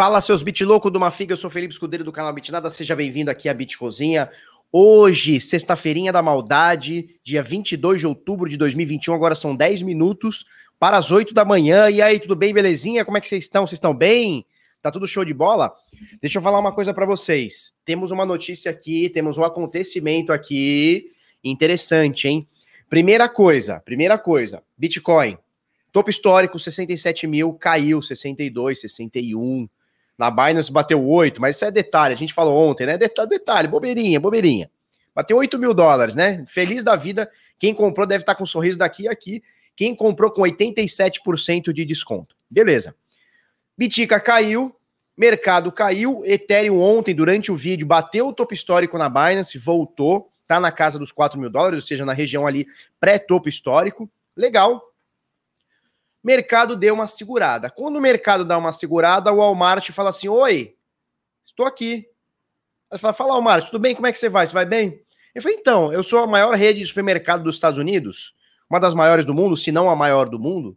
Fala, seus bit do Mafiga, eu sou Felipe Escudeiro do canal Bitnada, seja bem-vindo aqui à Bit Cozinha. Hoje, sexta-feirinha da maldade, dia 22 de outubro de 2021, agora são 10 minutos para as 8 da manhã. E aí, tudo bem, belezinha? Como é que vocês estão? Vocês estão bem? Tá tudo show de bola? Deixa eu falar uma coisa para vocês. Temos uma notícia aqui, temos um acontecimento aqui interessante, hein? Primeira coisa, primeira coisa, Bitcoin. Topo histórico, 67 mil, caiu 62, 61. Na Binance bateu 8, mas isso é detalhe, a gente falou ontem, né? Detalhe, bobeirinha, bobeirinha. Bateu 8 mil dólares, né? Feliz da vida. Quem comprou deve estar com um sorriso daqui a aqui. Quem comprou com 87% de desconto. Beleza. Bitica caiu, mercado caiu, Ethereum ontem, durante o vídeo, bateu o topo histórico na Binance, voltou, tá na casa dos 4 mil dólares, ou seja, na região ali pré-topo histórico. Legal, mercado deu uma segurada. Quando o mercado dá uma segurada, o Walmart fala assim: Oi, estou aqui. Aí fala, fala, Walmart, tudo bem? Como é que você vai? Você vai bem? Eu falei, então, eu sou a maior rede de supermercado dos Estados Unidos, uma das maiores do mundo, se não a maior do mundo,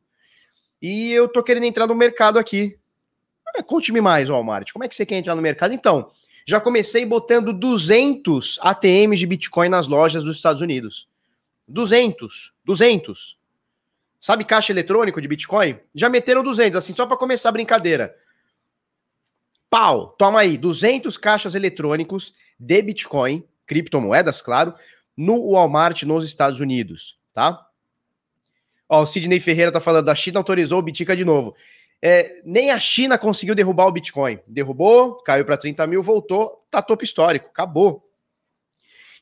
e eu tô querendo entrar no mercado aqui. Ah, Conte-me mais, Walmart, como é que você quer entrar no mercado? Então, já comecei botando 200 ATMs de Bitcoin nas lojas dos Estados Unidos. 200, 200. Sabe caixa eletrônico de Bitcoin? Já meteram 200, assim, só para começar a brincadeira. Pau, toma aí, 200 caixas eletrônicos de Bitcoin, criptomoedas, claro, no Walmart nos Estados Unidos, tá? Ó, o Sidney Ferreira tá falando, a China autorizou o Bitica de novo. É, nem a China conseguiu derrubar o Bitcoin. Derrubou, caiu para 30 mil, voltou, tá topo histórico, acabou.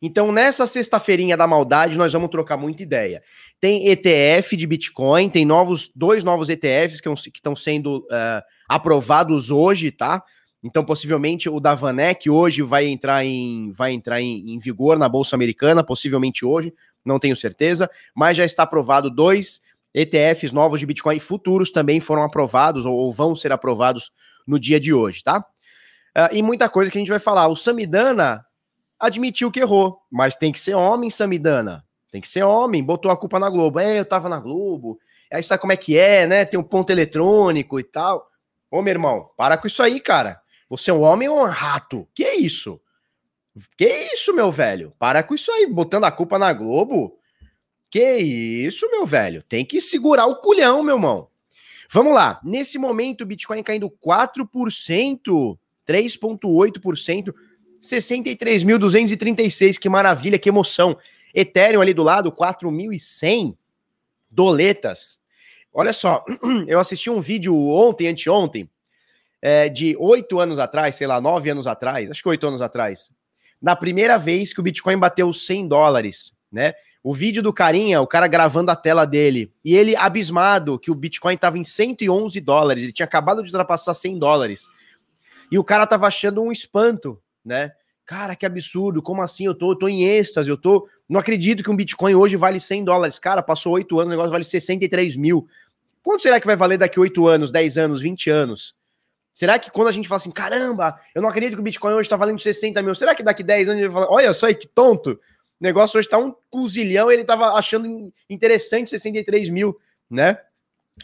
Então, nessa sexta-feirinha da maldade, nós vamos trocar muita ideia. Tem ETF de Bitcoin, tem novos dois novos ETFs que estão sendo uh, aprovados hoje, tá? Então, possivelmente o da Vanek hoje vai entrar em, vai entrar em, em vigor na Bolsa Americana, possivelmente hoje, não tenho certeza, mas já está aprovado dois ETFs novos de Bitcoin futuros também foram aprovados ou, ou vão ser aprovados no dia de hoje, tá? Uh, e muita coisa que a gente vai falar. O Samidana admitiu que errou, mas tem que ser homem, Samidana. Tem que ser homem, botou a culpa na Globo. É, eu tava na Globo. Aí sabe como é que é, né? Tem um ponto eletrônico e tal. Ô, meu irmão, para com isso aí, cara. Você é um homem ou um rato? Que isso? Que isso, meu velho? Para com isso aí, botando a culpa na Globo. Que isso, meu velho? Tem que segurar o culhão, meu irmão. Vamos lá. Nesse momento, o Bitcoin caindo 4%, 3,8%. 63.236, que maravilha, que emoção. Ethereum ali do lado, 4.100 doletas. Olha só, eu assisti um vídeo ontem, anteontem, é, de oito anos atrás, sei lá, nove anos atrás, acho que oito anos atrás, na primeira vez que o Bitcoin bateu 100 dólares, né? O vídeo do carinha, o cara gravando a tela dele, e ele abismado que o Bitcoin estava em 111 dólares, ele tinha acabado de ultrapassar 100 dólares. E o cara tava achando um espanto, né? Cara, que absurdo, como assim? Eu tô, eu tô em êxtase, eu tô. Não acredito que um Bitcoin hoje vale 100 dólares. Cara, passou 8 anos, o negócio vale 63 mil. Quanto será que vai valer daqui 8 anos, 10 anos, 20 anos? Será que quando a gente fala assim, caramba, eu não acredito que o Bitcoin hoje tá valendo 60 mil, será que daqui 10 anos ele vai falar, olha só aí que tonto, o negócio hoje tá um cozilhão, ele tava achando interessante 63 mil, né?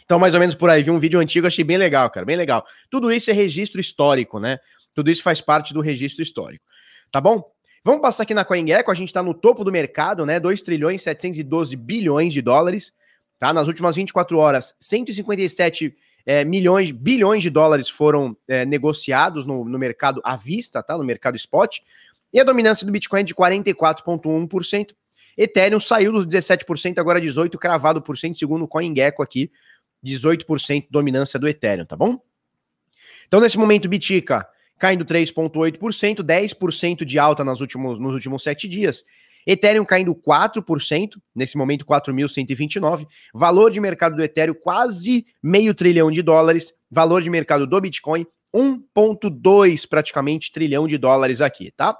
Então, mais ou menos por aí, vi um vídeo antigo, achei bem legal, cara, bem legal. Tudo isso é registro histórico, né? Tudo isso faz parte do registro histórico. Tá bom? Vamos passar aqui na CoinGecko, a gente está no topo do mercado, né? 2 trilhões 712 bilhões de dólares, tá? Nas últimas 24 horas, 157 é, milhões, bilhões de dólares foram é, negociados no, no mercado à vista, tá? No mercado spot. E a dominância do Bitcoin é de 44,1%. Ethereum saiu dos 17%, agora 18%, cravado por cento, segundo o CoinGecko aqui, 18% dominância do Ethereum, tá bom? Então, nesse momento, Bitica caindo 3,8%, 10% de alta nos últimos, nos últimos sete dias. Ethereum caindo 4%, nesse momento 4.129. Valor de mercado do Ethereum quase meio trilhão de dólares. Valor de mercado do Bitcoin 1,2 praticamente trilhão de dólares aqui, tá?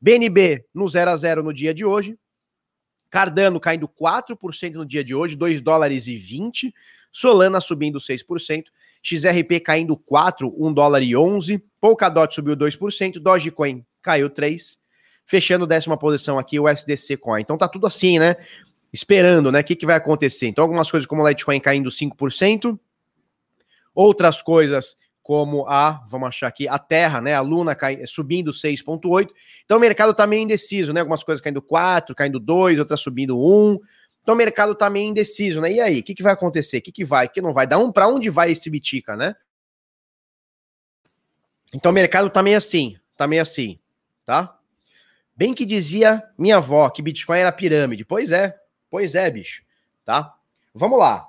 BNB no 0 a 0 no dia de hoje. Cardano caindo 4% no dia de hoje, 2 dólares e 20. Solana subindo 6%. XRP caindo 4, 1 dólar e 11. Polkadot subiu 2%, Dogecoin caiu 3. Fechando décima posição aqui o SDC Coin. Então tá tudo assim, né? Esperando, né? O que, que vai acontecer? Então algumas coisas como o Litecoin caindo 5%, outras coisas como a, vamos achar aqui, a Terra, né? A Luna cai, subindo 6,8. Então o mercado está meio indeciso, né? Algumas coisas caindo 4, caindo 2, outras subindo 1. Então o mercado está meio indeciso, né? E aí, o que, que vai acontecer? O que, que vai? O que não vai? Dá um para onde vai esse Bitica, né? Então o mercado tá meio assim, tá meio assim, tá? Bem que dizia minha avó que Bitcoin era pirâmide. Pois é, pois é, bicho, tá? Vamos lá.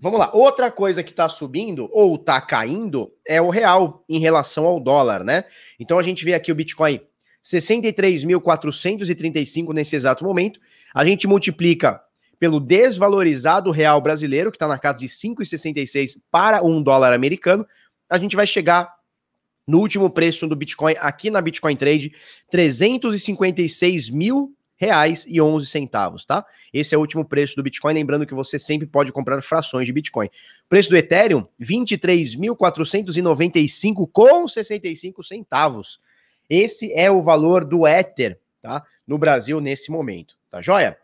Vamos lá. Outra coisa que está subindo ou está caindo é o real em relação ao dólar, né? Então a gente vê aqui o Bitcoin 63.435 nesse exato momento. A gente multiplica pelo desvalorizado real brasileiro, que está na casa de 5,66 para um dólar americano. A gente vai chegar no último preço do Bitcoin aqui na Bitcoin Trade, 356 mil reais e 11 centavos, tá? Esse é o último preço do Bitcoin, lembrando que você sempre pode comprar frações de Bitcoin. Preço do Ethereum, 23.495 com 65 centavos. Esse é o valor do Ether, tá? No Brasil nesse momento, tá joia?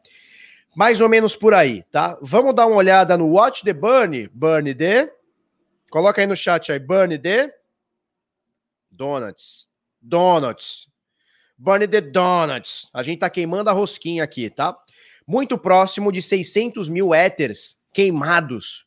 Mais ou menos por aí, tá? Vamos dar uma olhada no Watch the Burn, Burn the Coloca aí no chat aí, Burn the Donuts. Donuts. Burn the Donuts. A gente tá queimando a rosquinha aqui, tá? Muito próximo de 600 mil éteres queimados,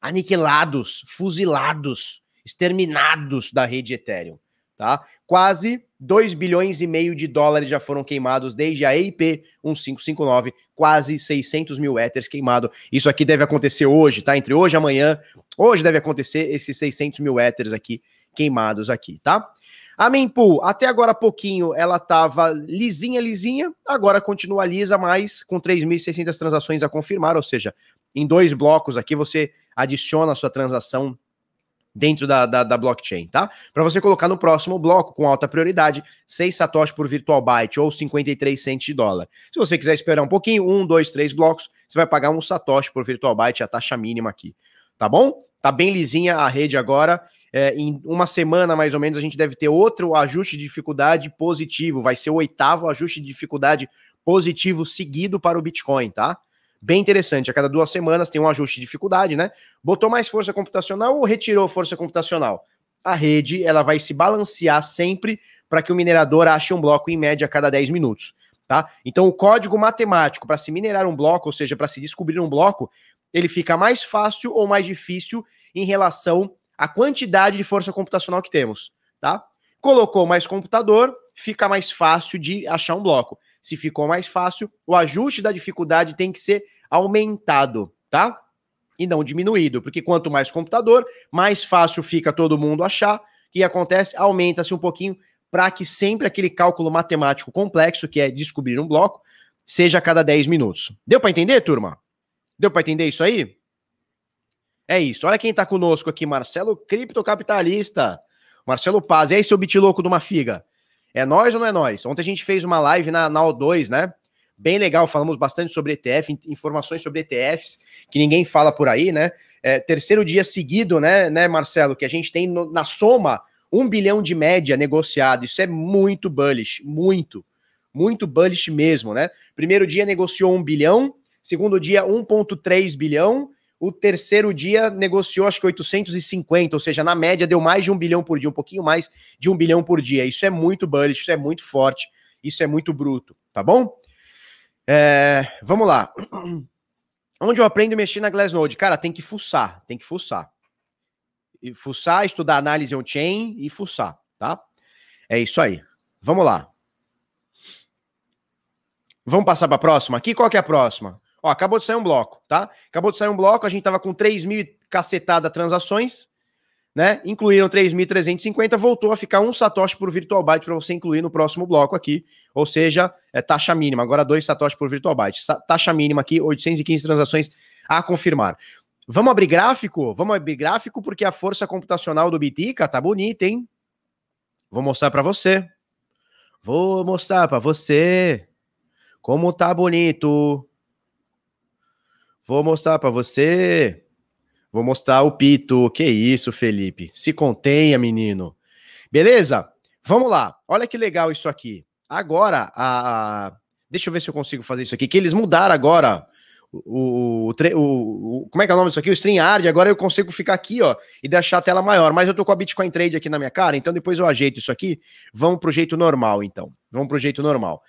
aniquilados, fuzilados, exterminados da rede Ethereum, tá? Quase 2 bilhões e meio de dólares já foram queimados desde a EIP 1559, quase 600 mil éteres queimados. Isso aqui deve acontecer hoje, tá? Entre hoje e amanhã. Hoje deve acontecer esses 600 mil éteres aqui queimados aqui, tá? A Mempool, até agora pouquinho, ela tava lisinha, lisinha, agora continua lisa, mas com 3.600 transações a confirmar, ou seja, em dois blocos aqui você adiciona a sua transação dentro da, da, da blockchain, tá? Para você colocar no próximo bloco com alta prioridade, 6 satoshi por virtual byte ou 53 centos de dólar. Se você quiser esperar um pouquinho, um, dois, três blocos, você vai pagar um satoshi por virtual byte, a taxa mínima aqui, tá bom? Tá bem lisinha a rede agora é, em uma semana, mais ou menos, a gente deve ter outro ajuste de dificuldade positivo. Vai ser o oitavo ajuste de dificuldade positivo seguido para o Bitcoin, tá? Bem interessante. A cada duas semanas tem um ajuste de dificuldade, né? Botou mais força computacional ou retirou força computacional? A rede ela vai se balancear sempre para que o minerador ache um bloco em média a cada 10 minutos. Tá? Então, o código matemático para se minerar um bloco, ou seja, para se descobrir um bloco, ele fica mais fácil ou mais difícil em relação a quantidade de força computacional que temos, tá? Colocou mais computador, fica mais fácil de achar um bloco. Se ficou mais fácil, o ajuste da dificuldade tem que ser aumentado, tá? E não diminuído, porque quanto mais computador, mais fácil fica todo mundo achar. O que acontece? Aumenta-se um pouquinho para que sempre aquele cálculo matemático complexo, que é descobrir um bloco, seja a cada 10 minutos. Deu para entender, turma? Deu para entender isso aí? É isso. Olha quem tá conosco aqui, Marcelo Criptocapitalista. Marcelo Paz. E aí, seu louco de uma figa? É nós ou não é nós? Ontem a gente fez uma live na, na O2, né? Bem legal, falamos bastante sobre ETF, informações sobre ETFs, que ninguém fala por aí, né? É, terceiro dia seguido, né, né, Marcelo, que a gente tem no, na soma um bilhão de média negociado. Isso é muito bullish, muito, muito bullish mesmo, né? Primeiro dia negociou um bilhão, segundo dia 1,3 bilhão, o terceiro dia negociou acho que 850, ou seja, na média deu mais de um bilhão por dia, um pouquinho mais de um bilhão por dia. Isso é muito bullish, isso é muito forte, isso é muito bruto, tá bom? É, vamos lá. Onde eu aprendo a mexer na Glassnode? Cara, tem que fuçar, tem que fuçar. E fuçar, estudar análise on-chain e fuçar, tá? É isso aí. Vamos lá. Vamos passar para a próxima aqui? Qual que é a próxima? Ó, acabou de sair um bloco, tá? Acabou de sair um bloco, a gente tava com 3 mil cacetada transações, né? Incluíram 3.350, voltou a ficar um satoshi por virtual byte para você incluir no próximo bloco aqui, ou seja, é taxa mínima, agora 2 satoshi por virtual byte. Taxa mínima aqui, 815 transações a confirmar. Vamos abrir gráfico? Vamos abrir gráfico porque a força computacional do Bitica tá bonita, hein? Vou mostrar para você. Vou mostrar para você como tá bonito. Vou mostrar para você. Vou mostrar o pito. Que isso, Felipe? Se contenha, menino. Beleza? Vamos lá. Olha que legal isso aqui. Agora, a, deixa eu ver se eu consigo fazer isso aqui. Que eles mudaram agora o, o, o, como é que é o nome disso aqui? O StreamYard, agora eu consigo ficar aqui, ó, e deixar a tela maior, mas eu tô com a Bitcoin Trade aqui na minha cara, então depois eu ajeito isso aqui, vamos pro jeito normal, então, vamos pro jeito normal.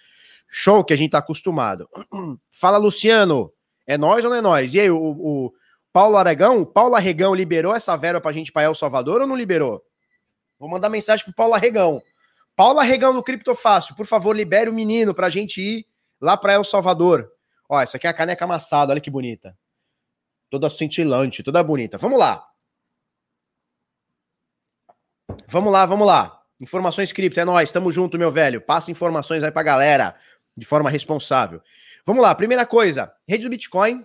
Show que a gente tá acostumado. Fala, Luciano, é nós ou não é nós? E aí, o, o Paulo Aragão, Paulo Arregão liberou essa verba pra gente para El Salvador ou não liberou? Vou mandar mensagem pro Paulo Arregão. Paulo Arregão do Criptofácil, por favor, libere o menino pra gente ir lá para El Salvador. Ó, essa aqui é a caneca amassada, olha que bonita. Toda cintilante, toda bonita. Vamos lá. Vamos lá, vamos lá. Informações cripto, é nós, tamo junto, meu velho. Passa informações aí pra galera de forma responsável. Vamos lá, primeira coisa, rede do Bitcoin,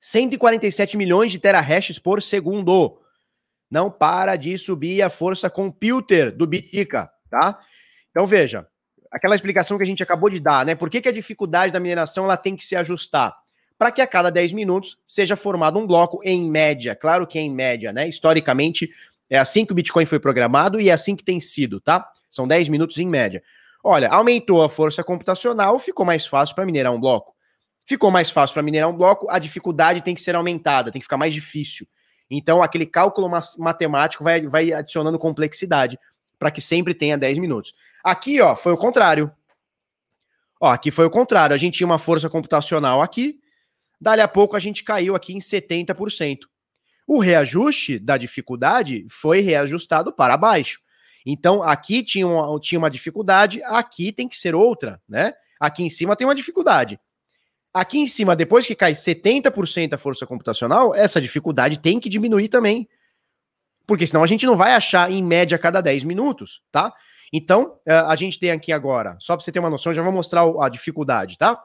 147 milhões de terahashes por segundo. Não para de subir a força computer do Bitica, tá? Então veja, aquela explicação que a gente acabou de dar, né? Por que, que a dificuldade da mineração ela tem que se ajustar? Para que a cada 10 minutos seja formado um bloco em média. Claro que é em média, né? Historicamente, é assim que o Bitcoin foi programado e é assim que tem sido, tá? São 10 minutos em média. Olha, aumentou a força computacional, ficou mais fácil para minerar um bloco. Ficou mais fácil para minerar um bloco, a dificuldade tem que ser aumentada, tem que ficar mais difícil. Então, aquele cálculo matemático vai, vai adicionando complexidade para que sempre tenha 10 minutos. Aqui, ó, foi o contrário. Ó, aqui foi o contrário. A gente tinha uma força computacional aqui, dali a pouco a gente caiu aqui em 70%. O reajuste da dificuldade foi reajustado para baixo. Então, aqui tinha uma, tinha uma dificuldade, aqui tem que ser outra, né? Aqui em cima tem uma dificuldade. Aqui em cima, depois que cai 70% a força computacional, essa dificuldade tem que diminuir também. Porque senão a gente não vai achar em média cada 10 minutos, tá? Então, eh, a gente tem aqui agora, só para você ter uma noção, já vou mostrar a dificuldade, tá?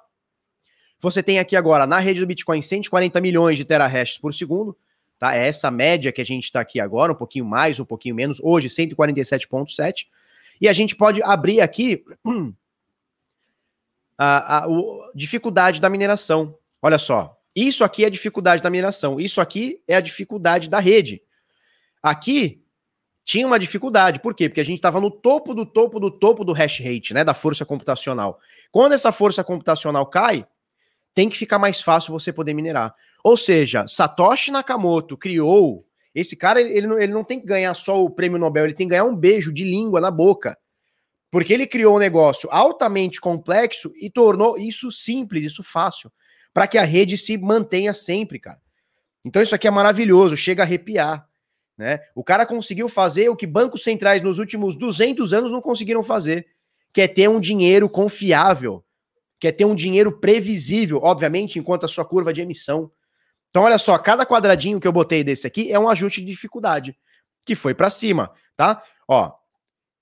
Você tem aqui agora na rede do Bitcoin 140 milhões de terahashes por segundo, tá? É essa média que a gente está aqui agora, um pouquinho mais, um pouquinho menos, hoje 147.7. E a gente pode abrir aqui a, a, a dificuldade da mineração. Olha só, isso aqui é a dificuldade da mineração, isso aqui é a dificuldade da rede. Aqui tinha uma dificuldade. Por quê? Porque a gente estava no topo do topo do topo do hash rate, né? Da força computacional. Quando essa força computacional cai, tem que ficar mais fácil você poder minerar. Ou seja, Satoshi Nakamoto criou. Esse cara, ele, não, ele não tem que ganhar só o prêmio Nobel, ele tem que ganhar um beijo de língua na boca. Porque ele criou um negócio altamente complexo e tornou isso simples, isso fácil, para que a rede se mantenha sempre, cara. Então isso aqui é maravilhoso, chega a arrepiar. Né? O cara conseguiu fazer o que bancos centrais nos últimos 200 anos não conseguiram fazer, que é ter um dinheiro confiável, que é ter um dinheiro previsível, obviamente, enquanto a sua curva de emissão. Então, olha só, cada quadradinho que eu botei desse aqui é um ajuste de dificuldade, que foi para cima, tá? Ó,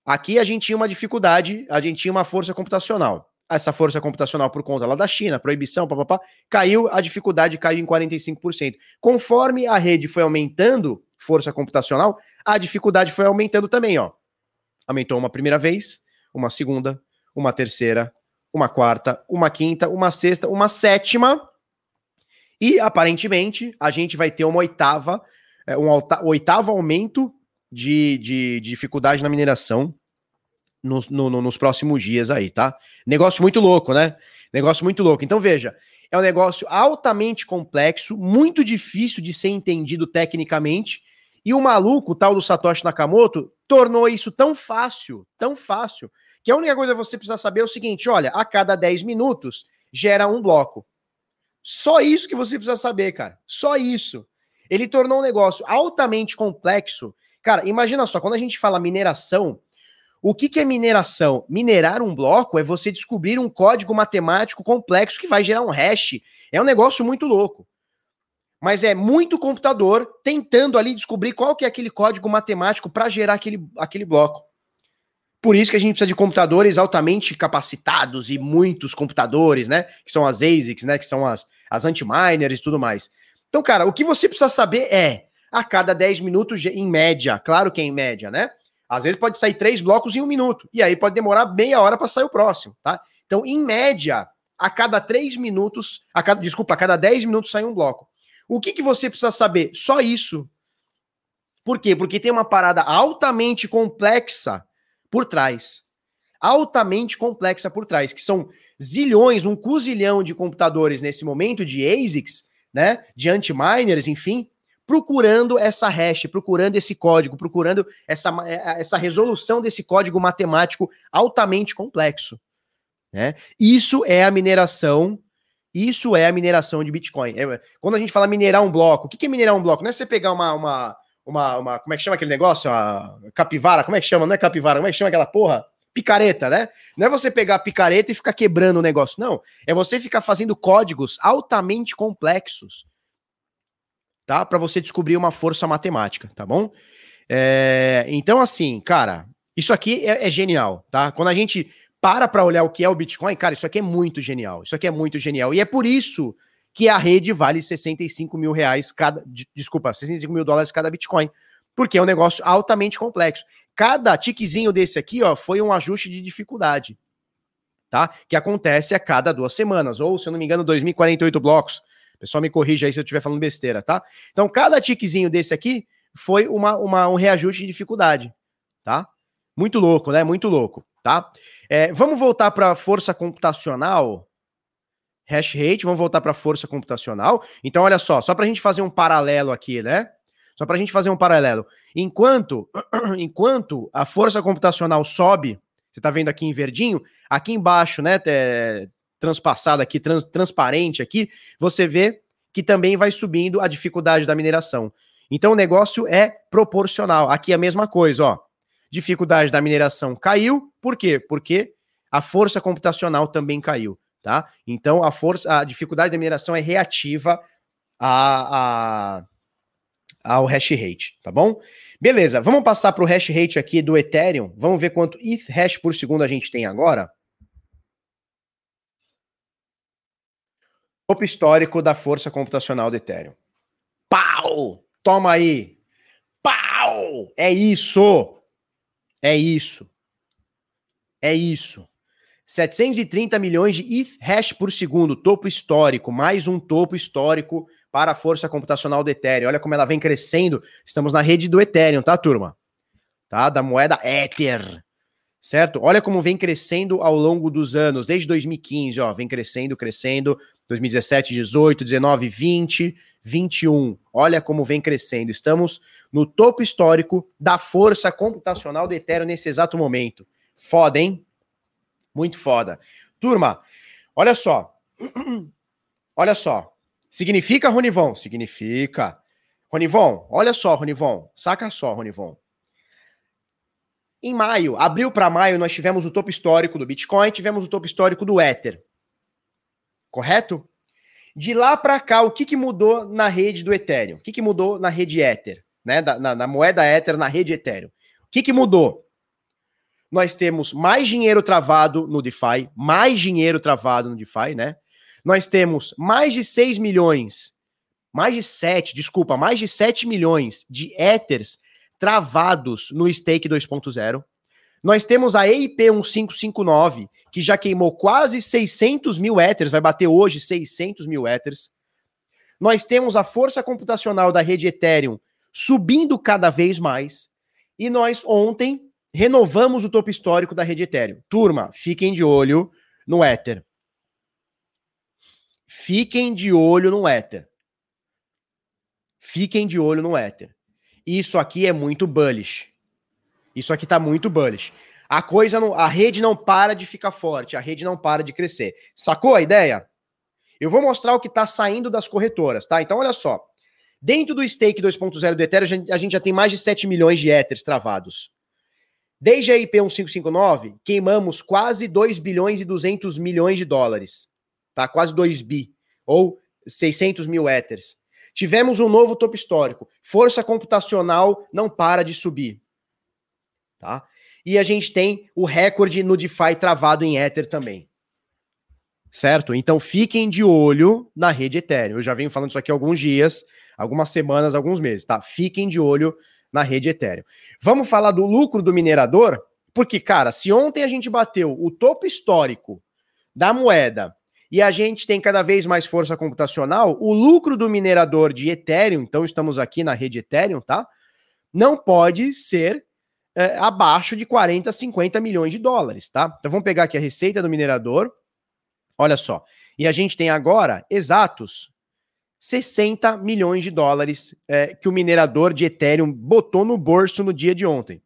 aqui a gente tinha uma dificuldade, a gente tinha uma força computacional. Essa força computacional por conta lá da China, proibição, papapá, caiu, a dificuldade caiu em 45%. Conforme a rede foi aumentando, força computacional, a dificuldade foi aumentando também, ó. Aumentou uma primeira vez, uma segunda, uma terceira, uma quarta, uma quinta, uma sexta, uma sétima. E aparentemente a gente vai ter uma oitava, é, um oitavo aumento de, de, de dificuldade na mineração nos, no, no, nos próximos dias aí, tá? Negócio muito louco, né? Negócio muito louco. Então veja, é um negócio altamente complexo, muito difícil de ser entendido tecnicamente e o maluco, o tal do Satoshi Nakamoto, tornou isso tão fácil, tão fácil, que a única coisa que você precisa saber é o seguinte: olha, a cada 10 minutos gera um bloco. Só isso que você precisa saber, cara. Só isso. Ele tornou um negócio altamente complexo. Cara, imagina só, quando a gente fala mineração, o que, que é mineração? Minerar um bloco é você descobrir um código matemático complexo que vai gerar um hash. É um negócio muito louco mas é muito computador tentando ali descobrir qual que é aquele código matemático para gerar aquele, aquele bloco. Por isso que a gente precisa de computadores altamente capacitados e muitos computadores, né? Que são as ASICs, né? Que são as, as anti-miners e tudo mais. Então, cara, o que você precisa saber é, a cada 10 minutos, em média, claro que é em média, né? Às vezes pode sair três blocos em um minuto, e aí pode demorar meia hora para sair o próximo, tá? Então, em média, a cada 3 minutos, a cada, desculpa, a cada 10 minutos sai um bloco. O que, que você precisa saber? Só isso. Por quê? Porque tem uma parada altamente complexa por trás. Altamente complexa por trás, que são zilhões, um cozilhão de computadores nesse momento de ASICs, né, de anti-miners, enfim, procurando essa hash, procurando esse código, procurando essa, é, essa resolução desse código matemático altamente complexo. Né? Isso é a mineração. Isso é a mineração de Bitcoin. É, quando a gente fala minerar um bloco, o que é minerar um bloco? Não é você pegar uma, uma, uma, uma como é que chama aquele negócio? Uma capivara, como é que chama? Não é capivara, como é que chama aquela porra? picareta, né? Não é você pegar a picareta e ficar quebrando o negócio, não. É você ficar fazendo códigos altamente complexos, tá? Para você descobrir uma força matemática, tá bom? É, então, assim, cara, isso aqui é, é genial, tá? Quando a gente para para olhar o que é o Bitcoin, cara, isso aqui é muito genial. Isso aqui é muito genial. E é por isso que a rede vale 65 mil reais cada. Desculpa, 65 mil dólares cada Bitcoin porque é um negócio altamente complexo. Cada tiquezinho desse aqui, ó, foi um ajuste de dificuldade, tá? Que acontece a cada duas semanas, ou, se eu não me engano, 2048 blocos. Pessoal me corrija aí se eu estiver falando besteira, tá? Então, cada tiquezinho desse aqui foi uma, uma, um reajuste de dificuldade, tá? Muito louco, né? Muito louco, tá? É, vamos voltar para força computacional. Hash rate, vamos voltar para força computacional. Então, olha só, só para a gente fazer um paralelo aqui, né? Só para a gente fazer um paralelo. Enquanto, enquanto a força computacional sobe, você está vendo aqui em verdinho, aqui embaixo, né, transpassado aqui, trans, transparente aqui, você vê que também vai subindo a dificuldade da mineração. Então o negócio é proporcional. Aqui é a mesma coisa, ó. Dificuldade da mineração caiu, por quê? Porque a força computacional também caiu, tá? Então a força, a dificuldade da mineração é reativa a, a ao hash rate, tá bom? Beleza, vamos passar para o hash rate aqui do Ethereum. Vamos ver quanto ETH hash por segundo a gente tem agora. Topo histórico da força computacional do Ethereum. Pau! Toma aí! Pau! É isso! É isso! É isso! 730 milhões de ETH hash por segundo, topo histórico, mais um topo histórico para a força computacional do Ethereum. Olha como ela vem crescendo. Estamos na rede do Ethereum, tá, turma? Tá? Da moeda Ether. Certo? Olha como vem crescendo ao longo dos anos, desde 2015, ó, vem crescendo, crescendo, 2017, 18, 19, 20, 21. Olha como vem crescendo. Estamos no topo histórico da força computacional do Ethereum nesse exato momento. Foda, hein? Muito foda. Turma, olha só. olha só. Significa, Ronivon? Significa. Ronivon, olha só, Ronivon. Saca só, Ronivon. Em maio, abril para maio, nós tivemos o topo histórico do Bitcoin, tivemos o topo histórico do Ether. Correto? De lá para cá, o que, que mudou na rede do Ethereum? O que, que mudou na rede Ether? Né? Da, na, na moeda Ether, na rede Ethereum. O que, que mudou? Nós temos mais dinheiro travado no DeFi, mais dinheiro travado no DeFi, né? nós temos mais de 6 milhões, mais de 7, desculpa, mais de 7 milhões de Ethers travados no Stake 2.0. Nós temos a EIP 1559, que já queimou quase 600 mil Ethers, vai bater hoje 600 mil Ethers. Nós temos a força computacional da rede Ethereum subindo cada vez mais. E nós ontem renovamos o topo histórico da rede Ethereum. Turma, fiquem de olho no Ether. Fiquem de olho no Ether. Fiquem de olho no Ether. Isso aqui é muito bullish. Isso aqui tá muito bullish. A coisa não, a rede não para de ficar forte, a rede não para de crescer. Sacou a ideia? Eu vou mostrar o que está saindo das corretoras, tá? Então olha só. Dentro do stake 2.0 do Ethereum, a gente já tem mais de 7 milhões de Ethers travados. Desde a IP 1559, queimamos quase 2 bilhões e 200 milhões de dólares tá? Quase 2 bi, ou 600 mil Ethers. Tivemos um novo topo histórico. Força computacional não para de subir, tá? E a gente tem o recorde no DeFi travado em Ether também. Certo? Então fiquem de olho na rede Ethereum. Eu já venho falando isso aqui alguns dias, algumas semanas, alguns meses, tá? Fiquem de olho na rede Ethereum. Vamos falar do lucro do minerador? Porque, cara, se ontem a gente bateu o topo histórico da moeda e a gente tem cada vez mais força computacional, o lucro do minerador de Ethereum, então estamos aqui na rede Ethereum, tá? Não pode ser é, abaixo de 40, 50 milhões de dólares, tá? Então vamos pegar aqui a receita do minerador, Olha só. E a gente tem agora exatos 60 milhões de dólares é, que o minerador de Ethereum botou no bolso no dia de ontem.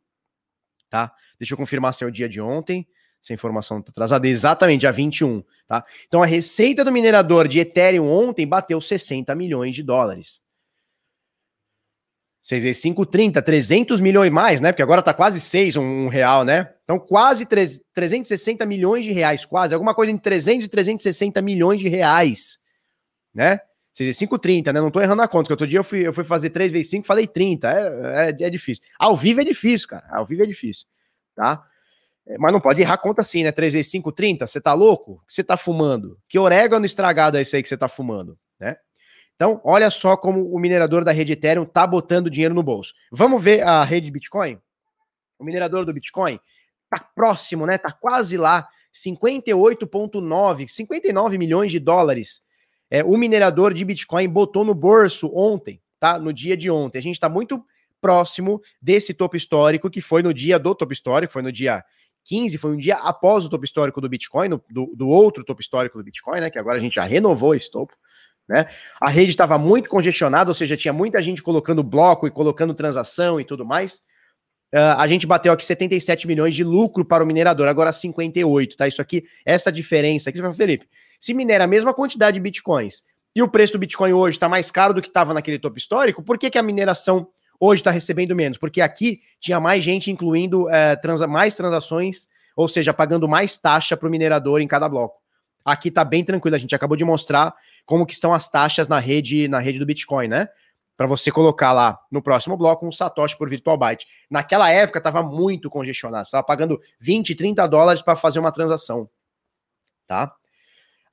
Tá? Deixa eu confirmar se é o dia de ontem. Essa informação está atrasada. Exatamente, dia 21. Tá? Então a receita do minerador de Ethereum ontem bateu 60 milhões de dólares. 6 vezes 5, 30, 300 milhões mais, né? Porque agora tá quase 6 um, um real, né? Então quase 3, 360 milhões de reais, quase. Alguma coisa entre 300 e 360 milhões de reais, né? 6 vezes 5, 30, né? Não tô errando a conta, porque outro dia eu fui, eu fui fazer 3 vezes 5, falei 30. É, é, é difícil. Ao vivo é difícil, cara. Ao vivo é difícil, tá? É, mas não pode errar conta assim, né? 3 vezes 5, 30. Você tá louco? O que você tá fumando? Que orégano estragado é esse aí que você tá fumando, né? Então, olha só como o minerador da rede Ethereum tá botando dinheiro no bolso. Vamos ver a rede Bitcoin? O minerador do Bitcoin tá próximo, né? Tá quase lá, 58.9, 59 milhões de dólares. É, o minerador de Bitcoin botou no bolso ontem, tá? No dia de ontem. A gente tá muito próximo desse topo histórico que foi no dia do topo histórico, foi no dia 15, foi um dia após o topo histórico do Bitcoin, do, do outro topo histórico do Bitcoin, né? Que agora a gente já renovou esse topo. Né? A rede estava muito congestionada, ou seja, tinha muita gente colocando bloco e colocando transação e tudo mais. Uh, a gente bateu aqui 77 milhões de lucro para o minerador, agora 58, tá? Isso aqui, essa diferença aqui, você fala, Felipe, se minera a mesma quantidade de bitcoins e o preço do Bitcoin hoje está mais caro do que estava naquele topo histórico, por que, que a mineração hoje está recebendo menos? Porque aqui tinha mais gente incluindo uh, transa mais transações, ou seja, pagando mais taxa para o minerador em cada bloco. Aqui está bem tranquilo, a gente acabou de mostrar como que estão as taxas na rede, na rede do Bitcoin, né? Para você colocar lá no próximo bloco um satoshi por virtual byte. Naquela época estava muito congestionado, estava pagando 20, 30 dólares para fazer uma transação, tá?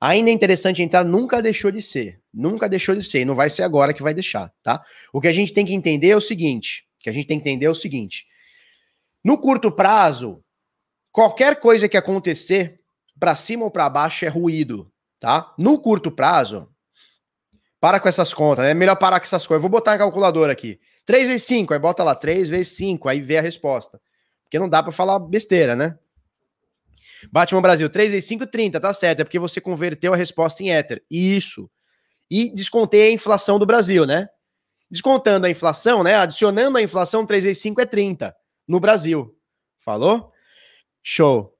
Ainda é interessante entrar, nunca deixou de ser, nunca deixou de ser, e não vai ser agora que vai deixar, tá? O que a gente tem que entender é o seguinte, que a gente tem que entender é o seguinte, no curto prazo, qualquer coisa que acontecer para cima ou para baixo é ruído, tá? No curto prazo, para com essas contas, é melhor parar com essas coisas. vou botar a calculadora aqui. 3 vezes 5, aí bota lá 3 vezes 5, aí vê a resposta. Porque não dá para falar besteira, né? Batman Brasil, 3 vezes 5, 30, tá certo. É porque você converteu a resposta em Ether. Isso. E descontei a inflação do Brasil, né? Descontando a inflação, né? Adicionando a inflação, 3 vezes 5 é 30 no Brasil. Falou? Show.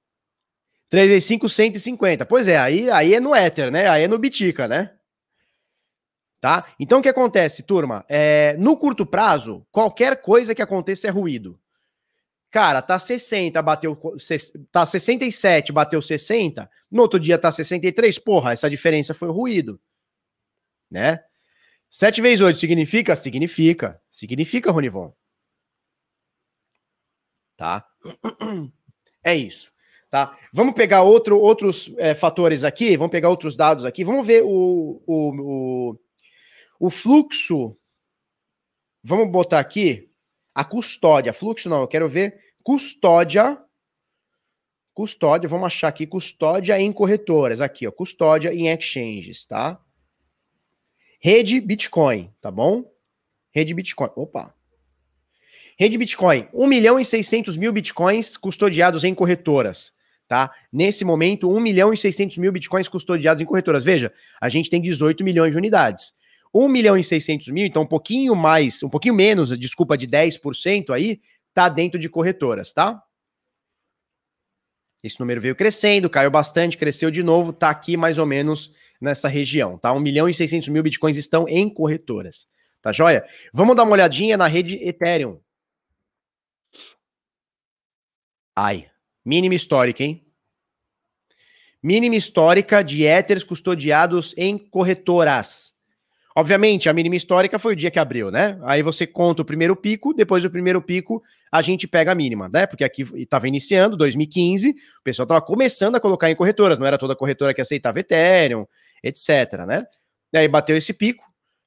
3 vezes 5, 150. Pois é, aí, aí é no Ether, né? Aí é no Bitica, né? Tá? Então o que acontece, turma? É, no curto prazo, qualquer coisa que aconteça é ruído. Cara, tá 60, bateu. Tá 67, bateu 60. No outro dia tá 63. Porra, essa diferença foi ruído. Né? 7 vezes 8 significa? Significa. Significa, Ronivon. Tá? É isso. Tá? Vamos pegar outro, outros é, fatores aqui, vamos pegar outros dados aqui, vamos ver o, o, o, o, fluxo. Vamos botar aqui a custódia. Fluxo não, eu quero ver custódia. Custódia, vamos achar aqui custódia em corretoras. Aqui, ó, custódia em exchanges, tá? Rede Bitcoin, tá bom? Rede Bitcoin. Opa, Rede Bitcoin, 1 milhão e 600 mil bitcoins custodiados em corretoras tá? Nesse momento, 1 milhão e 600 mil bitcoins custodiados em corretoras. Veja, a gente tem 18 milhões de unidades. 1 milhão e 600 mil, então um pouquinho mais, um pouquinho menos, desculpa, de 10% aí, tá dentro de corretoras, tá? Esse número veio crescendo, caiu bastante, cresceu de novo, tá aqui mais ou menos nessa região, tá? 1 milhão e 600 mil bitcoins estão em corretoras, tá joia? Vamos dar uma olhadinha na rede Ethereum. Ai, Mínima histórica, hein? Mínima histórica de éteres custodiados em corretoras. Obviamente, a mínima histórica foi o dia que abriu, né? Aí você conta o primeiro pico, depois do primeiro pico, a gente pega a mínima, né? Porque aqui estava iniciando, 2015, o pessoal estava começando a colocar em corretoras, não era toda corretora que aceitava Ethereum, etc, né? E aí bateu esse pico,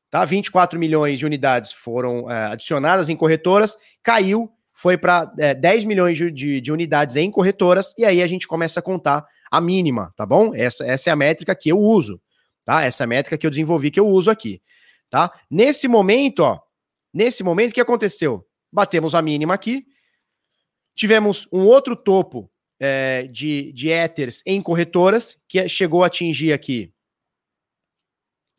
tá? 24 milhões de unidades foram é, adicionadas em corretoras, caiu foi para é, 10 milhões de, de, de, unidades em corretoras, e aí a gente começa a contar a mínima, tá bom? Essa, essa é a métrica que eu uso, tá? Essa é métrica que eu desenvolvi, que eu uso aqui, tá? Nesse momento, ó, nesse momento, o que aconteceu? Batemos a mínima aqui, tivemos um outro topo é, de, de Ethers em corretoras, que chegou a atingir aqui.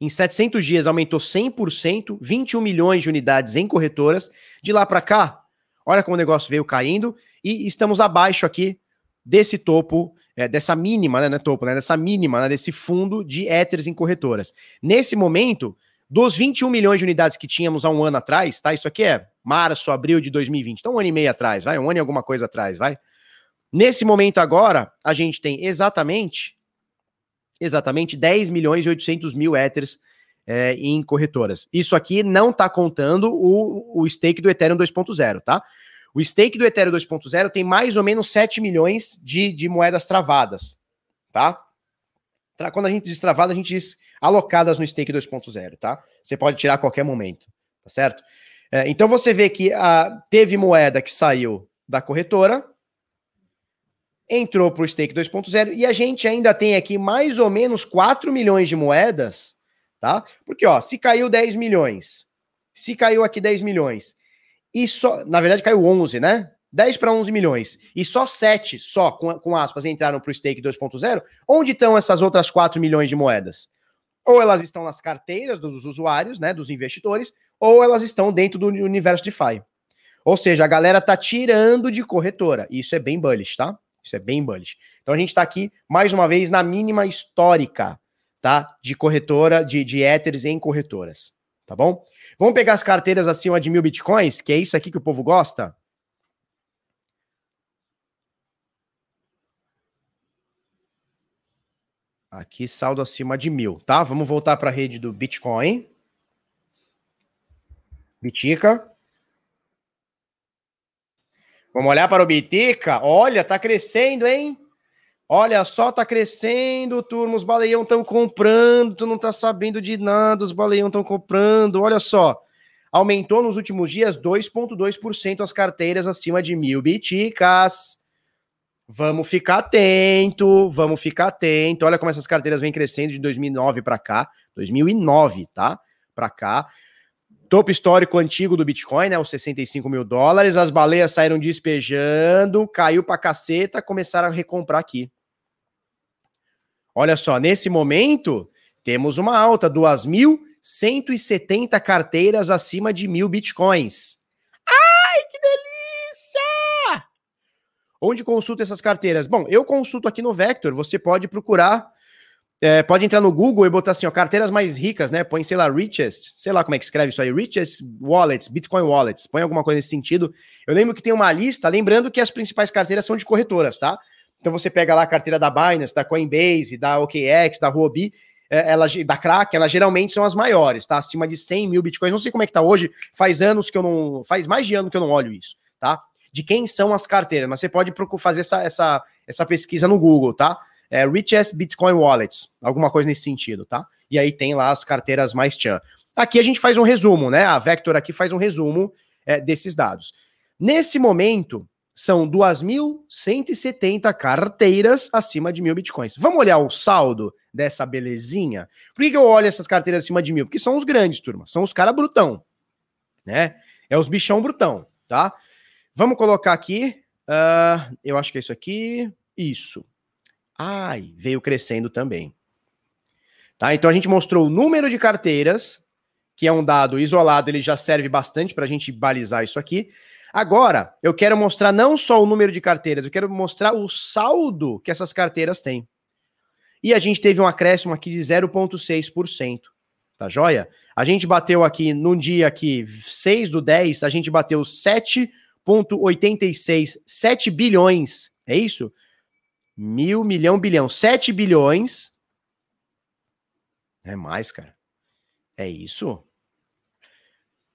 Em 700 dias aumentou 100%, 21 milhões de unidades em corretoras. De lá para cá, olha como o negócio veio caindo e estamos abaixo aqui desse topo, é, dessa mínima, né, não é topo, né, dessa mínima, né, desse fundo de Ethers em corretoras. Nesse momento, dos 21 milhões de unidades que tínhamos há um ano atrás, tá? Isso aqui é março, abril de 2020, então um ano e meio atrás, vai, um ano e alguma coisa atrás, vai. Nesse momento agora, a gente tem exatamente exatamente 10 milhões e 800 mil Ethers é, em corretoras. Isso aqui não está contando o, o stake do Ethereum 2.0, tá? O stake do Ethereum 2.0 tem mais ou menos 7 milhões de, de moedas travadas, tá? Quando a gente diz travada, a gente diz alocadas no stake 2.0, tá? Você pode tirar a qualquer momento, tá certo? É, então você vê que a, ah, teve moeda que saiu da corretora, entrou para o stake 2.0 e a gente ainda tem aqui mais ou menos 4 milhões de moedas, tá? Porque, ó, se caiu 10 milhões, se caiu aqui 10 milhões, e só, na verdade caiu 11, né? 10 para 11 milhões, e só 7, só com, com aspas, entraram para o stake 2.0, onde estão essas outras 4 milhões de moedas? Ou elas estão nas carteiras dos usuários, né, dos investidores, ou elas estão dentro do universo DeFi. Ou seja, a galera tá tirando de corretora. Isso é bem bullish, tá? Isso é bem bullish. Então a gente está aqui, mais uma vez, na mínima histórica, tá? De corretora, de, de Ethers em corretoras. Tá bom? Vamos pegar as carteiras acima de mil bitcoins, que é isso aqui que o povo gosta? Aqui, saldo acima de mil, tá? Vamos voltar para a rede do Bitcoin. Bitica. Vamos olhar para o Bitica. Olha, tá crescendo, hein? Olha só, tá crescendo, turma. Os baleião estão comprando. Tu não tá sabendo de nada. Os baleião estão comprando. Olha só. Aumentou nos últimos dias 2,2% as carteiras acima de mil biticas. Vamos ficar atento, vamos ficar atento. Olha como essas carteiras vêm crescendo de 2009 para cá, 2009, tá? Para cá topo histórico antigo do Bitcoin, né? Os 65 mil dólares. As baleias saíram despejando, caiu pra caceta, começaram a recomprar aqui. Olha só, nesse momento, temos uma alta, 2.170 carteiras acima de mil bitcoins. Ai, que delícia! Onde consulta essas carteiras? Bom, eu consulto aqui no Vector. Você pode procurar é, pode entrar no Google e botar assim, ó, carteiras mais ricas, né? Põe, sei lá, richest, sei lá como é que escreve isso aí, richest wallets, Bitcoin wallets, põe alguma coisa nesse sentido. Eu lembro que tem uma lista, lembrando que as principais carteiras são de corretoras, tá? Então você pega lá a carteira da Binance, da Coinbase, da OKX, da Huobi, é, ela, da Kraken, elas geralmente são as maiores, tá? Acima de 100 mil bitcoins. Não sei como é que tá hoje, faz anos que eu não. Faz mais de ano que eu não olho isso, tá? De quem são as carteiras, mas você pode fazer essa, essa, essa pesquisa no Google, tá? é, Richest Bitcoin Wallets, alguma coisa nesse sentido, tá? E aí tem lá as carteiras mais tchan. Aqui a gente faz um resumo, né? A Vector aqui faz um resumo é, desses dados. Nesse momento, são 2.170 carteiras acima de mil bitcoins. Vamos olhar o saldo dessa belezinha? Por que, que eu olho essas carteiras acima de mil? Porque são os grandes, turma. São os caras brutão, né? É os bichão brutão, tá? Vamos colocar aqui. Uh, eu acho que é isso aqui. Isso. Ai, veio crescendo também. Tá? Então a gente mostrou o número de carteiras, que é um dado isolado, ele já serve bastante para a gente balizar isso aqui. Agora, eu quero mostrar não só o número de carteiras, eu quero mostrar o saldo que essas carteiras têm. E a gente teve um acréscimo aqui de 0,6%. Tá joia? A gente bateu aqui num dia aqui, 6 do 10, a gente bateu 7,86, 7 bilhões. É isso? Mil, milhão, bilhão. 7 bilhões. É mais, cara. É isso?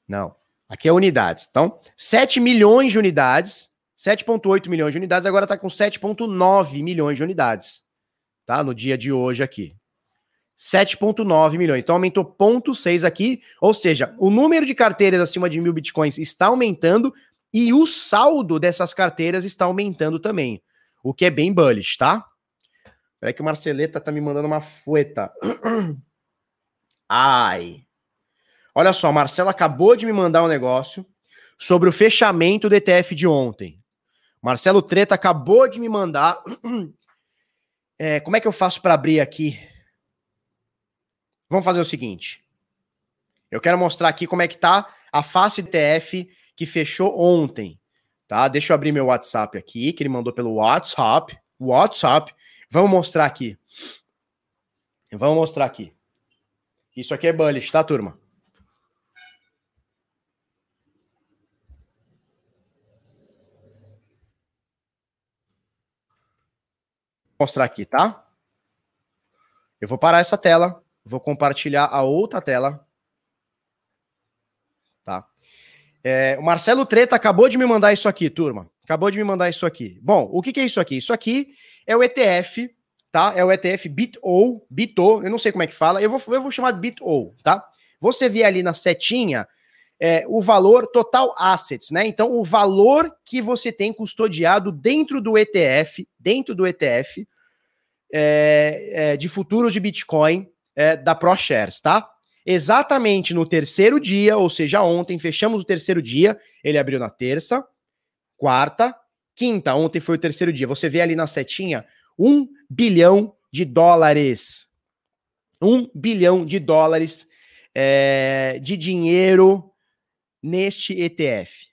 Não. Aqui é unidades. Então, 7 milhões de unidades. 7,8 milhões de unidades. Agora está com 7,9 milhões de unidades. Tá? No dia de hoje aqui. 7,9 milhões. Então aumentou 0,6 aqui. Ou seja, o número de carteiras acima de mil bitcoins está aumentando e o saldo dessas carteiras está aumentando também o que é bem bullish, tá? Peraí que o Marceleta tá me mandando uma fueta. Ai. Olha só, Marcelo acabou de me mandar um negócio sobre o fechamento do ETF de ontem. Marcelo Treta acabou de me mandar. É, como é que eu faço para abrir aqui? Vamos fazer o seguinte. Eu quero mostrar aqui como é que tá a face do TF que fechou ontem, tá? Deixa eu abrir meu WhatsApp aqui, que ele mandou pelo WhatsApp. WhatsApp. Vamos mostrar aqui. Vamos mostrar aqui. Isso aqui é bullish, tá, turma? Mostrar aqui, tá? Eu vou parar essa tela, vou compartilhar a outra tela. Tá? É, o Marcelo Treta acabou de me mandar isso aqui, turma. Acabou de me mandar isso aqui. Bom, o que, que é isso aqui? Isso aqui é o ETF, tá? É o ETF BitO, BitO, eu não sei como é que fala, eu vou, eu vou chamar de BitO, tá? Você vê ali na setinha é, o valor total assets, né? Então, o valor que você tem custodiado dentro do ETF, dentro do ETF é, é, de futuros de Bitcoin é, da ProShares, tá? Exatamente no terceiro dia, ou seja, ontem, fechamos o terceiro dia, ele abriu na terça, quarta, quinta, ontem foi o terceiro dia. Você vê ali na setinha um bilhão de dólares. Um bilhão de dólares é, de dinheiro neste ETF,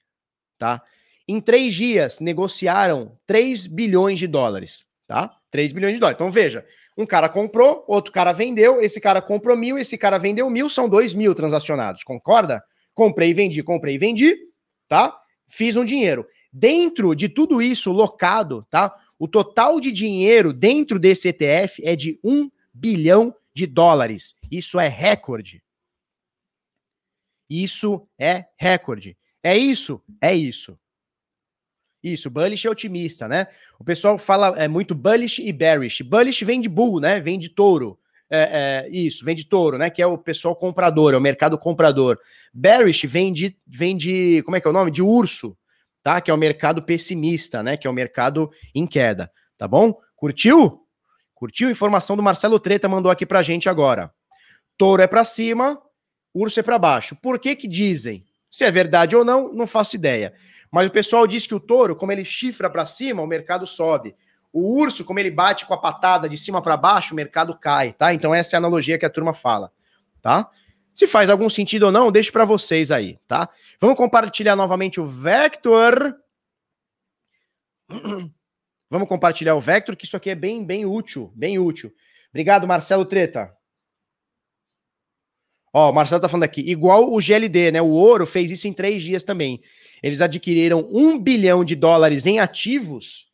tá? Em três dias, negociaram 3 bilhões de dólares, tá? 3 bilhões de dólares. Então, veja, um cara comprou, outro cara vendeu, esse cara comprou mil, esse cara vendeu mil, são dois mil transacionados, concorda? Comprei e vendi, comprei e vendi, tá? Fiz um dinheiro. Dentro de tudo isso locado, tá? O total de dinheiro dentro desse ETF é de 1 bilhão de dólares. Isso é recorde. Isso é recorde. É isso? É isso. Isso, bullish é otimista, né? O pessoal fala é muito bullish e bearish. Bullish vem de bull, né? Vem de touro. É, é, isso, vem de touro, né? Que é o pessoal comprador, é o mercado comprador. Bearish vem de, vem de, como é que é o nome? De urso, tá? Que é o mercado pessimista, né? Que é o mercado em queda, tá bom? Curtiu? Curtiu? Informação do Marcelo Treta mandou aqui pra gente agora. Touro é para cima, urso é para baixo. Por que que dizem? Se é verdade ou não, não faço ideia. Mas o pessoal diz que o touro, como ele chifra para cima, o mercado sobe. O urso, como ele bate com a patada de cima para baixo, o mercado cai, tá? Então essa é a analogia que a turma fala, tá? Se faz algum sentido ou não, deixo para vocês aí, tá? Vamos compartilhar novamente o Vector. Vamos compartilhar o Vector, que isso aqui é bem, bem útil, bem útil. Obrigado, Marcelo Treta. Ó, o Marcelo tá falando aqui, igual o GLD, né? O ouro fez isso em três dias também. Eles adquiriram um bilhão de dólares em ativos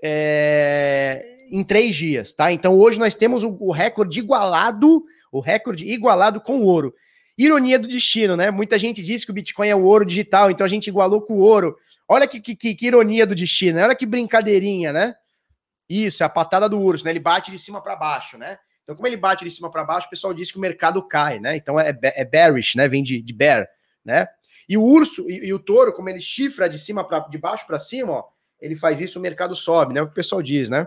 é, em três dias, tá? Então hoje nós temos o, o recorde igualado, o recorde igualado com o ouro. Ironia do destino, né? Muita gente diz que o Bitcoin é o ouro digital, então a gente igualou com o ouro. Olha que, que, que ironia do destino, olha que brincadeirinha, né? Isso, é a patada do urso, né? Ele bate de cima para baixo, né? Então, como ele bate de cima para baixo, o pessoal diz que o mercado cai, né? Então é, é bearish, né? Vem de, de bear, né? E o urso e, e o touro, como ele chifra de cima para de baixo para cima, ó, ele faz isso, o mercado sobe, né? O que o pessoal diz, né?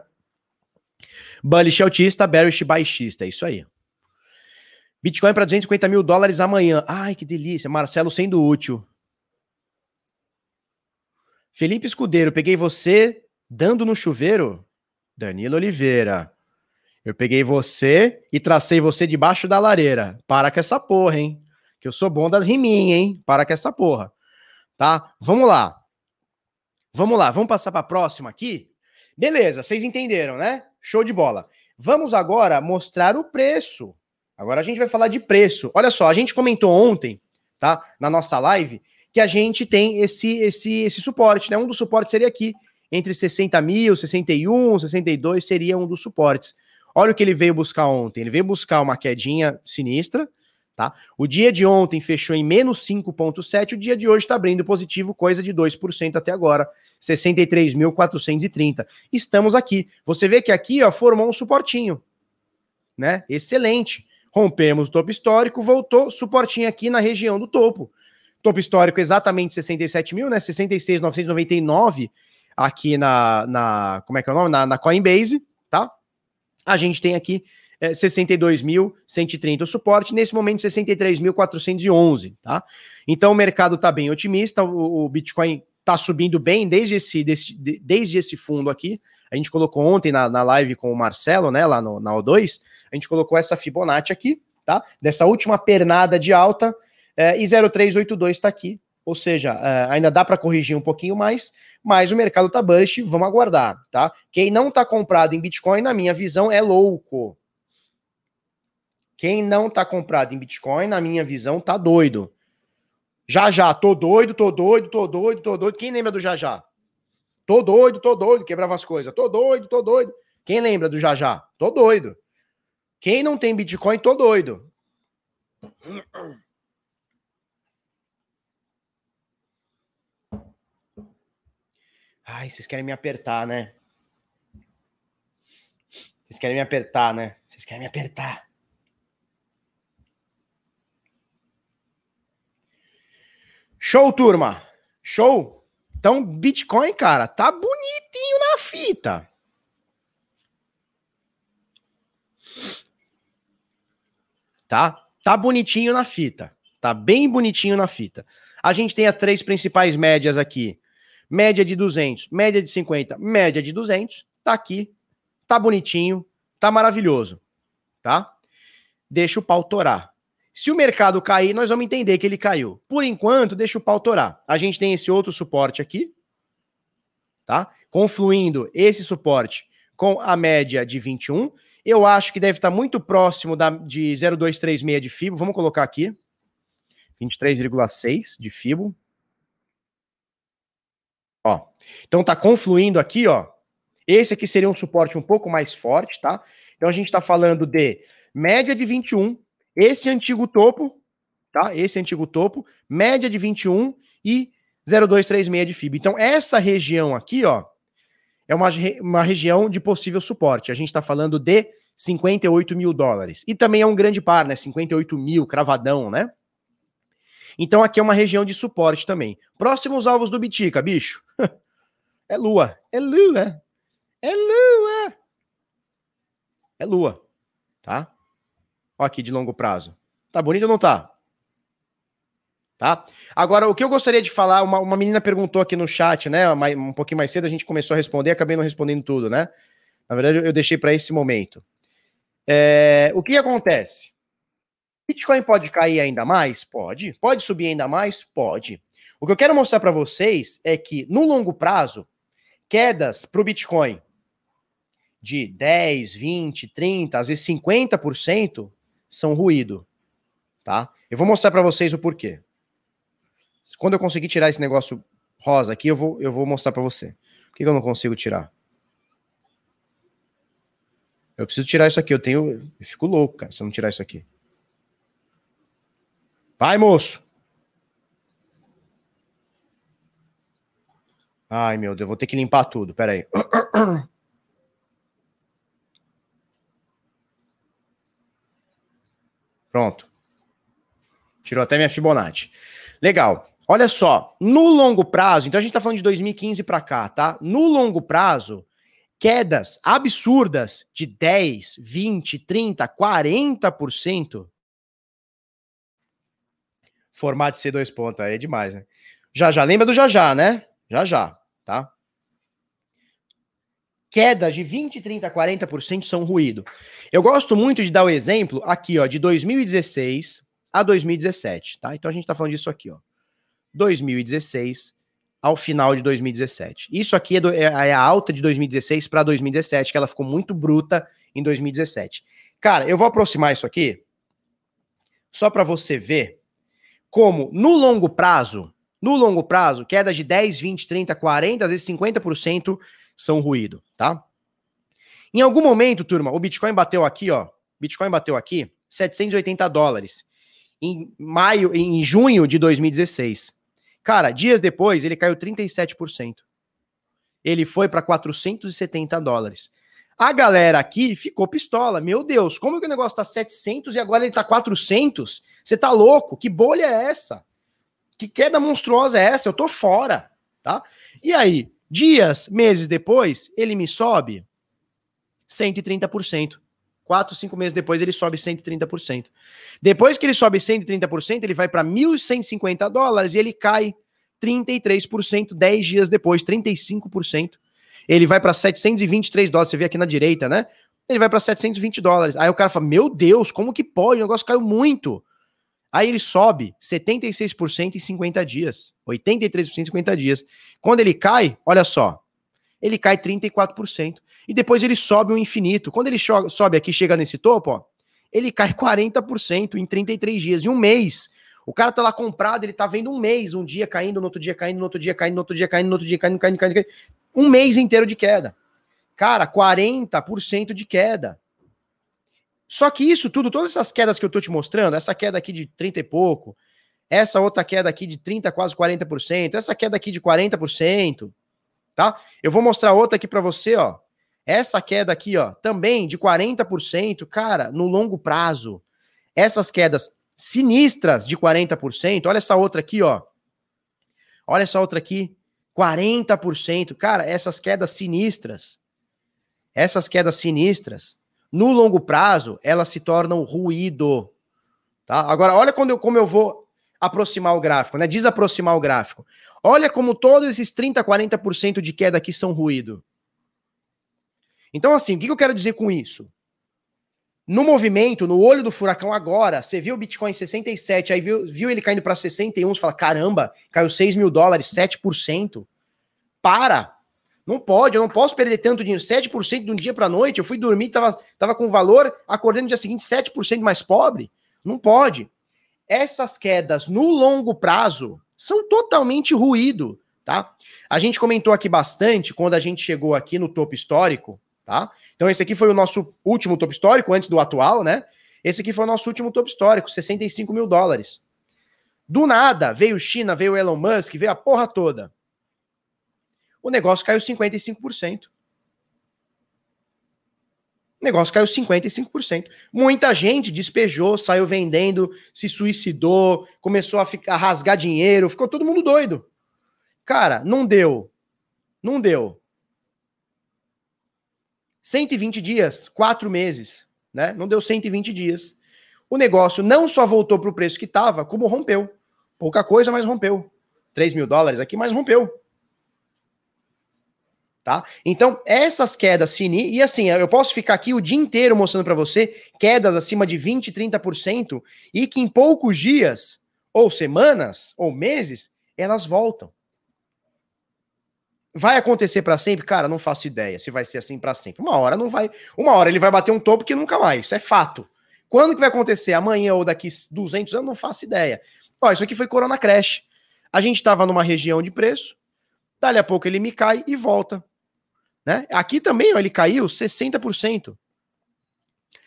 Bullish altista, bearish baixista, é isso aí. Bitcoin para 250 mil dólares amanhã. Ai, que delícia. Marcelo sendo útil. Felipe Escudeiro, peguei você dando no chuveiro? Danilo Oliveira. Eu peguei você e tracei você debaixo da lareira. Para com essa porra, hein? Que eu sou bom das riminhas, hein? Para com essa porra. Tá? Vamos lá. Vamos lá, vamos passar para a próxima aqui? Beleza, vocês entenderam, né? Show de bola. Vamos agora mostrar o preço. Agora a gente vai falar de preço. Olha só, a gente comentou ontem, tá? Na nossa live, que a gente tem esse esse esse suporte, né? Um dos suportes seria aqui, entre 60 mil, 61, 62 seria um dos suportes. Olha o que ele veio buscar ontem. Ele veio buscar uma quedinha sinistra, tá? O dia de ontem fechou em menos 5,7, o dia de hoje está abrindo positivo, coisa de 2% até agora. 63.430. Estamos aqui. Você vê que aqui ó, formou um suportinho, né? Excelente. Rompemos o topo histórico, voltou, suportinho aqui na região do topo. Topo histórico exatamente 67 mil, né? 66,999 aqui na, na. Como é que é o nome? Na, na Coinbase, tá? A gente tem aqui é, 62.130 o suporte, nesse momento 63.411, tá? Então o mercado está bem otimista, o, o, Bitcoin tá subindo bem desde esse, desse, desde esse fundo aqui. A gente colocou ontem na, na live com o Marcelo, né, lá no, na O2, a gente colocou essa Fibonacci aqui, tá? Dessa última pernada de alta, é, e 0382 está aqui. Ou seja, é, ainda dá para corrigir um pouquinho mais, mas o mercado tá bullish, vamos aguardar, tá? Quem não tá comprado em Bitcoin, na minha visão, é louco. Quem não tá comprado em Bitcoin, na minha visão, tá doido. Já já, tô doido, tô doido, tô doido, tô doido. Quem lembra do já já? Tô doido, tô doido, quebrava as coisas. Tô doido, tô doido. Quem lembra do já já? Tô doido. Quem não tem Bitcoin, tô doido. Ai, vocês querem me apertar, né? Vocês querem me apertar, né? Vocês querem me apertar. Show, turma. Show. Então, Bitcoin, cara, tá bonitinho na fita. Tá? Tá bonitinho na fita. Tá bem bonitinho na fita. A gente tem as três principais médias aqui. Média de 200, média de 50, média de 200. Tá aqui. Tá bonitinho. Tá maravilhoso. Tá? Deixa o pau torar. Se o mercado cair, nós vamos entender que ele caiu. Por enquanto, deixa o pau torar. A gente tem esse outro suporte aqui, tá? Confluindo esse suporte com a média de 21. Eu acho que deve estar muito próximo da, de 0,236 de FIBO. Vamos colocar aqui. 23,6 de FIBO. Ó. Então tá confluindo aqui, ó. Esse aqui seria um suporte um pouco mais forte, tá? Então a gente está falando de média de 21, esse antigo topo, tá? Esse antigo topo, média de 21 e 0,236 de FIB. Então, essa região aqui, ó, é uma, uma região de possível suporte. A gente está falando de 58 mil dólares. E também é um grande par, né? 58 mil, cravadão, né? Então aqui é uma região de suporte também. Próximos alvos do Bitica, bicho. é lua. É lua. É lua. É lua. Tá? Ó, aqui de longo prazo. Tá bonito ou não tá? Tá? Agora, o que eu gostaria de falar, uma, uma menina perguntou aqui no chat, né? Um pouquinho mais cedo a gente começou a responder, acabei não respondendo tudo, né? Na verdade, eu deixei para esse momento. É, o que acontece? Bitcoin pode cair ainda mais? Pode. Pode subir ainda mais? Pode. O que eu quero mostrar para vocês é que, no longo prazo, quedas para o Bitcoin de 10, 20, 30, às vezes 50%, são ruído, tá? Eu vou mostrar para vocês o porquê. Quando eu conseguir tirar esse negócio rosa aqui, eu vou, eu vou mostrar para você. Por que eu não consigo tirar? Eu preciso tirar isso aqui. Eu tenho. Eu fico louco, cara, se eu não tirar isso aqui. Vai, moço! Ai, meu Deus, eu vou ter que limpar tudo. Pera aí. Pronto. Tirou até minha Fibonacci. Legal. Olha só, no longo prazo, então a gente tá falando de 2015 para cá, tá? No longo prazo, quedas absurdas de 10, 20, 30, 40%. Formato de C2 pontos, aí é demais, né? Já já, lembra do já já, né? Já já, tá? quedas de 20, 30, 40% são ruído. Eu gosto muito de dar o exemplo aqui, ó, de 2016 a 2017, tá? Então a gente tá falando disso aqui, ó. 2016 ao final de 2017. Isso aqui é, do, é, é a alta de 2016 para 2017, que ela ficou muito bruta em 2017. Cara, eu vou aproximar isso aqui só para você ver como no longo prazo, no longo prazo, quedas de 10, 20, 30, 40, às vezes 50% são ruído, tá? Em algum momento, turma, o Bitcoin bateu aqui, ó. Bitcoin bateu aqui 780 dólares em maio, em junho de 2016. Cara, dias depois ele caiu 37%. Ele foi para 470 dólares. A galera aqui ficou pistola. Meu Deus, como que o negócio tá 700 e agora ele tá 400? Você tá louco? Que bolha é essa? Que queda monstruosa é essa? Eu tô fora, tá? E aí, Dias, meses depois, ele me sobe 130%. Quatro, cinco meses depois, ele sobe 130%. Depois que ele sobe 130%, ele vai para 1.150 dólares e ele cai 33%, 10 dias depois, 35%. Ele vai para 723 dólares, você vê aqui na direita, né? Ele vai para 720 dólares. Aí o cara fala: Meu Deus, como que pode? O negócio caiu muito. Aí ele sobe 76% em 50 dias, 83% em 50 dias. Quando ele cai, olha só, ele cai 34%. E depois ele sobe um infinito. Quando ele sobe aqui, chega nesse topo, ó, ele cai 40% em 33 dias, em um mês. O cara tá lá comprado, ele tá vendo um mês, um dia caindo, no outro dia caindo, no outro dia caindo, no outro dia caindo, no outro dia caindo, caindo, caindo, caindo. Um mês inteiro de queda. Cara, 40% de queda. Só que isso tudo, todas essas quedas que eu tô te mostrando, essa queda aqui de 30 e pouco, essa outra queda aqui de 30, quase 40%, essa queda aqui de 40%, tá? Eu vou mostrar outra aqui para você, ó. Essa queda aqui, ó, também de 40%, cara, no longo prazo. Essas quedas sinistras de 40%. Olha essa outra aqui, ó. Olha essa outra aqui, 40%. Cara, essas quedas sinistras, essas quedas sinistras, no longo prazo, elas se tornam ruído. Tá? Agora, olha quando eu, como eu vou aproximar o gráfico, né? Desaproximar o gráfico. Olha como todos esses 30, 40% de queda aqui são ruído. Então, assim, o que eu quero dizer com isso? No movimento, no olho do furacão agora, você viu o Bitcoin 67, aí viu, viu ele caindo para 61, você fala, caramba, caiu 6 mil dólares, 7%. Para! Não pode, eu não posso perder tanto dinheiro, 7% de um dia para noite. Eu fui dormir, tava, tava com valor, acordei no dia seguinte 7% mais pobre. Não pode. Essas quedas no longo prazo são totalmente ruído, tá? A gente comentou aqui bastante quando a gente chegou aqui no topo histórico, tá? Então esse aqui foi o nosso último topo histórico, antes do atual, né? Esse aqui foi o nosso último topo histórico, 65 mil dólares. Do nada, veio China, veio Elon Musk, veio a porra toda. O negócio caiu 55%. O negócio caiu 55%. Muita gente despejou, saiu vendendo, se suicidou, começou a ficar a rasgar dinheiro, ficou todo mundo doido. Cara, não deu. Não deu. 120 dias, quatro meses, né? Não deu 120 dias. O negócio não só voltou para o preço que estava, como rompeu. Pouca coisa, mas rompeu. 3 mil dólares aqui, mas rompeu. Tá? Então, essas quedas sinistras, e assim, eu posso ficar aqui o dia inteiro mostrando para você quedas acima de 20, 30% e que em poucos dias, ou semanas, ou meses, elas voltam. Vai acontecer para sempre? Cara, não faço ideia se vai ser assim para sempre. Uma hora não vai. Uma hora ele vai bater um topo que nunca mais. Isso é fato. Quando que vai acontecer? Amanhã ou daqui 200 anos? Não faço ideia. Ó, isso aqui foi Corona Crash. A gente estava numa região de preço, dali a pouco ele me cai e volta. Né? Aqui também ó, ele caiu 60%.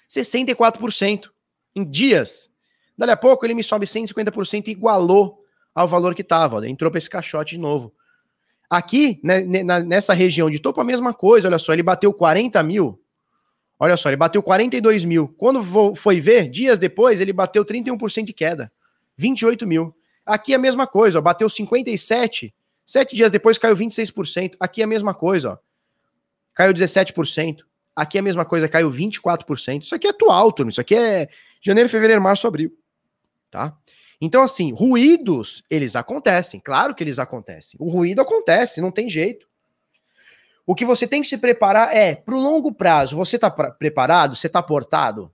64% em dias. Dali a pouco ele me sobe 150% e igualou ao valor que estava. Entrou para esse caixote de novo. Aqui, né, nessa região de topo, a mesma coisa. Olha só, ele bateu 40 mil. Olha só, ele bateu 42 mil. Quando foi ver, dias depois, ele bateu 31% de queda. 28 mil. Aqui a mesma coisa, ó, bateu 57. Sete dias depois caiu 26%. Aqui a mesma coisa, ó. Caiu 17%. Aqui a mesma coisa, caiu 24%. Isso aqui é atual, turma. Isso aqui é janeiro, fevereiro, março, abril. Tá? Então, assim, ruídos, eles acontecem. Claro que eles acontecem. O ruído acontece, não tem jeito. O que você tem que se preparar é, para o longo prazo, você está preparado? Você está portado?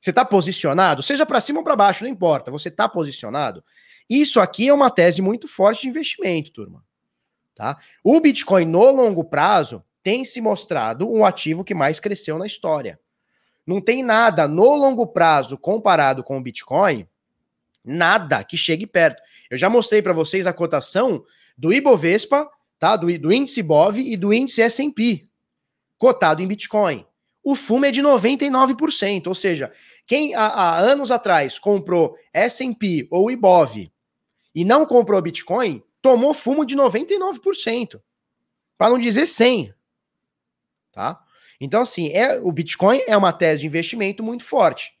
Você está posicionado? Seja para cima ou para baixo, não importa. Você está posicionado? Isso aqui é uma tese muito forte de investimento, turma. Tá? O Bitcoin no longo prazo tem se mostrado um ativo que mais cresceu na história. Não tem nada no longo prazo comparado com o Bitcoin Nada que chegue perto. Eu já mostrei para vocês a cotação do Ibovespa, tá? Do, do índice BOV e do índice S&P, cotado em Bitcoin. O fumo é de 99%, ou seja, quem há, há anos atrás comprou S&P ou IBOV e não comprou Bitcoin, tomou fumo de 99%. Para não dizer 100. Tá? Então assim, é o Bitcoin é uma tese de investimento muito forte.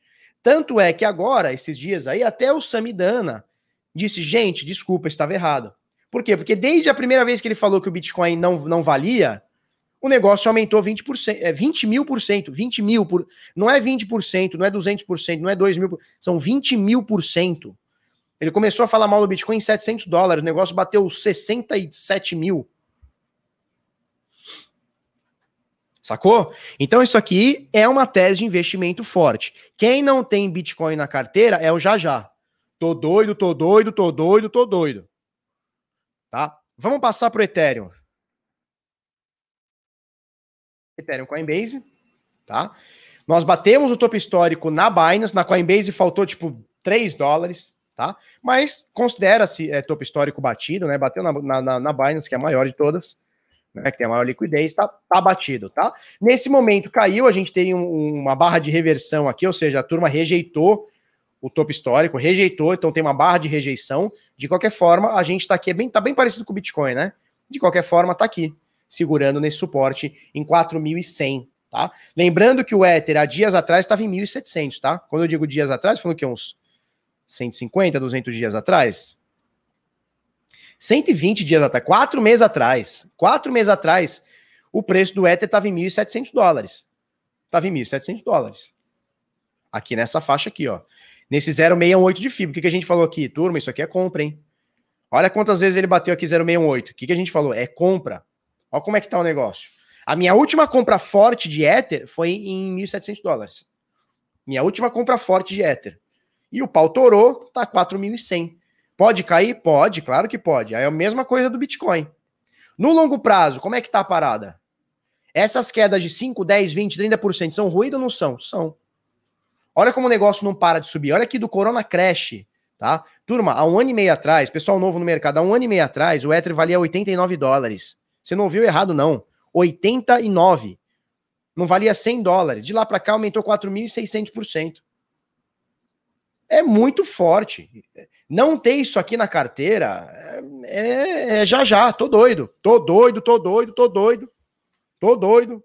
Tanto é que agora, esses dias aí, até o Samidana disse: gente, desculpa, estava errado. Por quê? Porque desde a primeira vez que ele falou que o Bitcoin não, não valia, o negócio aumentou 20%, é 20 mil por cento, 20 mil por. Não é 20%, não é 200%, não é 2 mil, são 20 mil por cento. Ele começou a falar mal do Bitcoin em 700 dólares, o negócio bateu 67 mil. Sacou? Então isso aqui é uma tese de investimento forte. Quem não tem Bitcoin na carteira é o já já. Tô doido, tô doido, tô doido, tô doido. Tá? Vamos passar pro Ethereum. Ethereum Coinbase, tá? Nós batemos o topo histórico na Binance, na Coinbase faltou tipo 3 dólares, tá? Mas considera-se é, topo histórico batido, né? Bateu na, na, na Binance, que é a maior de todas, né? Que tem a maior liquidez, tá, tá batido, tá? Nesse momento caiu, a gente tem um, uma barra de reversão aqui, ou seja, a turma rejeitou o topo histórico, rejeitou, então tem uma barra de rejeição. De qualquer forma, a gente tá aqui, é bem, tá bem parecido com o Bitcoin, né? De qualquer forma, tá aqui, segurando nesse suporte em 4.100, tá? Lembrando que o Ether, há dias atrás, estava em 1.700, tá? Quando eu digo dias atrás, falando que uns 150, 200 dias atrás? 120 dias atrás, quatro meses atrás, quatro meses atrás, o preço do Ether estava em 1.700 dólares. Estava em 1.700 dólares. Aqui nessa faixa aqui, ó. Nesse 068 de FIBA. O que, que a gente falou aqui? Turma, isso aqui é compra, hein? Olha quantas vezes ele bateu aqui 068. O que, que a gente falou? É compra. Olha como é que tá o negócio. A minha última compra forte de Ether foi em 1.700 dólares. Minha última compra forte de Ether. E o pau torou, tá 4.100. Pode cair? Pode, claro que pode. Aí é a mesma coisa do Bitcoin. No longo prazo, como é que tá a parada? Essas quedas de 5, 10, 20, 30% são ruído ou não são? São. Olha como o negócio não para de subir. Olha aqui do Corona Crash, tá? Turma, há um ano e meio atrás, pessoal novo no mercado, há um ano e meio atrás, o Ether valia 89 dólares. Você não ouviu errado, não. 89. Não valia 100 dólares. De lá para cá aumentou 4.600% é muito forte. Não ter isso aqui na carteira é, é, já já, tô doido. Tô doido, tô doido, tô doido. Tô doido.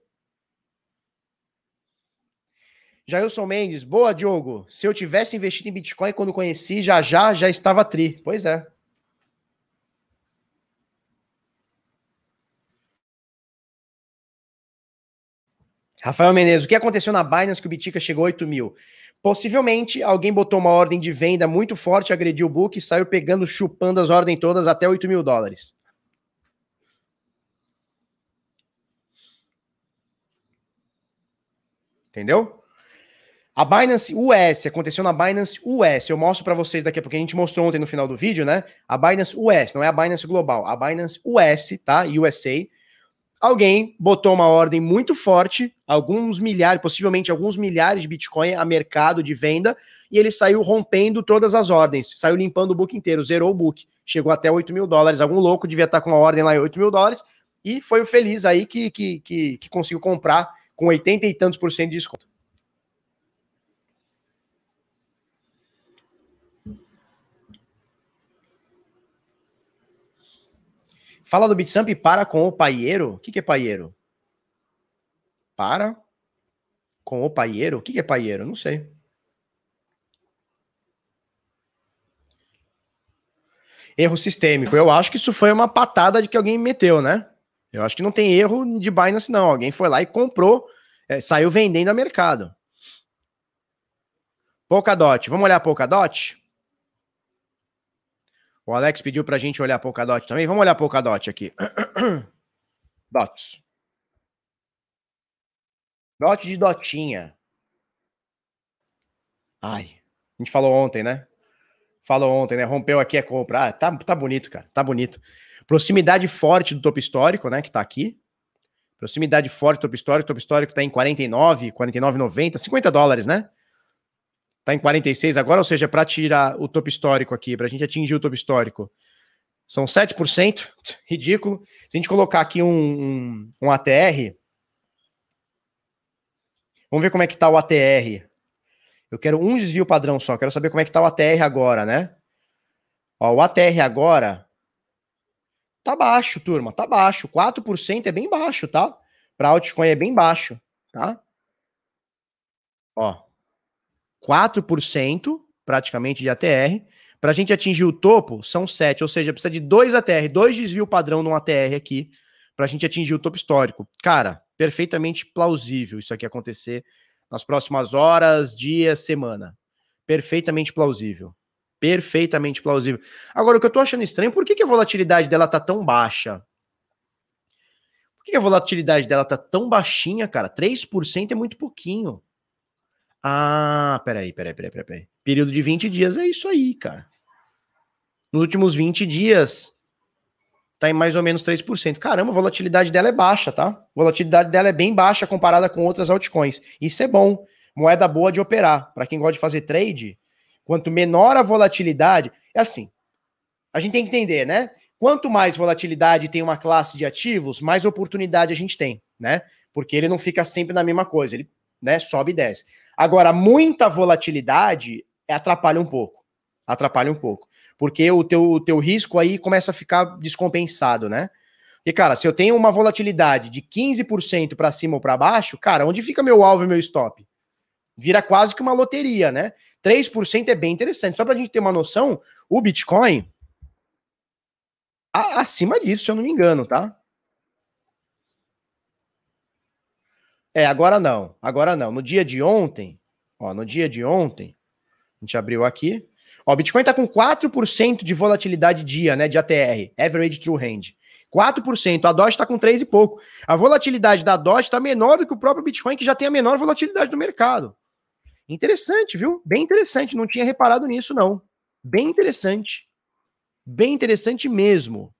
Jailson Mendes, boa, Diogo. Se eu tivesse investido em Bitcoin quando conheci, já já já estava tri. Pois é. Rafael Menezes, o que aconteceu na Binance que o Bitica chegou a 8 mil? Possivelmente alguém botou uma ordem de venda muito forte, agrediu o book e saiu pegando, chupando as ordens todas até 8 mil dólares. Entendeu? A Binance US, aconteceu na Binance US. Eu mostro para vocês daqui a pouco. A gente mostrou ontem no final do vídeo, né? A Binance US, não é a Binance Global. A Binance US, tá? USA alguém botou uma ordem muito forte, alguns milhares, possivelmente alguns milhares de Bitcoin a mercado de venda, e ele saiu rompendo todas as ordens, saiu limpando o book inteiro, zerou o book, chegou até 8 mil dólares. Algum louco devia estar com uma ordem lá em 8 mil dólares, e foi o feliz aí que, que, que, que conseguiu comprar com 80 e tantos por cento de desconto. Fala do Bitstamp e para com o paieiro. O que, que é paieiro? Para com o paieiro? O que, que é paieiro? Não sei. Erro sistêmico. Eu acho que isso foi uma patada de que alguém meteu, né? Eu acho que não tem erro de Binance, não. Alguém foi lá e comprou, é, saiu vendendo a mercado. Polkadot. Vamos olhar Polkadot? O Alex pediu para a gente olhar Polkadot também. Vamos olhar Polkadot aqui. Dots. Dot de dotinha. Ai, a gente falou ontem, né? Falou ontem, né? Rompeu aqui a compra. Ah, tá, tá bonito, cara. Tá bonito. Proximidade forte do topo histórico, né? Que tá aqui. Proximidade forte do topo histórico. Topo histórico tá em 49, 49,90, 50 dólares, né? Tá em 46 agora, ou seja, para tirar o topo histórico aqui, para a gente atingir o topo histórico, são 7%, ridículo. Se a gente colocar aqui um, um, um ATR, vamos ver como é que tá o ATR. Eu quero um desvio padrão só, quero saber como é que tá o ATR agora, né? Ó, o ATR agora tá baixo, turma, tá baixo. 4% é bem baixo, tá? Para altcoin é bem baixo, tá? Ó, 4% praticamente de ATR. Para a gente atingir o topo, são 7, ou seja, precisa de dois ATR, dois desvio padrão num ATR aqui, para a gente atingir o topo histórico. Cara, perfeitamente plausível isso aqui acontecer nas próximas horas, dias, semana. Perfeitamente plausível. Perfeitamente plausível. Agora, o que eu tô achando estranho, por que, que a volatilidade dela tá tão baixa? Por que a volatilidade dela tá tão baixinha, cara? 3% é muito pouquinho. Ah, peraí, peraí, peraí, peraí. Período de 20 dias é isso aí, cara. Nos últimos 20 dias, tá em mais ou menos 3%. Caramba, a volatilidade dela é baixa, tá? A volatilidade dela é bem baixa comparada com outras altcoins. Isso é bom. Moeda boa de operar. Para quem gosta de fazer trade, quanto menor a volatilidade, é assim. A gente tem que entender, né? Quanto mais volatilidade tem uma classe de ativos, mais oportunidade a gente tem, né? Porque ele não fica sempre na mesma coisa, ele né, sobe e desce. Agora, muita volatilidade atrapalha um pouco. Atrapalha um pouco. Porque o teu, o teu risco aí começa a ficar descompensado, né? E, cara, se eu tenho uma volatilidade de 15% para cima ou para baixo, cara, onde fica meu alvo e meu stop? Vira quase que uma loteria, né? 3% é bem interessante. Só para a gente ter uma noção, o Bitcoin, acima disso, se eu não me engano, tá? É, agora não. Agora não. No dia de ontem, ó, no dia de ontem, a gente abriu aqui. Ó, o Bitcoin tá com 4% de volatilidade dia, né, de ATR, Average True Hand. 4%, a Doge tá com 3 e pouco. A volatilidade da Doge tá menor do que o próprio Bitcoin, que já tem a menor volatilidade do mercado. Interessante, viu? Bem interessante, não tinha reparado nisso não. Bem interessante. Bem interessante mesmo.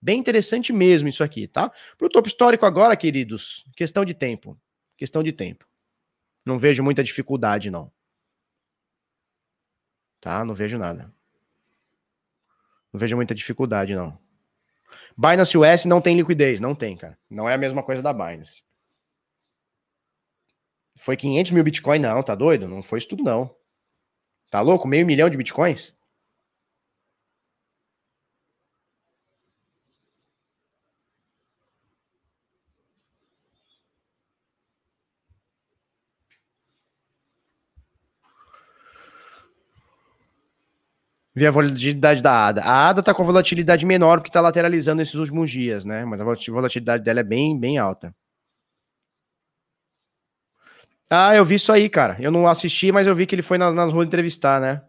Bem interessante mesmo isso aqui, tá? Para o topo histórico agora, queridos, questão de tempo. Questão de tempo. Não vejo muita dificuldade, não. Tá? Não vejo nada. Não vejo muita dificuldade, não. Binance US não tem liquidez. Não tem, cara. Não é a mesma coisa da Binance. Foi 500 mil Bitcoin? Não, tá doido? Não foi isso tudo, não. Tá louco? Meio milhão de Bitcoins? Ver a volatilidade da ADA. A ADA está com volatilidade menor porque está lateralizando esses últimos dias, né? Mas a volatilidade dela é bem, bem alta. Ah, eu vi isso aí, cara. Eu não assisti, mas eu vi que ele foi nas, nas ruas entrevistar, né?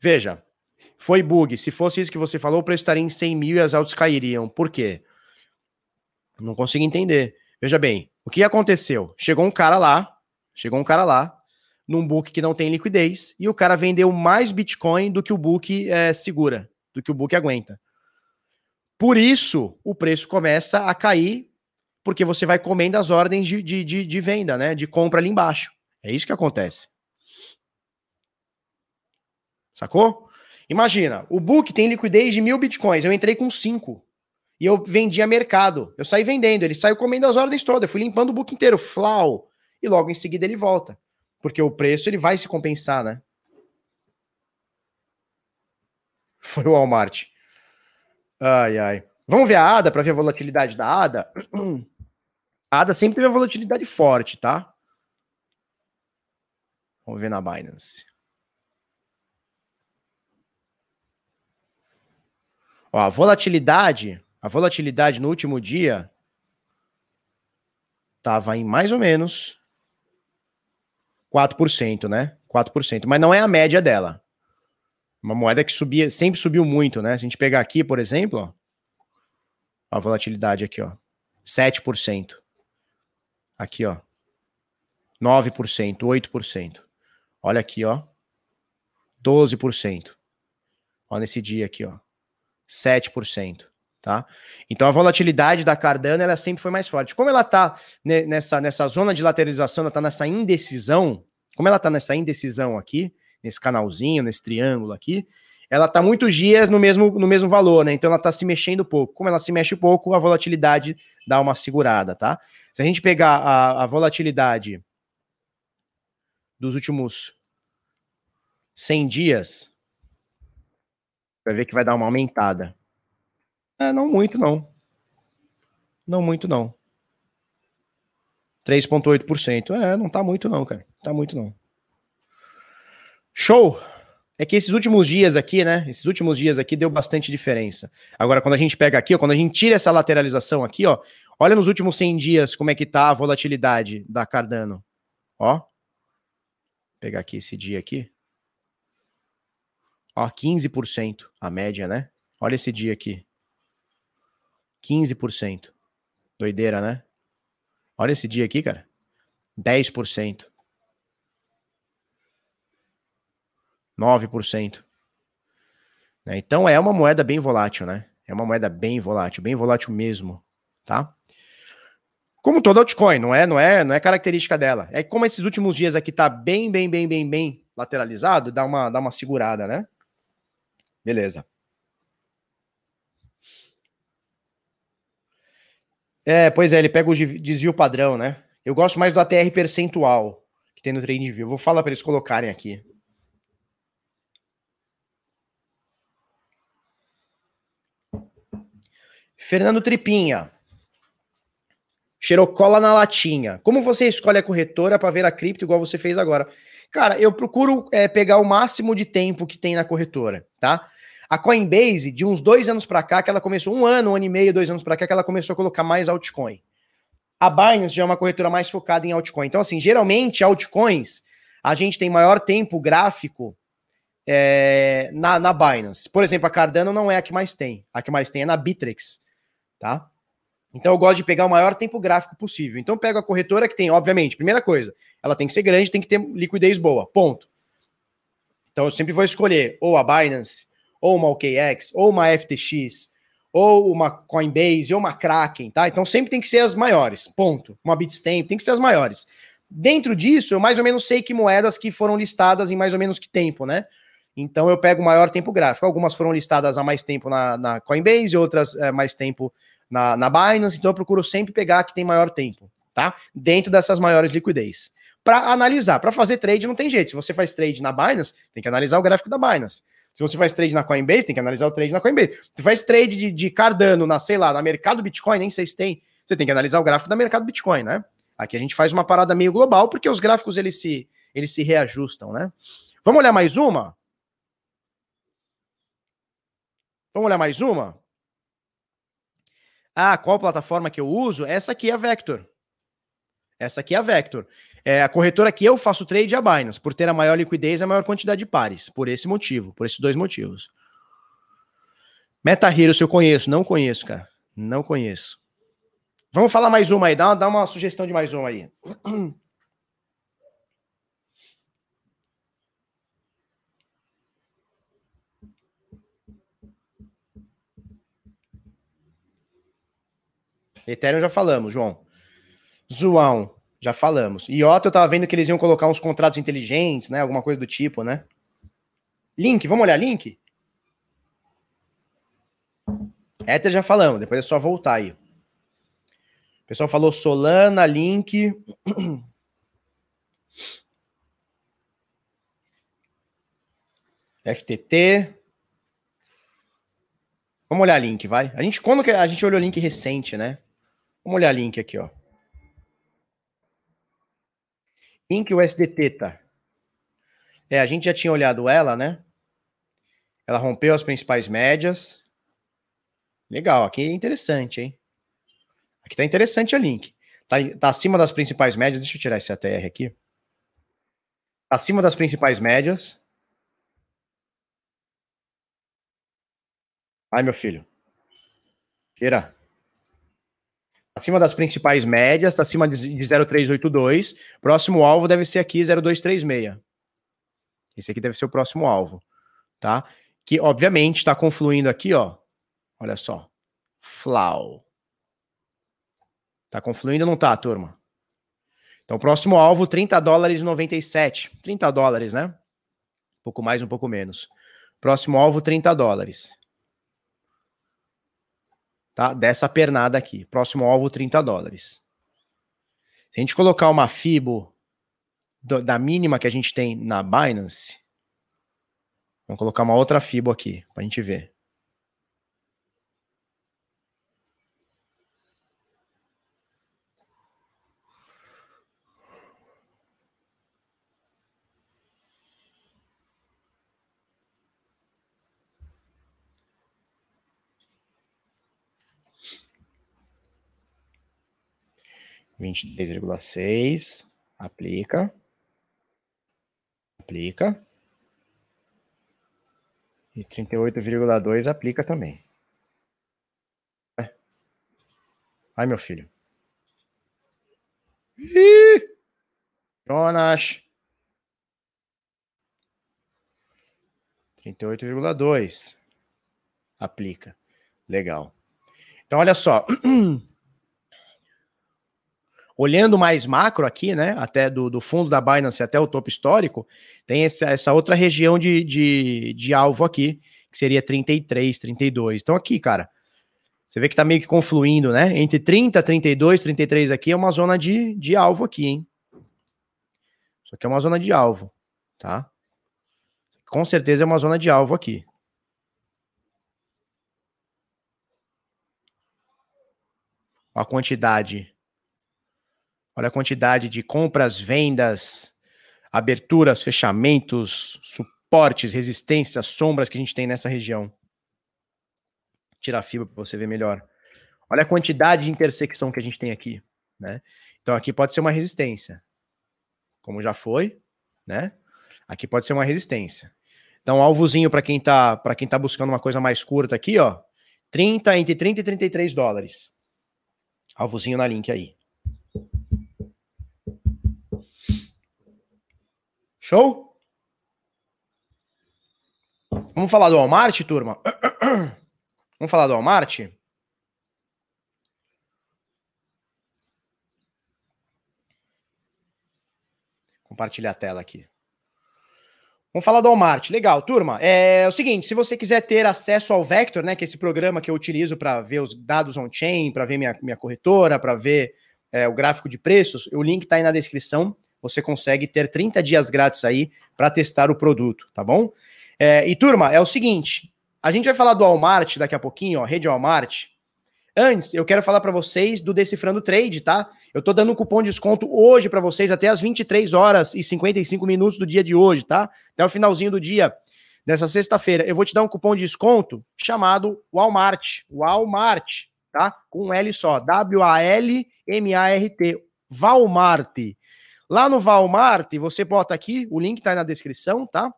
Veja, foi bug. Se fosse isso que você falou, o preço estaria em 100 mil e as altas cairiam. Por quê? Não consigo entender. Veja bem, o que aconteceu? Chegou um cara lá, chegou um cara lá, num book que não tem liquidez, e o cara vendeu mais Bitcoin do que o book é, segura, do que o book aguenta. Por isso, o preço começa a cair, porque você vai comendo as ordens de, de, de, de venda, né? De compra ali embaixo. É isso que acontece. Sacou? Imagina, o book tem liquidez de mil bitcoins, eu entrei com cinco. E eu vendi a mercado. Eu saí vendendo, ele saiu comendo as ordens todas. Eu fui limpando o book inteiro, flau. E logo em seguida ele volta. Porque o preço ele vai se compensar, né? Foi o Walmart. Ai, ai. Vamos ver a ADA para ver a volatilidade da ADA. A ADA sempre teve a volatilidade forte, tá? Vamos ver na Binance. Ó, a volatilidade, a volatilidade no último dia estava em mais ou menos 4%, né? 4%, mas não é a média dela. Uma moeda que subia, sempre subiu muito, né? Se a gente pegar aqui, por exemplo, ó, a volatilidade aqui, ó, 7%. Aqui, ó, 9%, 8%. Olha aqui, ó, 12%. Ó, nesse dia aqui, ó, 7%. Tá? Então a volatilidade da Cardano ela sempre foi mais forte. Como ela está nessa, nessa zona de lateralização, ela está nessa indecisão, como ela está nessa indecisão aqui, nesse canalzinho, nesse triângulo aqui, ela está muitos dias no mesmo, no mesmo valor, né? Então ela está se mexendo pouco. Como ela se mexe pouco, a volatilidade dá uma segurada, tá? Se a gente pegar a, a volatilidade dos últimos 100 dias, Vai ver que vai dar uma aumentada. É, não muito, não. Não muito, não. 3,8%. É, não tá muito, não, cara. Tá muito, não. Show! É que esses últimos dias aqui, né? Esses últimos dias aqui deu bastante diferença. Agora, quando a gente pega aqui, ó, quando a gente tira essa lateralização aqui, ó, olha nos últimos 100 dias como é que tá a volatilidade da Cardano. Ó. Vou pegar aqui esse dia aqui. Ó, 15% a média, né? Olha esse dia aqui. 15%. Doideira, né? Olha esse dia aqui, cara. 10%. 9%. Né? Então é uma moeda bem volátil, né? É uma moeda bem volátil, bem volátil mesmo, tá? Como toda altcoin, não é, não é, não é característica dela. É como esses últimos dias aqui tá bem, bem, bem, bem, bem lateralizado, dá uma, dá uma segurada, né? Beleza. É, pois é, ele pega o desvio padrão, né? Eu gosto mais do ATR percentual que tem no TradingView. Vou falar para eles colocarem aqui. Fernando Tripinha. Xerocola na latinha. Como você escolhe a corretora para ver a cripto igual você fez agora? Cara, eu procuro é, pegar o máximo de tempo que tem na corretora, tá? A Coinbase, de uns dois anos para cá, que ela começou, um ano, um ano e meio, dois anos para cá, que ela começou a colocar mais altcoin. A Binance já é uma corretora mais focada em altcoin. Então, assim, geralmente, altcoins, a gente tem maior tempo gráfico é, na, na Binance. Por exemplo, a Cardano não é a que mais tem. A que mais tem é na Bittrex tá? Então eu gosto de pegar o maior tempo gráfico possível. Então eu pego a corretora que tem, obviamente, primeira coisa, ela tem que ser grande, tem que ter liquidez boa, ponto. Então eu sempre vou escolher ou a Binance, ou uma OKX, ou uma FTX, ou uma Coinbase, ou uma Kraken, tá? Então sempre tem que ser as maiores, ponto. Uma Bitstamp, tem que ser as maiores. Dentro disso, eu mais ou menos sei que moedas que foram listadas em mais ou menos que tempo, né? Então eu pego o maior tempo gráfico. Algumas foram listadas há mais tempo na, na Coinbase, outras é, mais tempo na, na Binance. Então eu procuro sempre pegar que tem maior tempo, tá? Dentro dessas maiores liquidez. Para analisar, para fazer trade não tem jeito. Se você faz trade na Binance, tem que analisar o gráfico da Binance. Se você faz trade na Coinbase, tem que analisar o trade na Coinbase. Se faz trade de, de Cardano na, sei lá, na mercado Bitcoin, nem sei se tem, você tem que analisar o gráfico da mercado Bitcoin, né? Aqui a gente faz uma parada meio global, porque os gráficos eles se, eles se reajustam, né? Vamos olhar mais uma? Vamos olhar mais uma? Ah, qual plataforma que eu uso? Essa aqui é a Vector. Essa aqui é a Vector. É a corretora que eu faço trade é a Binance, por ter a maior liquidez e a maior quantidade de pares. Por esse motivo, por esses dois motivos. MetaHero, se eu conheço, não conheço, cara. Não conheço. Vamos falar mais uma aí, dá, dá uma sugestão de mais uma aí. Ethereum já falamos, João. João, já falamos. IOTA eu tava vendo que eles iam colocar uns contratos inteligentes, né? Alguma coisa do tipo, né? Link, vamos olhar link? Ether já falamos, depois é só voltar aí. O pessoal falou Solana, Link. FTT. Vamos olhar link, vai. A gente, quando que a gente olhou link recente, né? Vamos olhar link aqui, ó. Link USDT, tá? É, a gente já tinha olhado ela, né? Ela rompeu as principais médias. Legal, aqui é interessante, hein? Aqui tá interessante a link. Tá, tá acima das principais médias. Deixa eu tirar esse ATR aqui. Tá acima das principais médias. Ai, meu filho. Tira acima das principais médias, está acima de 0,382. Próximo alvo deve ser aqui 0,236. Esse aqui deve ser o próximo alvo, tá? Que obviamente está confluindo aqui, ó. Olha só. Flau. Tá confluindo ou não tá, turma? Então, próximo alvo, 30 dólares e 97. 30 dólares, né? Um pouco mais, um pouco menos. Próximo alvo, 30 dólares tá? Dessa pernada aqui. Próximo alvo, 30 dólares. Se a gente colocar uma FIBO do, da mínima que a gente tem na Binance, vamos colocar uma outra FIBO aqui, para a gente ver. 23,6. Aplica. Aplica. E 38,2 aplica também. É. Ai, meu filho. Ih! Jonas. 38,2. Aplica. Legal. Então, olha só. Olhando mais macro aqui, né? Até do, do fundo da Binance até o topo histórico, tem essa, essa outra região de, de, de alvo aqui, que seria 33, 32. Então, aqui, cara, você vê que tá meio que confluindo, né? Entre 30, 32, 33 aqui é uma zona de, de alvo aqui, hein? Isso aqui é uma zona de alvo, tá? Com certeza é uma zona de alvo aqui. a quantidade. Olha a quantidade de compras, vendas, aberturas, fechamentos, suportes, resistências, sombras que a gente tem nessa região. Tirar a fibra para você ver melhor. Olha a quantidade de intersecção que a gente tem aqui, né? Então aqui pode ser uma resistência, como já foi, né? Aqui pode ser uma resistência. Então alvozinho para quem tá para quem tá buscando uma coisa mais curta aqui, ó, 30 entre 30 e 33 dólares. Alvozinho na link aí. Show? Vamos falar do Walmart, turma? Vamos falar do Walmart? Compartilhar a tela aqui. Vamos falar do Walmart. Legal, turma. É o seguinte, se você quiser ter acesso ao Vector, né, que é esse programa que eu utilizo para ver os dados on-chain, para ver minha, minha corretora, para ver é, o gráfico de preços, o link está aí na descrição. Você consegue ter 30 dias grátis aí para testar o produto, tá bom? É, e, turma, é o seguinte, a gente vai falar do Walmart daqui a pouquinho, ó, rede Walmart. Antes, eu quero falar para vocês do Decifrando Trade, tá? Eu tô dando um cupom de desconto hoje para vocês até as 23 horas e 55 minutos do dia de hoje, tá? Até o finalzinho do dia dessa sexta-feira. Eu vou te dar um cupom de desconto chamado Walmart. Walmart, tá? Com um L só. W-A-L-M-A-R-T. Walmart. Lá no Walmart, você bota aqui, o link tá aí na descrição, tá?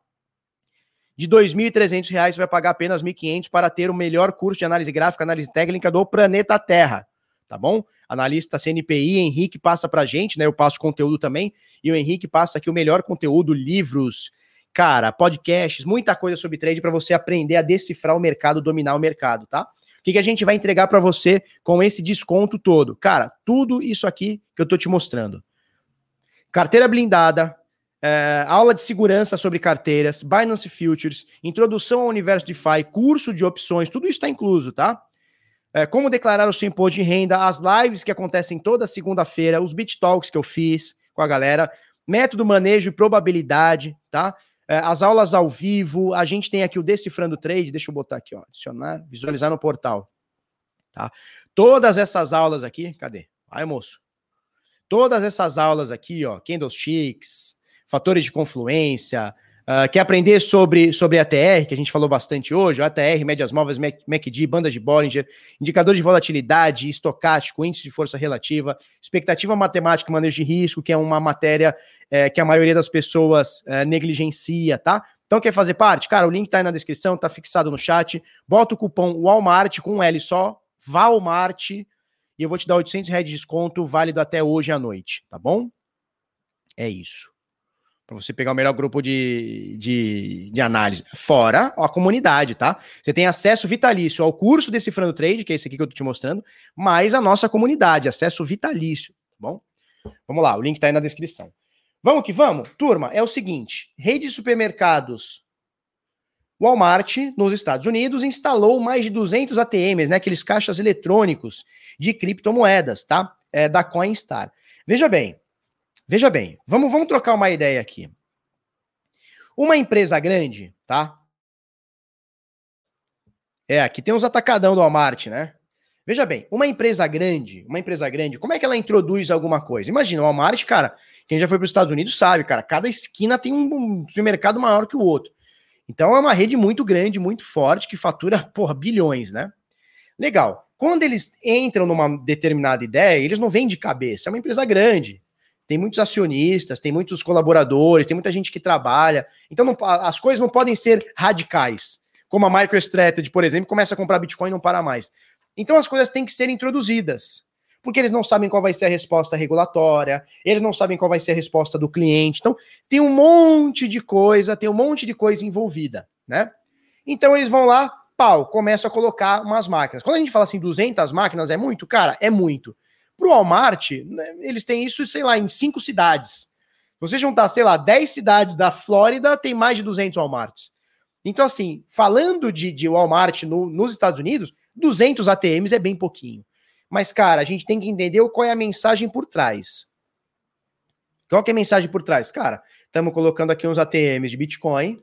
de R$ 2.300 você vai pagar apenas R$ 1.500 para ter o melhor curso de análise gráfica, análise técnica do planeta Terra, tá bom? Analista CNPI, Henrique passa para gente, né? Eu passo conteúdo também, e o Henrique passa aqui o melhor conteúdo, livros, cara, podcasts, muita coisa sobre trade para você aprender a decifrar o mercado, dominar o mercado, tá? O que, que a gente vai entregar para você com esse desconto todo? Cara, tudo isso aqui que eu tô te mostrando. Carteira blindada, é, aula de segurança sobre carteiras, Binance Futures, introdução ao universo DeFi, curso de opções, tudo isso está incluso, tá? É, como declarar o seu imposto de renda, as lives que acontecem toda segunda-feira, os Bit Talks que eu fiz com a galera, método, manejo e probabilidade, tá? É, as aulas ao vivo, a gente tem aqui o Decifrando Trade, deixa eu botar aqui, ó, adicionar, visualizar no portal, tá? Todas essas aulas aqui, cadê? Vai, moço. Todas essas aulas aqui, ó, Candlesticks, fatores de confluência, uh, quer aprender sobre, sobre ATR, que a gente falou bastante hoje, ATR, médias móveis, MACD, bandas de Bollinger, indicador de volatilidade, estocástico, índice de força relativa, expectativa matemática, manejo de risco, que é uma matéria é, que a maioria das pessoas é, negligencia, tá? Então quer fazer parte? Cara, o link tá aí na descrição, tá fixado no chat. Bota o cupom Walmart com um L só, Walmart, e eu vou te dar 800 reais de desconto, válido até hoje à noite, tá bom? É isso para você pegar o melhor grupo de, de, de, análise. Fora a comunidade, tá? Você tem acesso vitalício ao curso Decifrando Trade, que é esse aqui que eu tô te mostrando, mais a nossa comunidade, acesso vitalício, tá bom? Vamos lá, o link tá aí na descrição. Vamos que vamos? Turma, é o seguinte, rede de supermercados Walmart, nos Estados Unidos, instalou mais de 200 ATMs, né, aqueles caixas eletrônicos de criptomoedas, tá? É, da Coinstar. Veja bem, Veja bem, vamos, vamos trocar uma ideia aqui. Uma empresa grande, tá? É, aqui tem uns atacadão do Walmart, né? Veja bem, uma empresa grande, uma empresa grande, como é que ela introduz alguma coisa? Imagina, o Walmart, cara, quem já foi para os Estados Unidos sabe, cara, cada esquina tem um supermercado maior que o outro. Então é uma rede muito grande, muito forte, que fatura, porra, bilhões, né? Legal. Quando eles entram numa determinada ideia, eles não vêm de cabeça, é uma empresa grande. Tem muitos acionistas, tem muitos colaboradores, tem muita gente que trabalha. Então não, as coisas não podem ser radicais. Como a MicroStrategy, por exemplo, começa a comprar Bitcoin e não para mais. Então as coisas têm que ser introduzidas porque eles não sabem qual vai ser a resposta regulatória, eles não sabem qual vai ser a resposta do cliente. Então, tem um monte de coisa, tem um monte de coisa envolvida, né? Então, eles vão lá, pau, começam a colocar umas máquinas. Quando a gente fala assim, 200 máquinas é muito? Cara, é muito. Para o Walmart, né, eles têm isso, sei lá, em cinco cidades. Você juntar, sei lá, 10 cidades da Flórida, tem mais de 200 Walmarts. Então, assim, falando de, de Walmart no, nos Estados Unidos, 200 ATMs é bem pouquinho. Mas, cara, a gente tem que entender qual é a mensagem por trás. Qual é a mensagem por trás? Cara, estamos colocando aqui uns ATMs de Bitcoin.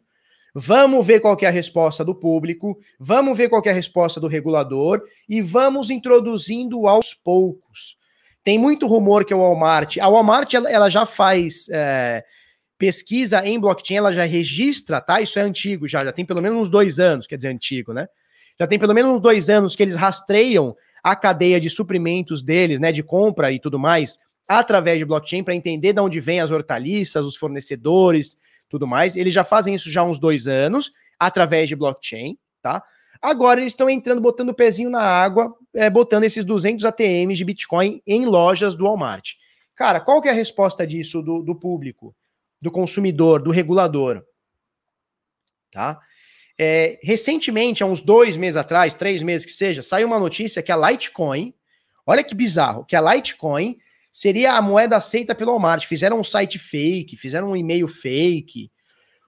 Vamos ver qual é a resposta do público, vamos ver qual é a resposta do regulador e vamos introduzindo aos poucos. Tem muito rumor que o Walmart, a Walmart ela, ela já faz é, pesquisa em blockchain, ela já registra, tá? Isso é antigo já, já tem pelo menos uns dois anos, quer dizer, antigo, né? Já tem pelo menos uns dois anos que eles rastreiam a cadeia de suprimentos deles, né, de compra e tudo mais, através de blockchain para entender de onde vêm as hortaliças, os fornecedores, tudo mais. Eles já fazem isso já há uns dois anos, através de blockchain, tá? Agora eles estão entrando, botando o pezinho na água, é, botando esses 200 ATMs de Bitcoin em lojas do Walmart. Cara, qual que é a resposta disso do, do público, do consumidor, do regulador? Tá? É, recentemente, há uns dois meses atrás, três meses que seja, saiu uma notícia que a Litecoin, olha que bizarro, que a Litecoin seria a moeda aceita pelo Walmart. Fizeram um site fake, fizeram um e-mail fake,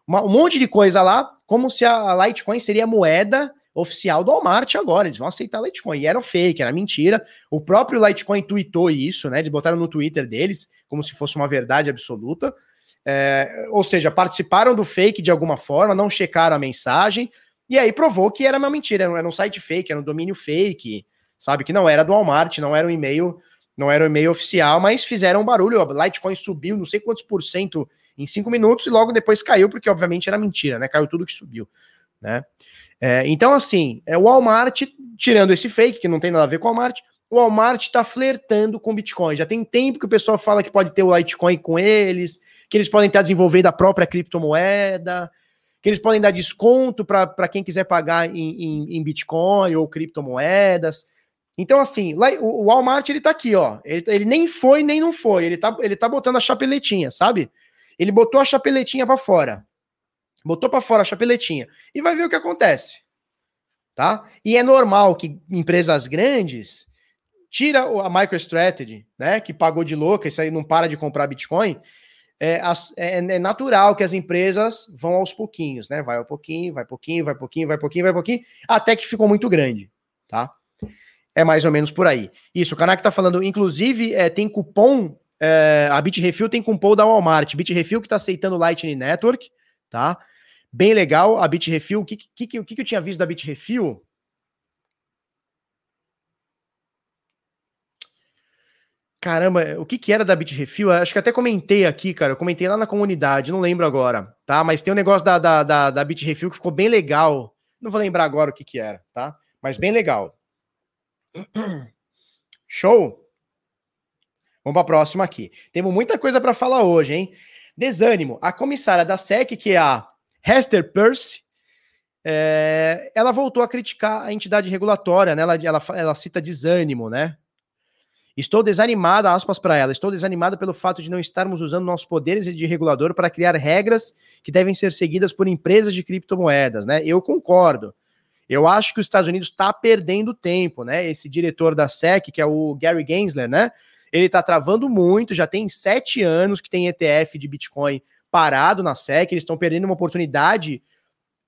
uma, um monte de coisa lá, como se a Litecoin seria a moeda oficial do Walmart agora. Eles vão aceitar a Litecoin. E era fake, era mentira. O próprio Litecoin tweetou isso, né? Eles botaram no Twitter deles, como se fosse uma verdade absoluta. É, ou seja, participaram do fake de alguma forma, não checaram a mensagem, e aí provou que era uma mentira, era um site fake, era um domínio fake, sabe? Que não era do Walmart, não era um e-mail, não era um e-mail oficial, mas fizeram um barulho. A Litecoin subiu não sei quantos por cento em cinco minutos e logo depois caiu, porque obviamente era mentira, né? Caiu tudo que subiu, né? É, então, assim, é o Walmart, tirando esse fake, que não tem nada a ver com o Walmart, o Walmart está flertando com Bitcoin. Já tem tempo que o pessoal fala que pode ter o Litecoin com eles, que eles podem estar desenvolvendo a própria criptomoeda, que eles podem dar desconto para quem quiser pagar em, em, em, Bitcoin ou criptomoedas. Então, assim, lá, o, o Walmart ele tá aqui, ó. Ele, ele, nem foi, nem não foi. Ele tá, ele tá botando a chapeletinha, sabe? Ele botou a chapeletinha para fora. Botou para fora a chapeletinha. E vai ver o que acontece. Tá? E é normal que empresas grandes tira a MicroStrategy, né, que pagou de louca, isso aí não para de comprar Bitcoin, é, é, é, natural que as empresas vão aos pouquinhos, né? Vai ao pouquinho, vai pouquinho, vai pouquinho, vai pouquinho, vai pouquinho, até que ficou muito grande, tá? É mais ou menos por aí. Isso, o Kanak tá falando, inclusive, é, tem cupom, é, a Bitrefill tem cupom da Walmart, Bitrefill que tá aceitando Lightning Network, tá? Bem legal, a Bitrefill, o que, que, que, que eu tinha visto da Bitrefill? Caramba, o que que era da Bitrefil? Acho que até comentei aqui, cara. Eu comentei lá na comunidade, não lembro agora, tá? Mas tem um negócio da, da, da, da que ficou bem legal. Não vou lembrar agora o que que era, tá? Mas bem legal. Show? Vamos para a próxima aqui. Temos muita coisa para falar hoje, hein? Desânimo. A comissária da SEC, que é a Hester Peirce, é, ela voltou a criticar a entidade regulatória, né? Ela, ela, ela cita desânimo, né? Estou desanimada, aspas para ela, estou desanimada pelo fato de não estarmos usando nossos poderes de regulador para criar regras que devem ser seguidas por empresas de criptomoedas, né? Eu concordo. Eu acho que os Estados Unidos está perdendo tempo, né? Esse diretor da SEC, que é o Gary Gensler, né? Ele está travando muito, já tem sete anos que tem ETF de Bitcoin parado na SEC, eles estão perdendo uma oportunidade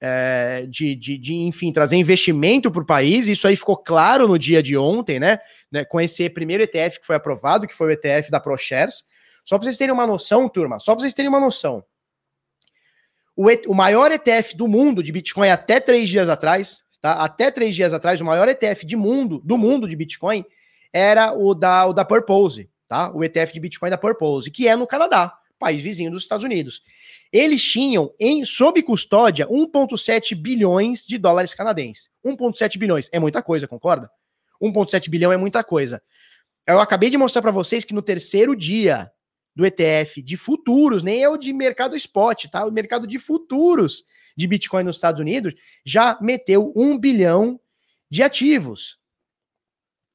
é, de, de, de, enfim, trazer investimento para o país. Isso aí ficou claro no dia de ontem, né? né com esse primeiro ETF que foi aprovado, que foi o ETF da ProShares. Só para vocês terem uma noção, turma, só para vocês terem uma noção. O, o maior ETF do mundo de Bitcoin até três dias atrás, tá? Até três dias atrás, o maior ETF de mundo, do mundo de Bitcoin era o da, o da Purpose, tá? O ETF de Bitcoin da Purpose, que é no Canadá, país vizinho dos Estados Unidos. Eles tinham em sob custódia 1,7 bilhões de dólares canadenses. 1,7 bilhões é muita coisa, concorda? 1,7 bilhão é muita coisa. Eu acabei de mostrar para vocês que no terceiro dia do ETF de futuros, nem é o de mercado spot, tá? O mercado de futuros de Bitcoin nos Estados Unidos já meteu um bilhão de ativos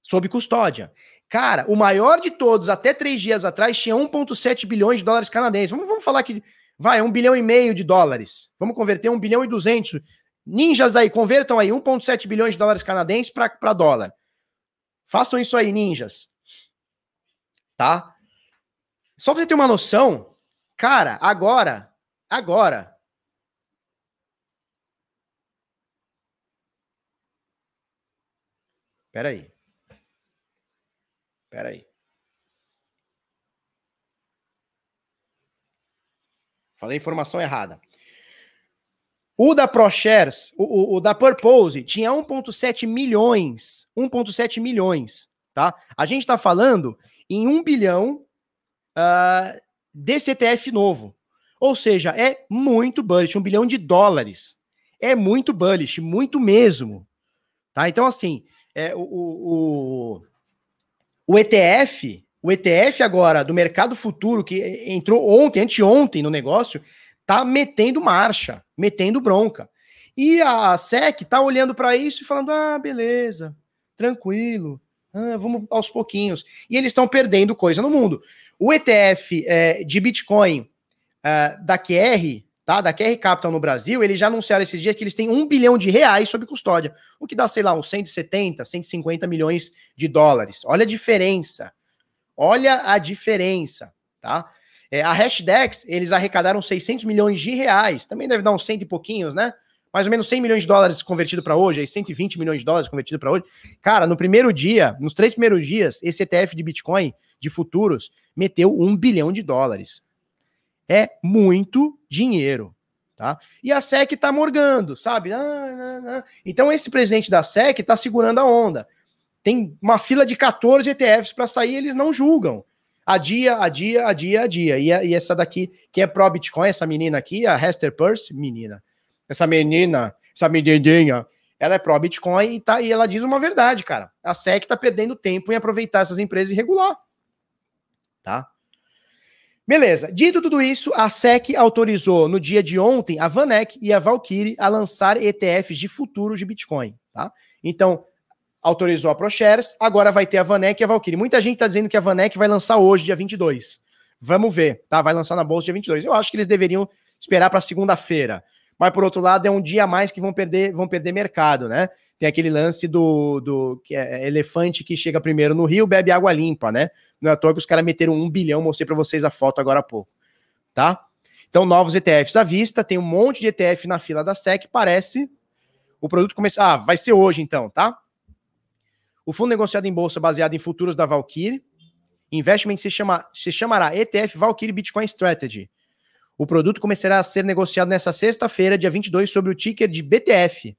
sob custódia. Cara, o maior de todos, até três dias atrás, tinha 1,7 bilhões de dólares canadenses. Vamos, vamos falar que vai, um bilhão e meio de dólares. Vamos converter um bilhão e duzentos. Ninjas aí, convertam aí 1,7 bilhões de dólares canadenses para dólar. Façam isso aí, ninjas. Tá? Só pra você ter uma noção, cara, agora, agora. Pera aí. Pera aí. Falei informação errada. O da ProShares, o, o, o da Purpose, tinha 1,7 milhões. 1,7 milhões, tá? A gente está falando em 1 bilhão uh, desse ETF novo. Ou seja, é muito bullish, 1 bilhão de dólares. É muito bullish, muito mesmo. Tá? Então, assim, é, o, o, o ETF, o ETF agora do mercado futuro, que entrou ontem, anteontem no negócio, tá metendo marcha, metendo bronca. E a SEC tá olhando para isso e falando: ah, beleza, tranquilo, ah, vamos aos pouquinhos. E eles estão perdendo coisa no mundo. O ETF é, de Bitcoin é, da QR, tá? Da QR Capital no Brasil, eles já anunciaram esses dias que eles têm um bilhão de reais sob custódia, o que dá, sei lá, uns 170, 150 milhões de dólares. Olha a diferença. Olha a diferença, tá? É, a Hashdex, eles arrecadaram 600 milhões de reais, também deve dar uns cento e pouquinhos, né? Mais ou menos 100 milhões de dólares convertido para hoje, aí 120 milhões de dólares convertido para hoje. Cara, no primeiro dia, nos três primeiros dias, esse ETF de Bitcoin, de futuros, meteu um bilhão de dólares. É muito dinheiro. Tá? E a SEC está morgando, sabe? Ah, ah, ah. Então esse presidente da SEC está segurando a onda. Tem uma fila de 14 ETFs para sair, eles não julgam a dia, a dia, a dia, a dia. E, e essa daqui, que é pro Bitcoin, essa menina aqui, a Hester Purse, menina. Essa menina, essa menininha, ela é pro Bitcoin e, tá, e ela diz uma verdade, cara. A SEC tá perdendo tempo em aproveitar essas empresas e regular. Tá? Beleza. Dito tudo isso, a SEC autorizou no dia de ontem a Vanek e a Valkyrie a lançar ETFs de futuros de Bitcoin, tá? Então, autorizou a ProShares, agora vai ter a Vanek e a Valkyrie. Muita gente está dizendo que a Vanek vai lançar hoje, dia 22. Vamos ver, tá? Vai lançar na bolsa dia 22. Eu acho que eles deveriam esperar para segunda-feira. Mas por outro lado, é um dia a mais que vão perder, vão perder mercado, né? Tem aquele lance do, do que é elefante que chega primeiro no rio, bebe água limpa, né? Não é à toa que os caras meteram um bilhão, mostrei para vocês a foto agora há pouco, tá? Então, novos ETFs à vista, tem um monte de ETF na fila da SEC, parece o produto começar. Ah, vai ser hoje então, tá? O fundo negociado em bolsa baseado em futuros da Valkyrie. Investment se, chama, se chamará ETF Valkyrie Bitcoin Strategy. O produto começará a ser negociado nessa sexta-feira, dia 22, sobre o ticker de BTF,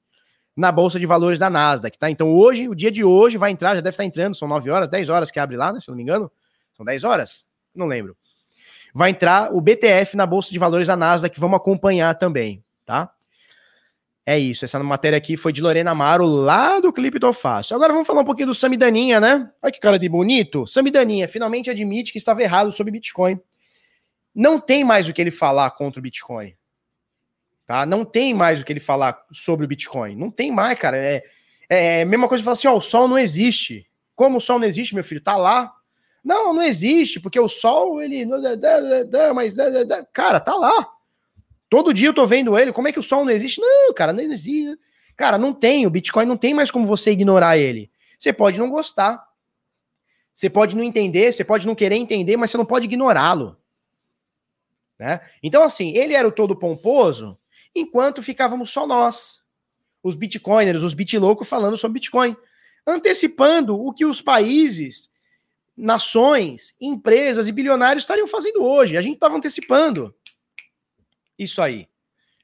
na Bolsa de Valores da Nasdaq, tá? Então hoje, o dia de hoje, vai entrar, já deve estar entrando, são 9 horas, 10 horas que abre lá, né? Se eu não me engano. São 10 horas? Não lembro. Vai entrar o BTF na Bolsa de Valores da Nasdaq, vamos acompanhar também, tá? É isso, essa matéria aqui foi de Lorena Amaro, lá do Clipe do Fácil. Agora vamos falar um pouquinho do Samidaninha, né? Olha que cara de bonito. Samidaninha finalmente admite que estava errado sobre Bitcoin. Não tem mais o que ele falar contra o Bitcoin. Tá? Não tem mais o que ele falar sobre o Bitcoin. Não tem mais, cara. É, é a mesma coisa que falar assim: ó, o sol não existe. Como o sol não existe, meu filho? Tá lá. Não, não existe, porque o sol, ele. Mas, cara, tá lá. Todo dia eu tô vendo ele. Como é que o sol não existe? Não, cara, não existe. Cara, não tem. O Bitcoin não tem mais como você ignorar ele. Você pode não gostar. Você pode não entender, você pode não querer entender, mas você não pode ignorá-lo. Né? Então, assim, ele era o todo pomposo, enquanto ficávamos só nós, os bitcoiners, os bitloucos, falando sobre Bitcoin, antecipando o que os países, nações, empresas e bilionários estariam fazendo hoje. A gente estava antecipando isso aí.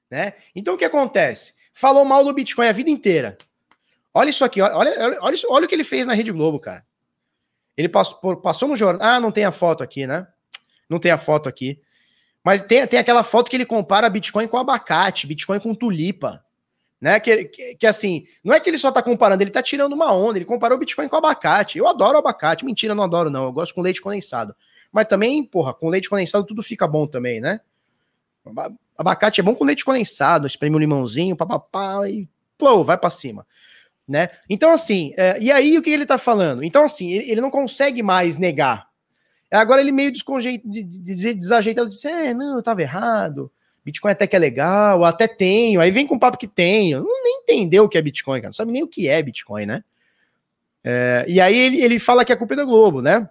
Né? Então o que acontece? Falou mal do Bitcoin a vida inteira. Olha isso aqui, olha, olha, olha, olha o que ele fez na Rede Globo, cara. Ele passou, passou no jornal. Ah, não tem a foto aqui, né? Não tem a foto aqui. Mas tem, tem aquela foto que ele compara Bitcoin com abacate, Bitcoin com tulipa. Né? Que, que, que, assim, não é que ele só tá comparando, ele tá tirando uma onda. Ele comparou o Bitcoin com abacate. Eu adoro abacate. Mentira, não adoro, não. Eu gosto com leite condensado. Mas também, porra, com leite condensado tudo fica bom também, né? Abacate é bom com leite condensado, espreme um limãozinho, papapá, e pô, vai para cima. Né? Então, assim, é, e aí o que ele tá falando? Então, assim, ele, ele não consegue mais negar. Agora ele meio desajeitado, disse: é, não, eu tava errado. Bitcoin até que é legal, até tenho. Aí vem com o papo que tenho. Não nem entendeu o que é Bitcoin, cara. Não sabe nem o que é Bitcoin, né? É, e aí ele, ele fala que a culpa é da Globo, né?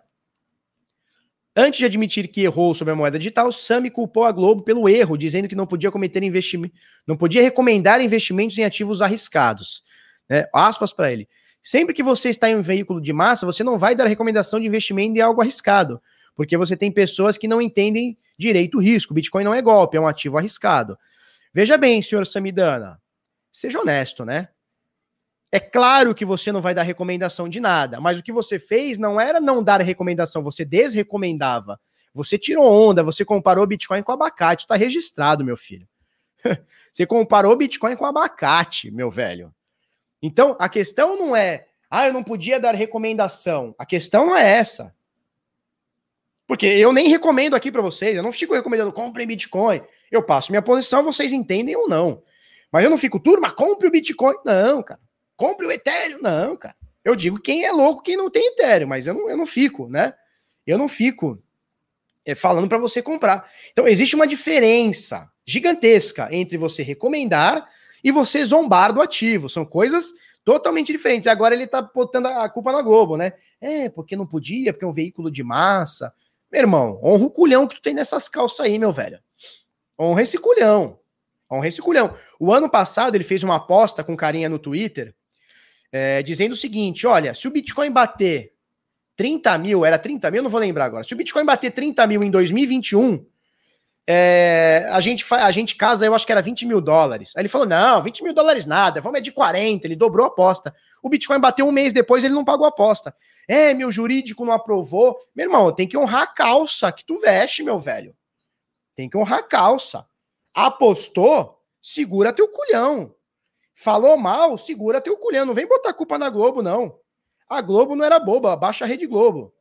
Antes de admitir que errou sobre a moeda digital, Sami culpou a Globo pelo erro, dizendo que não podia cometer investimento, não podia recomendar investimentos em ativos arriscados. Né? Aspas para ele. Sempre que você está em um veículo de massa, você não vai dar recomendação de investimento em algo arriscado, porque você tem pessoas que não entendem direito o risco. Bitcoin não é golpe, é um ativo arriscado. Veja bem, senhor Samidana, seja honesto, né? É claro que você não vai dar recomendação de nada, mas o que você fez não era não dar recomendação, você desrecomendava. Você tirou onda, você comparou Bitcoin com abacate. Está registrado, meu filho. você comparou Bitcoin com abacate, meu velho. Então, a questão não é, ah, eu não podia dar recomendação. A questão não é essa. Porque eu nem recomendo aqui para vocês, eu não fico recomendando comprem Bitcoin. Eu passo minha posição, vocês entendem ou não. Mas eu não fico, turma, compre o Bitcoin. Não, cara. Compre o Ethereum. Não, cara. Eu digo quem é louco, quem não tem Ethereum, mas eu não, eu não fico, né? Eu não fico é, falando para você comprar. Então, existe uma diferença gigantesca entre você recomendar e você zombar do ativo. São coisas totalmente diferentes. Agora ele tá botando a culpa na Globo, né? É, porque não podia, porque é um veículo de massa. Meu irmão, honra o culhão que tu tem nessas calças aí, meu velho. Honra esse culhão. Honra esse culhão. O ano passado ele fez uma aposta com carinha no Twitter, é, dizendo o seguinte: olha, se o Bitcoin bater 30 mil, era 30 mil, não vou lembrar agora. Se o Bitcoin bater 30 mil em 2021, é, a, gente a gente casa, eu acho que era 20 mil dólares. Aí ele falou: não, 20 mil dólares nada, vamos é de 40. Ele dobrou a aposta. O Bitcoin bateu um mês depois, ele não pagou a aposta. É, meu jurídico não aprovou. Meu irmão, tem que honrar a calça que tu veste, meu velho. Tem que honrar a calça. Apostou, segura teu culhão. Falou mal, segura teu culhão. Não vem botar culpa na Globo, não. A Globo não era boba, baixa a Rede Globo.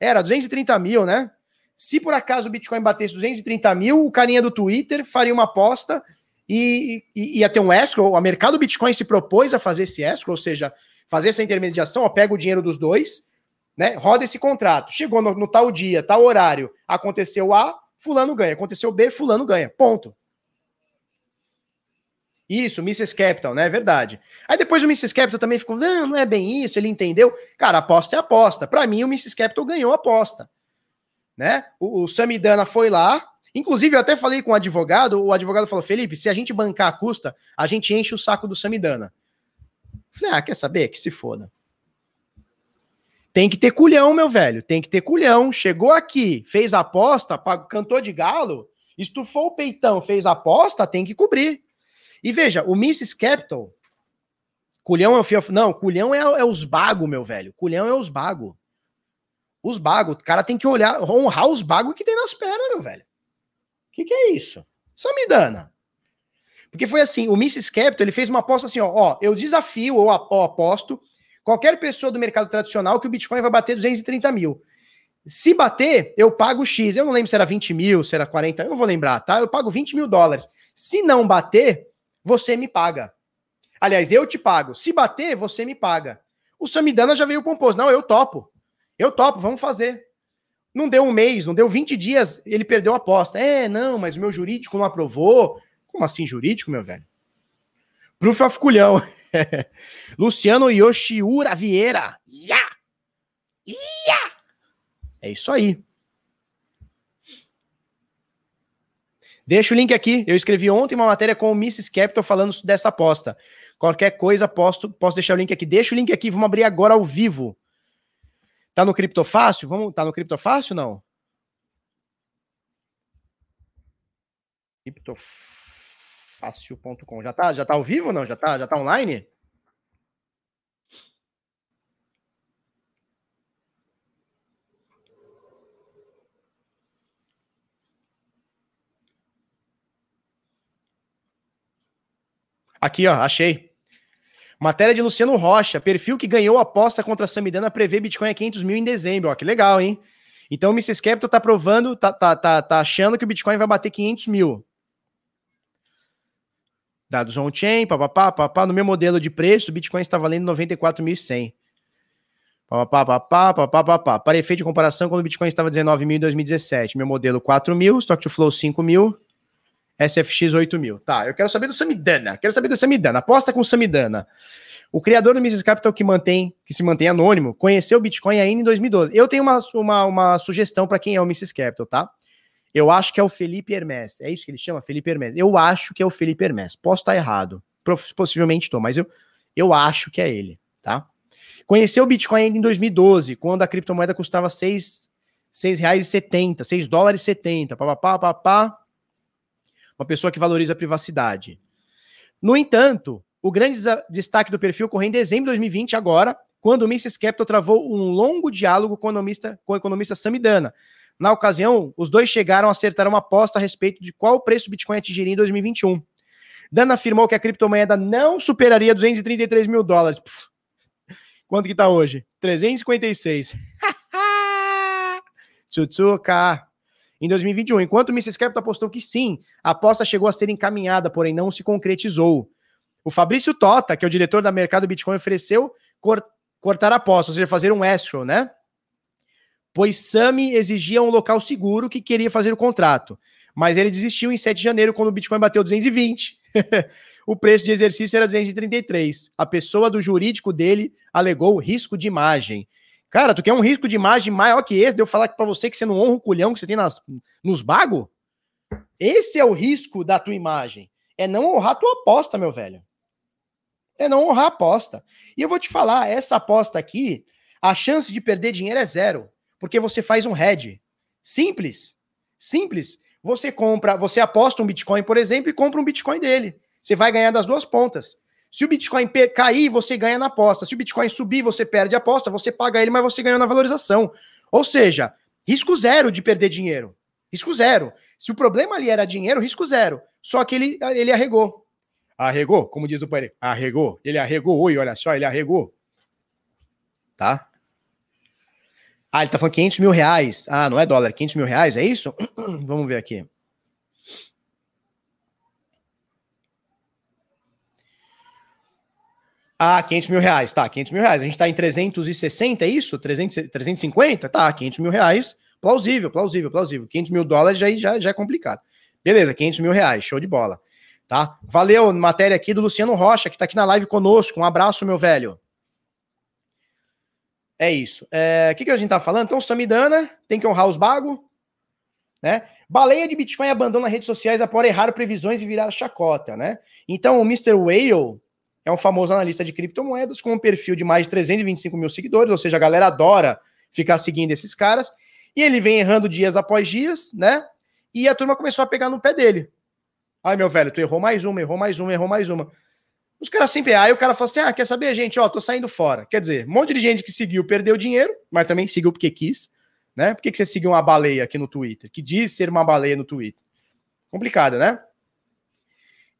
Era 230 mil, né? Se por acaso o Bitcoin batesse 230 mil, o carinha do Twitter faria uma aposta e, e ia ter um escrow. O mercado Bitcoin se propôs a fazer esse escrow, ou seja, fazer essa intermediação, ó, pega o dinheiro dos dois, né? Roda esse contrato. Chegou no, no tal dia, tal horário, aconteceu A, fulano ganha. Aconteceu B, fulano ganha. Ponto. Isso, Mrs. Capital, né? É verdade. Aí depois o Mrs. Capital também ficou, não, não é bem isso, ele entendeu. Cara, aposta é aposta. Para mim, o Mrs. Capital ganhou a aposta né? O, o Samidana foi lá. Inclusive, eu até falei com o advogado, o advogado falou: Felipe, se a gente bancar a custa, a gente enche o saco do Samidana. Falei, ah, quer saber? Que se foda. Tem que ter culhão, meu velho. Tem que ter culhão. Chegou aqui, fez a aposta, cantou de galo, estufou o peitão, fez a aposta, tem que cobrir. E veja, o Mrs. Capital, culhão é o fio. Não, culhão é, é os bagos, meu velho. Culhão é os bagos. Os bagos. O cara tem que olhar, honrar os bagos que tem nas pernas, meu velho. O que, que é isso? Só me dana. Porque foi assim, o Mrs. Capital, ele fez uma aposta assim, ó, ó eu desafio ou aposto qualquer pessoa do mercado tradicional que o Bitcoin vai bater 230 mil. Se bater, eu pago X. Eu não lembro se era 20 mil, se era 40, eu não vou lembrar, tá? Eu pago 20 mil dólares. Se não bater, você me paga. Aliás, eu te pago. Se bater, você me paga. O Samidana já veio compor. Não, eu topo. Eu topo, vamos fazer. Não deu um mês, não deu 20 dias, ele perdeu a aposta. É, não, mas o meu jurídico não aprovou. Como assim jurídico, meu velho? Proof of culhão. Luciano Yoshiura Vieira. Yeah! Yeah! É isso aí. Deixa o link aqui. Eu escrevi ontem uma matéria com o Mrs. Capital falando dessa aposta. Qualquer coisa, posso, posso deixar o link aqui. Deixa o link aqui. Vamos abrir agora ao vivo. Tá no Criptofácil? Vamos, tá no Criptofácil não? Criptofácil.com. Já tá, já tá ao vivo não? Já tá, já tá online? Aqui, ó, achei. Matéria de Luciano Rocha. Perfil que ganhou aposta contra a Samidana prevê Bitcoin a 500 mil em dezembro. Ó, que legal, hein? Então o Mrs. Capital tá provando, tá, tá, tá, tá achando que o Bitcoin vai bater 500 mil. Dados on-chain, papapá, papapá. No meu modelo de preço, o Bitcoin está valendo 94.100. Papapá, papapá, papapá. Para efeito de comparação, quando o Bitcoin estava 19 mil em 2017. Meu modelo 4 mil, Stock to Flow 5 mil, SFX 8 mil. Tá, eu quero saber do Samidana. Quero saber do Samidana. Aposta com o Samidana. O criador do Mises Capital que mantém, que se mantém anônimo, conheceu o Bitcoin ainda em 2012. Eu tenho uma, uma, uma sugestão para quem é o Mises Capital, tá? Eu acho que é o Felipe Hermes. É isso que ele chama? Felipe Hermes. Eu acho que é o Felipe Hermes. Posso estar errado. Possivelmente estou, mas eu, eu acho que é ele, tá? Conheceu o Bitcoin ainda em 2012, quando a criptomoeda custava 6, reais e 70, 6 dólares e 70, papapá, papá. Uma pessoa que valoriza a privacidade. No entanto, o grande destaque do perfil ocorreu em dezembro de 2020, agora, quando o Mises Capital travou um longo diálogo com o economista, com o economista Samidana. Na ocasião, os dois chegaram a acertar uma aposta a respeito de qual preço o Bitcoin atingiria em 2021. Dana afirmou que a criptomoeda não superaria 233 mil dólares. Puf. Quanto que tá hoje? 356. Tsutsuka. Em 2021, enquanto Mrs. Capital apostou que sim, a aposta chegou a ser encaminhada, porém não se concretizou. O Fabrício Tota, que é o diretor da Mercado Bitcoin, ofereceu cor cortar a aposta, ou seja, fazer um escrow, né? Pois Sami exigia um local seguro que queria fazer o contrato. Mas ele desistiu em 7 de janeiro, quando o Bitcoin bateu 220. o preço de exercício era 233. A pessoa do jurídico dele alegou risco de imagem. Cara, tu quer um risco de imagem maior que esse? De eu falar para você que você não honra o culhão que você tem nas, nos bagos? Esse é o risco da tua imagem. É não honrar tua aposta, meu velho. É não honrar a aposta. E eu vou te falar, essa aposta aqui, a chance de perder dinheiro é zero. Porque você faz um hedge. Simples. Simples. Você compra, você aposta um Bitcoin, por exemplo, e compra um Bitcoin dele. Você vai ganhar das duas pontas. Se o Bitcoin cair, você ganha na aposta. Se o Bitcoin subir, você perde a aposta, você paga ele, mas você ganhou na valorização. Ou seja, risco zero de perder dinheiro. Risco zero. Se o problema ali era dinheiro, risco zero. Só que ele, ele arregou. Arregou, como diz o pai. Arregou. Ele arregou. Oi, olha só, ele arregou. Tá? Ah, ele tá falando 500 mil reais. Ah, não é dólar, 500 mil reais, é isso? Vamos ver aqui. Ah, 500 mil reais, tá, 500 mil reais. A gente tá em 360, é isso? 300, 350? Tá, 500 mil reais. Plausível, plausível, plausível. 500 mil dólares já, já, já é complicado. Beleza, 500 mil reais, show de bola. Tá? Valeu, matéria aqui do Luciano Rocha, que tá aqui na live conosco. Um abraço, meu velho. É isso. É, o que, que a gente tá falando? Então, Samidana tem que honrar os bagos, né? Baleia de Bitcoin abandona redes sociais após errar previsões e virar chacota, né? Então, o Mr. Whale é um famoso analista de criptomoedas com um perfil de mais de 325 mil seguidores, ou seja, a galera adora ficar seguindo esses caras. E ele vem errando dias após dias, né? E a turma começou a pegar no pé dele. Ai, meu velho, tu errou mais uma, errou mais uma, errou mais uma. Os caras sempre. Aí o cara fala assim: ah, quer saber, gente? Ó, tô saindo fora. Quer dizer, um monte de gente que seguiu perdeu dinheiro, mas também seguiu porque quis. Né? Por que, que você seguiu uma baleia aqui no Twitter? Que diz ser uma baleia no Twitter. Complicado, né?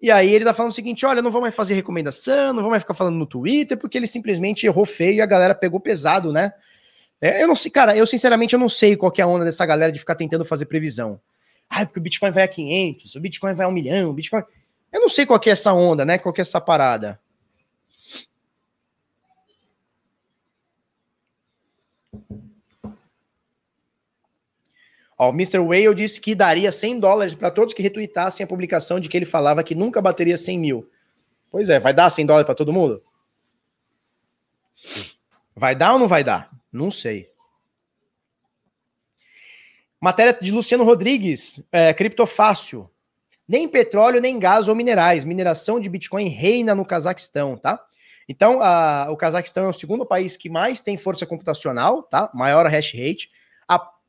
E aí ele tá falando o seguinte: olha, não vou mais fazer recomendação, não vou mais ficar falando no Twitter, porque ele simplesmente errou feio e a galera pegou pesado, né? É, eu não sei, cara, eu sinceramente eu não sei qual é a onda dessa galera de ficar tentando fazer previsão. Ah, porque o Bitcoin vai a 500, o Bitcoin vai a um milhão, o Bitcoin. Eu não sei qual é essa onda, né? Qual é essa parada. Ó, o Mr. Whale disse que daria 100 dólares para todos que retuitassem a publicação de que ele falava que nunca bateria 100 mil. Pois é, vai dar 100 dólares para todo mundo? Vai dar ou não vai dar? Não sei. Matéria de Luciano Rodrigues, é, criptofácil. Nem petróleo, nem gás ou minerais. Mineração de Bitcoin reina no Cazaquistão, tá? Então, a, o Cazaquistão é o segundo país que mais tem força computacional, tá? Maior hash rate.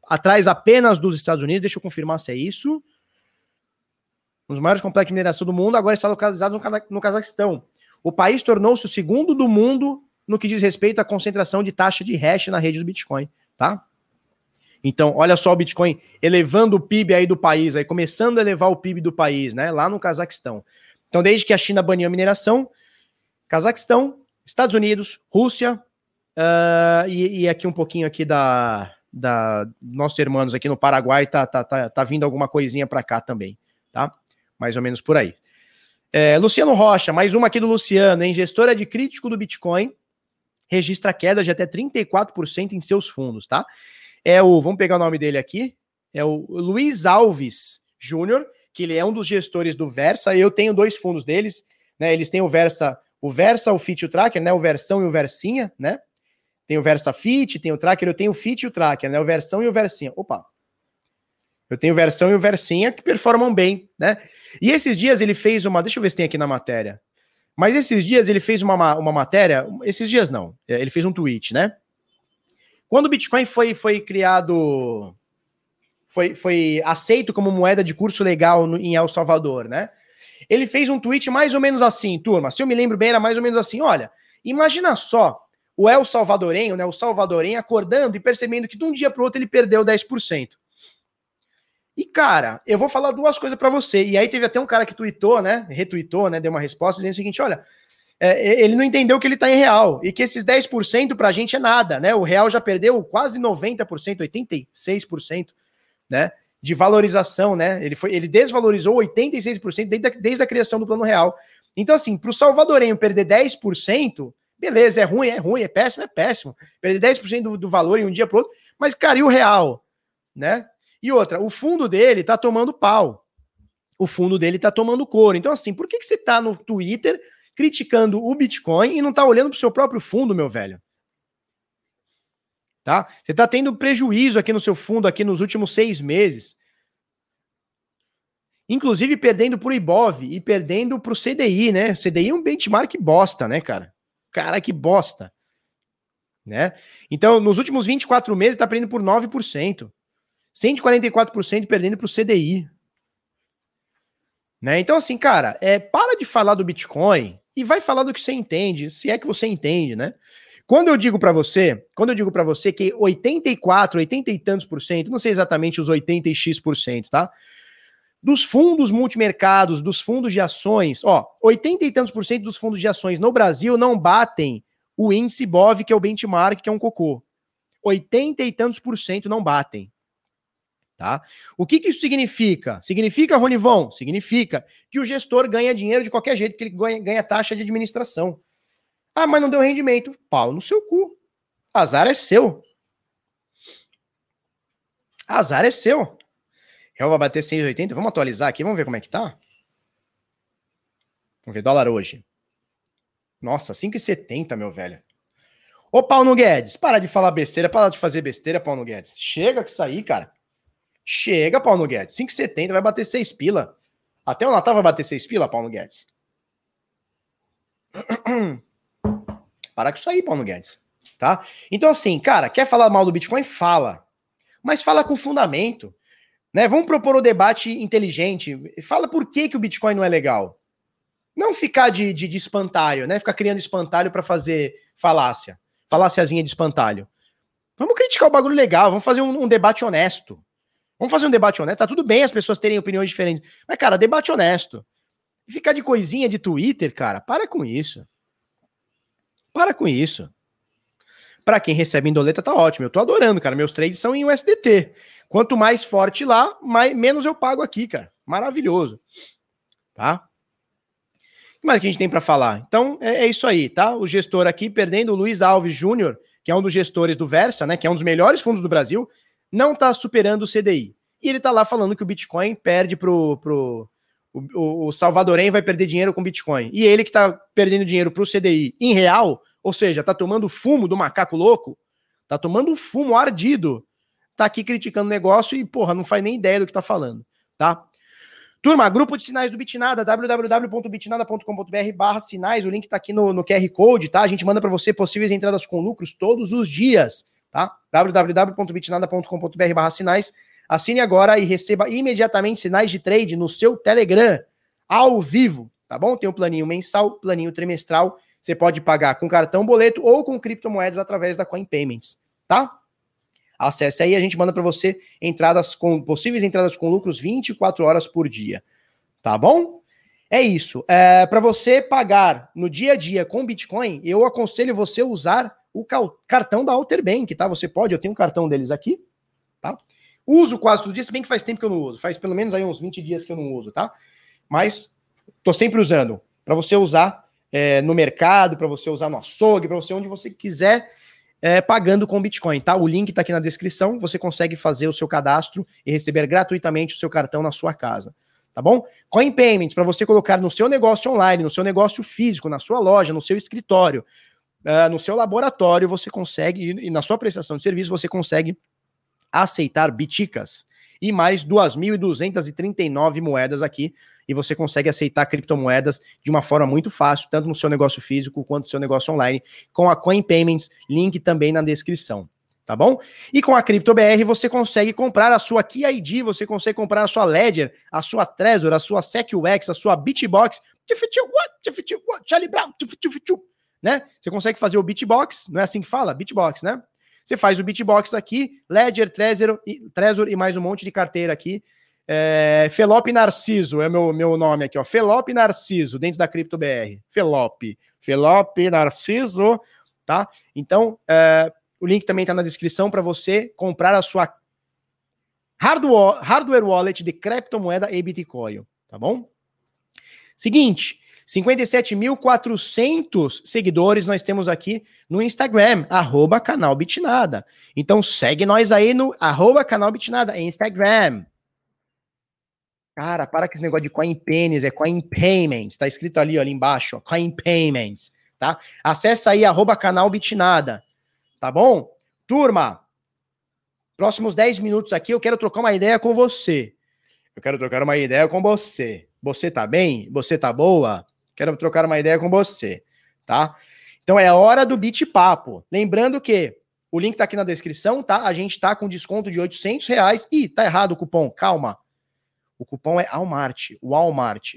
Atrás apenas dos Estados Unidos, deixa eu confirmar se é isso. Um dos maiores complexos de mineração do mundo, agora está localizado no, no Cazaquistão. O país tornou-se o segundo do mundo no que diz respeito à concentração de taxa de hash na rede do Bitcoin, tá? Então, olha só o Bitcoin elevando o PIB aí do país, aí começando a elevar o PIB do país, né? Lá no Cazaquistão. Então, desde que a China baniu a mineração, Cazaquistão, Estados Unidos, Rússia, uh, e, e, aqui um pouquinho aqui da, da nossos irmãos aqui no Paraguai, tá, tá, tá, tá vindo alguma coisinha para cá também, tá? Mais ou menos por aí. É, Luciano Rocha, mais uma aqui do Luciano, hein? Gestora de crítico do Bitcoin, registra queda de até 34% em seus fundos, tá? É o, vamos pegar o nome dele aqui, é o Luiz Alves Júnior, que ele é um dos gestores do Versa. Eu tenho dois fundos deles, né? Eles têm o Versa, o Versa, o e o Tracker, né? O Versão e o Versinha, né? Tem o Versa Fit, tem o Tracker, eu tenho o Fit e o Tracker, né? O Versão e o Versinha. Opa. Eu tenho o Versão e o Versinha que performam bem, né? E esses dias ele fez uma, deixa eu ver se tem aqui na matéria. Mas esses dias ele fez uma, uma matéria, esses dias não, é, ele fez um tweet, né? Quando o Bitcoin foi, foi criado, foi, foi aceito como moeda de curso legal no, em El Salvador, né? Ele fez um tweet mais ou menos assim, turma. Se eu me lembro bem, era mais ou menos assim: olha, imagina só o El Salvadorenho, né? O salvadorenho acordando e percebendo que de um dia para o outro ele perdeu 10%. E, cara, eu vou falar duas coisas para você. E aí teve até um cara que tweetou, né? Retweetou, né? Deu uma resposta dizendo o seguinte: olha, é, ele não entendeu que ele está em real e que esses 10% para a gente é nada, né? O real já perdeu quase 90%, 86%, né? De valorização, né? Ele, foi, ele desvalorizou 86% desde a, desde a criação do plano real. Então, assim, para o salvadorenho perder 10%, beleza, é ruim, é ruim, é péssimo, é péssimo. Perder 10% do, do valor em um dia para outro, mas, e o real, né? E outra, o fundo dele tá tomando pau. O fundo dele tá tomando couro. Então, assim, por que, que você tá no Twitter criticando o Bitcoin e não tá olhando pro seu próprio fundo, meu velho? Tá? Você tá tendo prejuízo aqui no seu fundo aqui nos últimos seis meses. Inclusive perdendo pro Ibov e perdendo pro CDI, né? CDI é um benchmark bosta, né, cara? Cara, que bosta. Né? Então, nos últimos 24 meses, tá perdendo por 9%. 144% perdendo para o CDI. Né? Então, assim, cara, é, para de falar do Bitcoin e vai falar do que você entende, se é que você entende, né? Quando eu digo para você, quando eu digo para você que 84, 80 e tantos por cento, não sei exatamente os 80 e x por cento, tá? Dos fundos multimercados, dos fundos de ações, ó, 80 e tantos por cento dos fundos de ações no Brasil não batem o índice BOV, que é o benchmark, que é um cocô. 80 e tantos por cento não batem. Tá? O que, que isso significa? Significa, Ronivon? Significa que o gestor ganha dinheiro de qualquer jeito, que ele ganha, ganha taxa de administração. Ah, mas não deu rendimento. Pau no seu cu. Azar é seu. Azar é seu. Real vai bater 6,80. Vamos atualizar aqui, vamos ver como é que tá. Vamos ver dólar hoje. Nossa, 5,70, meu velho. Ô, Paulo Guedes, para de falar besteira, para de fazer besteira, Paulo Guedes. Chega que aí, cara. Chega, Paulo Guedes. 5,70 vai bater 6 pila. Até o Natal vai bater 6 pila, Paulo Guedes. Para com isso aí, Paulo Guedes. Tá? Então, assim, cara, quer falar mal do Bitcoin? Fala. Mas fala com fundamento. Né? Vamos propor um debate inteligente. Fala por que, que o Bitcoin não é legal. Não ficar de, de, de espantalho, né? Ficar criando espantalho para fazer falácia. Faláciazinha de espantalho. Vamos criticar o bagulho legal, vamos fazer um, um debate honesto. Vamos fazer um debate honesto. Tá tudo bem as pessoas terem opiniões diferentes. Mas, cara, debate honesto. Ficar de coisinha de Twitter, cara, para com isso. Para com isso. Para quem recebe em doleta, tá ótimo. Eu tô adorando, cara. Meus trades são em USDT. Quanto mais forte lá, mais, menos eu pago aqui, cara. Maravilhoso. Tá? O que mais que a gente tem para falar? Então, é, é, isso aí, tá? O gestor aqui perdendo o Luiz Alves Júnior, que é um dos gestores do Versa, né? Que é um dos melhores fundos do Brasil não está superando o CDI. E ele está lá falando que o Bitcoin perde pro. pro o, o salvadorenho vai perder dinheiro com Bitcoin. E ele que está perdendo dinheiro para o CDI em real, ou seja, está tomando fumo do macaco louco, está tomando fumo ardido, está aqui criticando o negócio e, porra, não faz nem ideia do que está falando, tá? Turma, grupo de sinais do Bitnada, www.bitnada.com.br barra sinais, o link está aqui no, no QR Code, tá? A gente manda para você possíveis entradas com lucros todos os dias tá? www.bitnada.com.br barra sinais. Assine agora e receba imediatamente sinais de trade no seu Telegram, ao vivo, tá bom? Tem o um planinho mensal, planinho trimestral. Você pode pagar com cartão, boleto ou com criptomoedas através da Coin Payments, tá? Acesse aí, a gente manda para você entradas com possíveis entradas com lucros 24 horas por dia, tá bom? é isso. É, para você pagar no dia a dia com Bitcoin, eu aconselho você usar o cartão da Alter Bank, tá? Você pode, eu tenho um cartão deles aqui, tá? Uso quase todo dia, se bem que faz tempo que eu não uso. Faz pelo menos aí uns 20 dias que eu não uso, tá? Mas tô sempre usando. Para você usar é, no mercado, para você usar no açougue, para você onde você quiser, é, pagando com Bitcoin, tá? O link tá aqui na descrição. Você consegue fazer o seu cadastro e receber gratuitamente o seu cartão na sua casa tá bom? Coin Payments, para você colocar no seu negócio online, no seu negócio físico, na sua loja, no seu escritório, uh, no seu laboratório, você consegue, e na sua prestação de serviço, você consegue aceitar biticas e mais 2.239 moedas aqui, e você consegue aceitar criptomoedas de uma forma muito fácil, tanto no seu negócio físico quanto no seu negócio online, com a Coin Payments, link também na descrição tá bom? E com a CryptoBR você consegue comprar a sua Key ID, você consegue comprar a sua Ledger, a sua Trezor, a sua SecUX, a sua Bitbox, né? Você consegue fazer o Bitbox, não é assim que fala? Bitbox, né? Você faz o Bitbox aqui, Ledger, Trezor e, Trezor e mais um monte de carteira aqui. É, Felop Narciso é meu, meu nome aqui, ó. Felop Narciso, dentro da CryptoBR. Felop. Felop Narciso, tá? Então, é, o link também está na descrição para você comprar a sua hardware, hardware wallet de criptomoeda e Bitcoin, tá bom? Seguinte, 57.400 seguidores nós temos aqui no Instagram, arroba canal Bitnada. Então segue nós aí no arroba canal Bitnada, Instagram. Cara, para com esse negócio de coin pennies, é coin payments, tá escrito ali, ó, ali embaixo, ó, coin payments, tá? Acessa aí, arroba canal Bitnada. Tá bom? Turma, próximos 10 minutos aqui eu quero trocar uma ideia com você. Eu quero trocar uma ideia com você. Você tá bem? Você tá boa? Quero trocar uma ideia com você, tá? Então é hora do Bit Papo. Lembrando que o link tá aqui na descrição, tá? A gente tá com desconto de 800 reais. Ih, tá errado o cupom, calma. O cupom é Walmart, Walmart.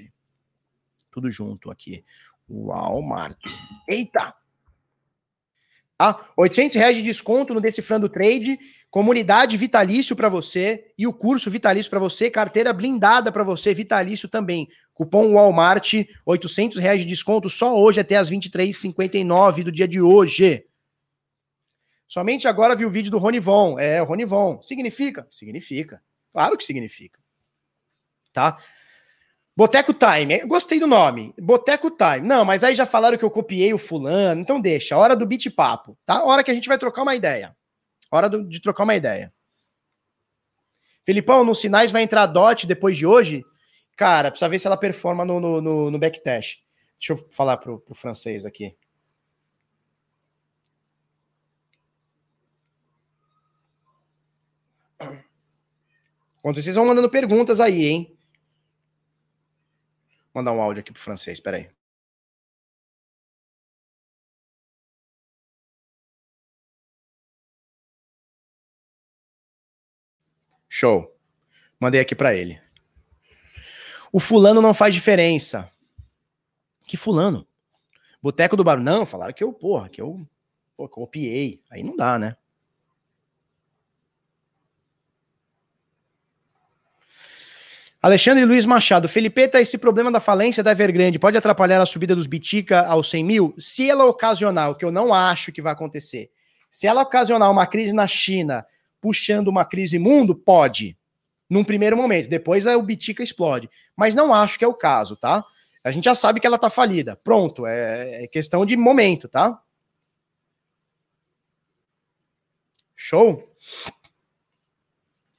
Tudo junto aqui. Walmart. Eita! Tá? 800 reais de desconto no Decifrando Trade, comunidade vitalício para você e o curso vitalício para você, carteira blindada para você, vitalício também. Cupom Walmart, 800 reais de desconto só hoje até as 23h59 do dia de hoje. Somente agora vi o vídeo do Ronivon. É, o Ronivon. Significa? Significa. Claro que significa. Tá? Boteco Time, gostei do nome. Boteco Time. Não, mas aí já falaram que eu copiei o fulano, então deixa. Hora do beat papo, tá? Hora que a gente vai trocar uma ideia. Hora do, de trocar uma ideia. Filipão, nos sinais vai entrar a DOT depois de hoje? Cara, precisa ver se ela performa no, no, no, no backtest. Deixa eu falar pro, pro francês aqui. Enquanto vocês vão mandando perguntas aí, hein? Mandar um áudio aqui pro francês, peraí. Show. Mandei aqui para ele. O fulano não faz diferença. Que fulano? Boteco do Bar. Não, falaram que eu, porra, que eu copiei. Aí não dá, né? Alexandre Luiz Machado, Felipeta, esse problema da falência da Evergrande pode atrapalhar a subida dos Bitica aos 100 mil? Se ela ocasionar, o que eu não acho que vai acontecer, se ela ocasionar uma crise na China, puxando uma crise mundo, pode. Num primeiro momento, depois o Bitica explode. Mas não acho que é o caso, tá? A gente já sabe que ela tá falida. Pronto, é, é questão de momento, tá? Show?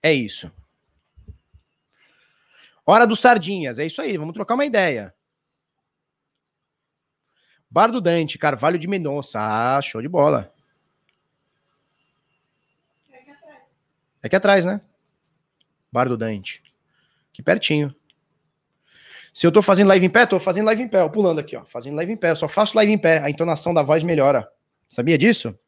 É isso. Hora dos Sardinhas, é isso aí, vamos trocar uma ideia. Bar do Dante, Carvalho de Mendonça. Ah, show de bola. É aqui atrás. É aqui atrás, né? Bar do Dante. Aqui pertinho. Se eu tô fazendo live em pé, tô fazendo live em pé, ó, pulando aqui, ó. Fazendo live em pé. Eu só faço live em pé. A entonação da voz melhora. Sabia disso?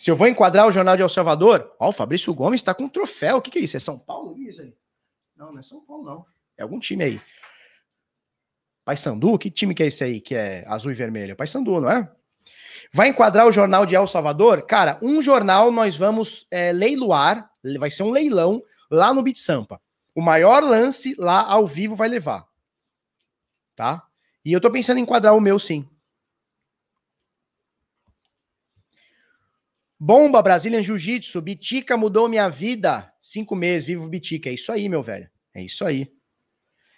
Se eu vou enquadrar o Jornal de El Salvador, ó, o Fabrício Gomes está com um troféu. O que, que é isso? É São Paulo? Isso aí? Não, não é São Paulo, não. É algum time aí. Paysandu? Que time que é esse aí, que é azul e vermelho? Paysandu, não é? Vai enquadrar o jornal de El Salvador? Cara, um jornal nós vamos é, leiloar, vai ser um leilão lá no Bit Sampa. O maior lance lá ao vivo vai levar. Tá? E eu tô pensando em enquadrar o meu sim. Bomba, Brazilian Jiu-Jitsu, Bitica mudou minha vida. Cinco meses, vivo Bitica. É isso aí, meu velho. É isso aí.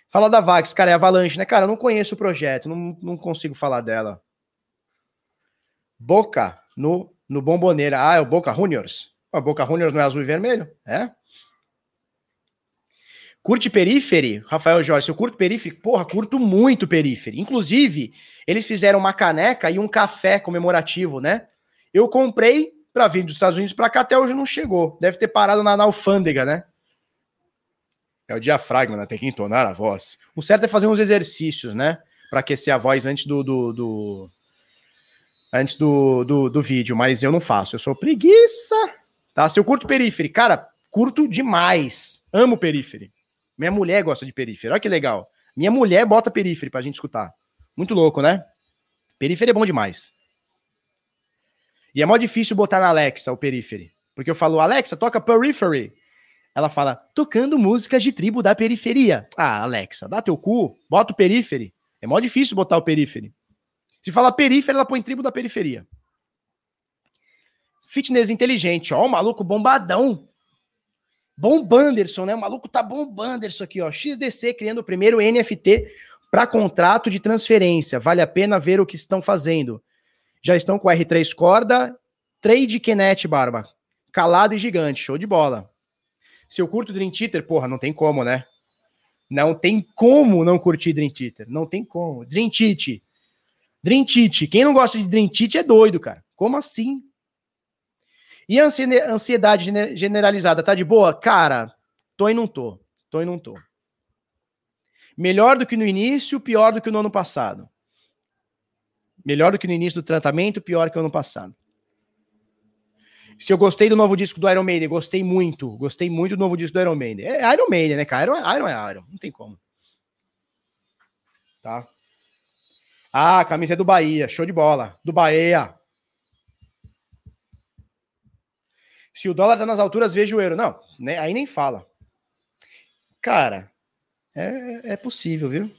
Fala da Vax, cara, é Avalanche, né? Cara, eu não conheço o projeto, não, não consigo falar dela. Boca no, no Bomboneira. Ah, é o Boca Juniors. O Boca Juniors não é azul e vermelho? É? Curte Perifere? Rafael Jorge, eu curto Perifere? Porra, curto muito Perifere. Inclusive, eles fizeram uma caneca e um café comemorativo, né? Eu comprei para vir dos Estados Unidos para cá, até hoje não chegou. Deve ter parado na, na alfândega, né? É o diafragma, né? Tem que entonar a voz. O certo é fazer uns exercícios, né? Para aquecer a voz antes do, do, do antes do, do, do, vídeo, mas eu não faço. Eu sou preguiça. Tá? Se eu curto perífere, cara, curto demais. Amo perífere. Minha mulher gosta de perífere. Olha que legal. Minha mulher bota perífere pra gente escutar. Muito louco, né? Perífere é bom demais. E é mó difícil botar na Alexa o periphery. Porque eu falo, Alexa, toca periphery. Ela fala, tocando músicas de tribo da periferia. Ah, Alexa, dá teu cu, bota o periphery. É mó difícil botar o periphery. Se fala perífera, ela põe tribo da periferia. Fitness inteligente, ó, o maluco bombadão. Bombanderson, né? O maluco tá bombanderson aqui, ó. XDC criando o primeiro NFT para contrato de transferência. Vale a pena ver o que estão fazendo já estão com R3 corda, trade Kenet, Barba. Calado e gigante, show de bola. Se eu curto Dream Theater, porra, não tem como, né? Não tem como não curtir Dream Theater. Não tem como. Dream Theater. Dream Theater. Quem não gosta de Dream Theater é doido, cara. Como assim? E a ansiedade generalizada, tá de boa? Cara, tô e não tô. Tô e não tô. Melhor do que no início, pior do que no ano passado. Melhor do que no início do tratamento, pior que o ano passado. Se eu gostei do novo disco do Iron Maiden, gostei muito. Gostei muito do novo disco do Iron Maiden. É Iron Maiden, né, cara? Iron, Iron é Iron. Não tem como. Tá? Ah, a camisa é do Bahia. Show de bola. Do Bahia. Se o dólar tá nas alturas, veja o euro. Não, né, aí nem fala. Cara, é, é possível, viu?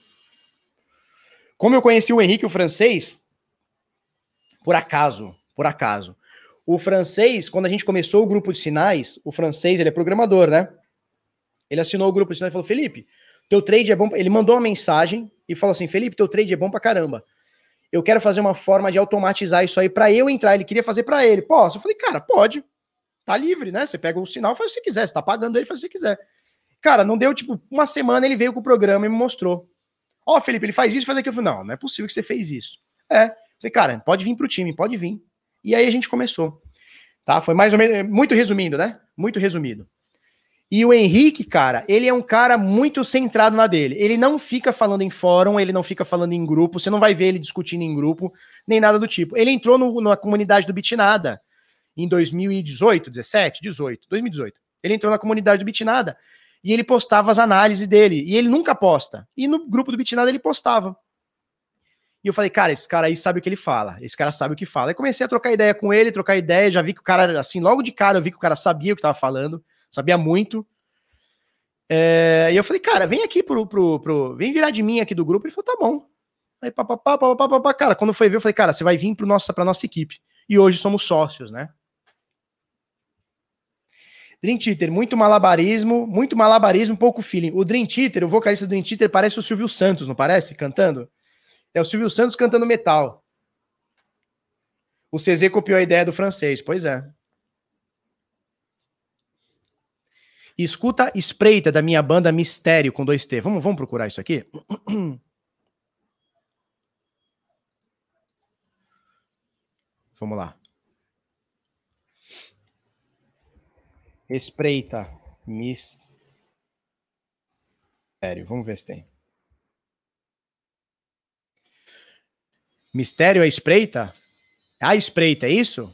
Como eu conheci o Henrique, o francês, por acaso, por acaso. O francês, quando a gente começou o grupo de sinais, o francês, ele é programador, né? Ele assinou o grupo de sinais e falou: Felipe, teu trade é bom. Ele mandou uma mensagem e falou assim: Felipe, teu trade é bom pra caramba. Eu quero fazer uma forma de automatizar isso aí para eu entrar. Ele queria fazer para ele. Posso? Eu falei, cara, pode. Tá livre, né? Você pega o sinal, faz o que quiser. Você tá pagando ele, faz o que quiser. Cara, não deu tipo uma semana, ele veio com o programa e me mostrou. Ó, oh, Felipe, ele faz isso, faz aquilo. Eu falei, não, não é possível que você fez isso. É. Falei, cara, pode vir pro time, pode vir. E aí a gente começou. Tá? Foi mais ou menos, muito resumindo, né? Muito resumido. E o Henrique, cara, ele é um cara muito centrado na dele. Ele não fica falando em fórum, ele não fica falando em grupo, você não vai ver ele discutindo em grupo, nem nada do tipo. Ele entrou no, na comunidade do Bitnada em 2018, 17, 18, 2018. Ele entrou na comunidade do Bitnada e ele postava as análises dele. E ele nunca posta. E no grupo do Bitnada ele postava. E eu falei, cara, esse cara aí sabe o que ele fala. Esse cara sabe o que fala. Aí comecei a trocar ideia com ele, trocar ideia. Já vi que o cara, assim, logo de cara, eu vi que o cara sabia o que tava falando, sabia muito. É, e eu falei, cara, vem aqui pro, pro, pro. Vem virar de mim aqui do grupo. Ele falou, tá bom. Aí, papapá, papapá, papapá. Cara, quando foi ver, eu falei, cara, você vai vir pro nossa, pra nossa equipe. E hoje somos sócios, né? Dream Theater, muito malabarismo, muito malabarismo, pouco feeling. O Dream Theater, o vocalista do Dream Theater, parece o Silvio Santos, não parece? Cantando. É o Silvio Santos cantando metal. O CZ copiou a ideia do francês, pois é. Escuta espreita da minha banda Mistério com dois T. Vamos, vamos procurar isso aqui? Vamos lá. Espreita Mistério. Vamos ver se tem. Mistério é espreita? A espreita, é isso?